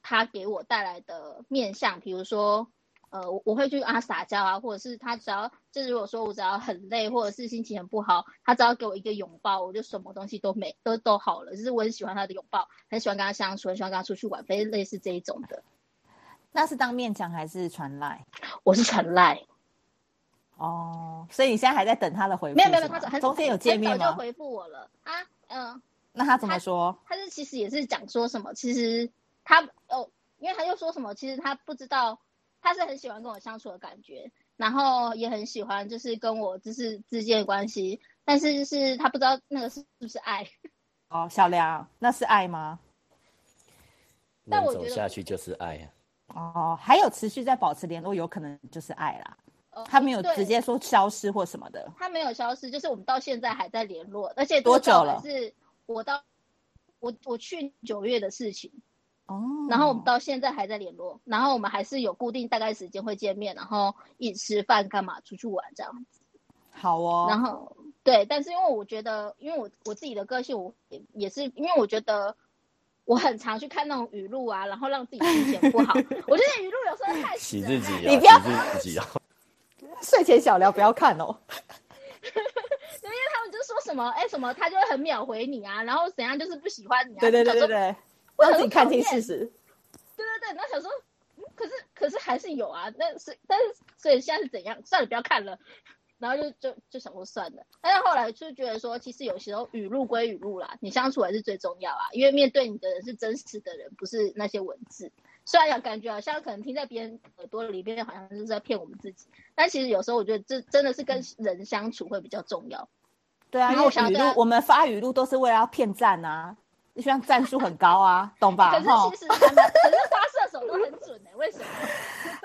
他给我带来的面向，比如说，呃，我我会去跟他撒娇啊，或者是他只要就是如果说我只要很累，或者是心情很不好，他只要给我一个拥抱，我就什么东西都没都都好了。就是我很喜欢他的拥抱，很喜欢跟他相处，很喜欢跟他出去玩，非类似这一种的。那是当面讲还是传赖？我是传赖。哦，所以你现在还在等他的回复？没有没有，他很中间有见面吗？就回复我了啊，嗯。那他怎么说？他是其实也是讲说什么，其实。他哦，因为他又说什么，其实他不知道，他是很喜欢跟我相处的感觉，然后也很喜欢就是跟我就是之间的关系，但是就是他不知道那个是是不是爱。哦，小梁，那是爱吗？但我觉得走下去就是爱啊。哦，还有持续在保持联络，有可能就是爱啦。哦，他没有直接说消失或什么的。他没有消失，就是我们到现在还在联络，而且多久了？是我到我我去九月的事情。哦，然后我们到现在还在联络，然后我们还是有固定大概时间会见面，然后一起吃饭干嘛出去玩这样子。好哦。然后对，但是因为我觉得，因为我我自己的个性，我也也是因为我觉得我很常去看那种语录啊，然后让自己心情不好。我觉得语录有时候太洗自己，你不要自己啊。睡前小聊不要看哦。因为他们就说什么，哎什么，他就会很秒回你啊，然后怎样就是不喜欢你啊。对对对对对。我自己看清事实。对对对，那想说，可是可是还是有啊，那是但是所以现在是怎样？算了，不要看了。然后就就就想说算了。但是后来就觉得说，其实有时候语录归语录啦，你相处还是最重要啊。因为面对你的人是真实的人，不是那些文字。虽然有感觉好像可能听在别人耳朵里边，好像就是在骗我们自己，但其实有时候我觉得这真的是跟人相处会比较重要。对啊，因为语录我们发语录都是为了要骗赞啊。你虽然战术很高啊，懂吧？可是其实可是发射手都很准哎、欸，为什么？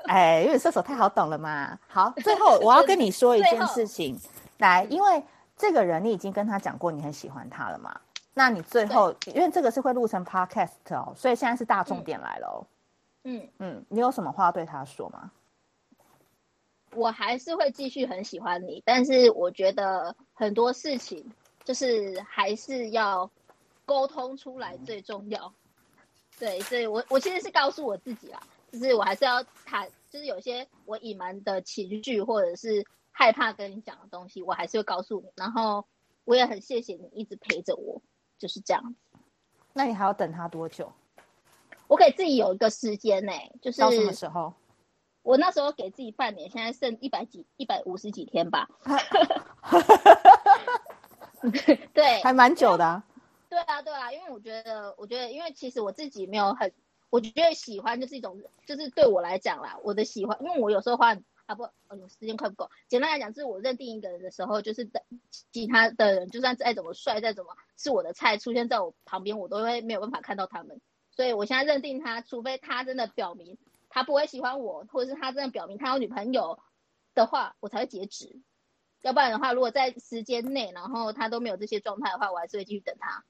哎，因为射手太好懂了嘛。好，最后我要跟你说一件事情，来，因为这个人你已经跟他讲过你很喜欢他了嘛。那你最后，因为这个是会录成 podcast 哦，所以现在是大重点来了哦。嗯嗯，你有什么话要对他说吗？我还是会继续很喜欢你，但是我觉得很多事情就是还是要沟通出来最重要。对，所以我我其实是告诉我自己啦，就是我还是要谈，就是有些我隐瞒的情绪或者是害怕跟你讲的东西，我还是会告诉你。然后我也很谢谢你一直陪着我，就是这样子。那你还要等他多久？我给自己有一个时间呢、欸，就是到什么时候？我那时候给自己半年，现在剩一百几、一百五十几天吧。对，还蛮久的啊。对啊，对啊，因为我觉得，我觉得，因为其实我自己没有很，我觉得喜欢就是一种，就是对我来讲啦，我的喜欢，因为我有时候话啊不，哦，时间快不够。简单来讲，就是我认定一个人的时候，就是等其他的人，就算再怎么帅，再怎么是我的菜，出现在我旁边，我都会没有办法看到他们。所以我现在认定他，除非他真的表明他不会喜欢我，或者是他真的表明他有女朋友的话，我才会截止。要不然的话，如果在时间内，然后他都没有这些状态的话，我还是会继续等他。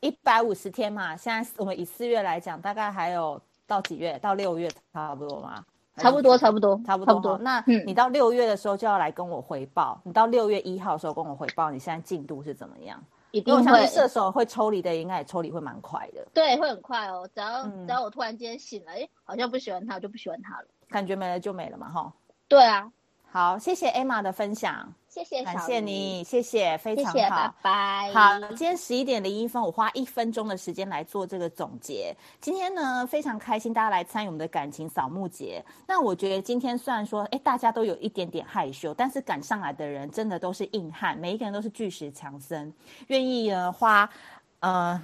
一百五十天嘛，现在我们以四月来讲，大概还有到几月？到六月差不多吗？差不多，差不多，差不多。差不多。那你到六月的时候就要来跟我回报。嗯、你到六月一号的时候跟我回报，你现在进度是怎么样？一定会。射手会抽离的，应该也抽离会蛮快的。对，会很快哦。只要、嗯、只要我突然间醒了，哎，好像不喜欢他，我就不喜欢他了。感觉没了就没了嘛，哈。对啊。好，谢谢 Emma 的分享。谢谢，感谢你，谢谢，非常好，谢谢，拜拜。好，今天十一点零一分，我花一分钟的时间来做这个总结。今天呢，非常开心，大家来参与我们的感情扫墓节。那我觉得今天虽然说，哎，大家都有一点点害羞，但是赶上来的人真的都是硬汉，每一个人都是巨石强森，愿意呢花，呃，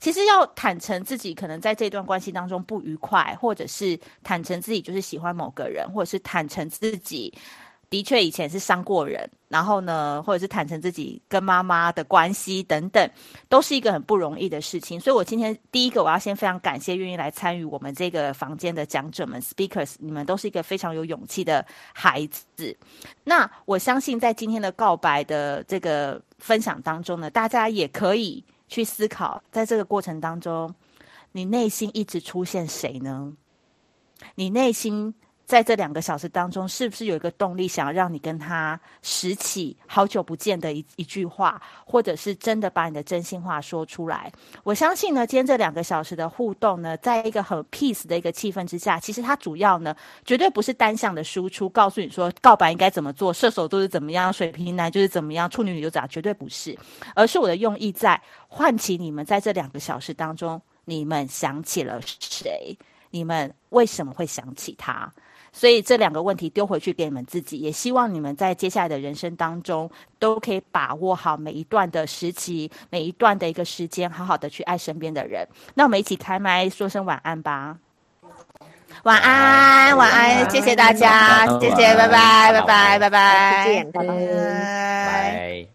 其实要坦诚自己可能在这段关系当中不愉快，或者是坦诚自己就是喜欢某个人，或者是坦诚自己。的确，以前是伤过人，然后呢，或者是坦诚自己跟妈妈的关系等等，都是一个很不容易的事情。所以，我今天第一个，我要先非常感谢愿意来参与我们这个房间的讲者们 （speakers），你们都是一个非常有勇气的孩子。那我相信，在今天的告白的这个分享当中呢，大家也可以去思考，在这个过程当中，你内心一直出现谁呢？你内心。在这两个小时当中，是不是有一个动力，想要让你跟他拾起好久不见的一一句话，或者是真的把你的真心话说出来？我相信呢，今天这两个小时的互动呢，在一个很 peace 的一个气氛之下，其实它主要呢，绝对不是单向的输出，告诉你说告白应该怎么做，射手都是怎么样，水瓶男就是怎么样，处女女就怎样，绝对不是，而是我的用意在唤起你们在这两个小时当中，你们想起了谁？你们为什么会想起他？所以这两个问题丢回去给你们自己，也希望你们在接下来的人生当中都可以把握好每一段的时期，每一段的一个时间，好好的去爱身边的人。那我们一起开麦说声晚安吧。晚安，晚安，谢谢大家，谢谢，拜拜，拜拜，拜拜，再见，拜拜。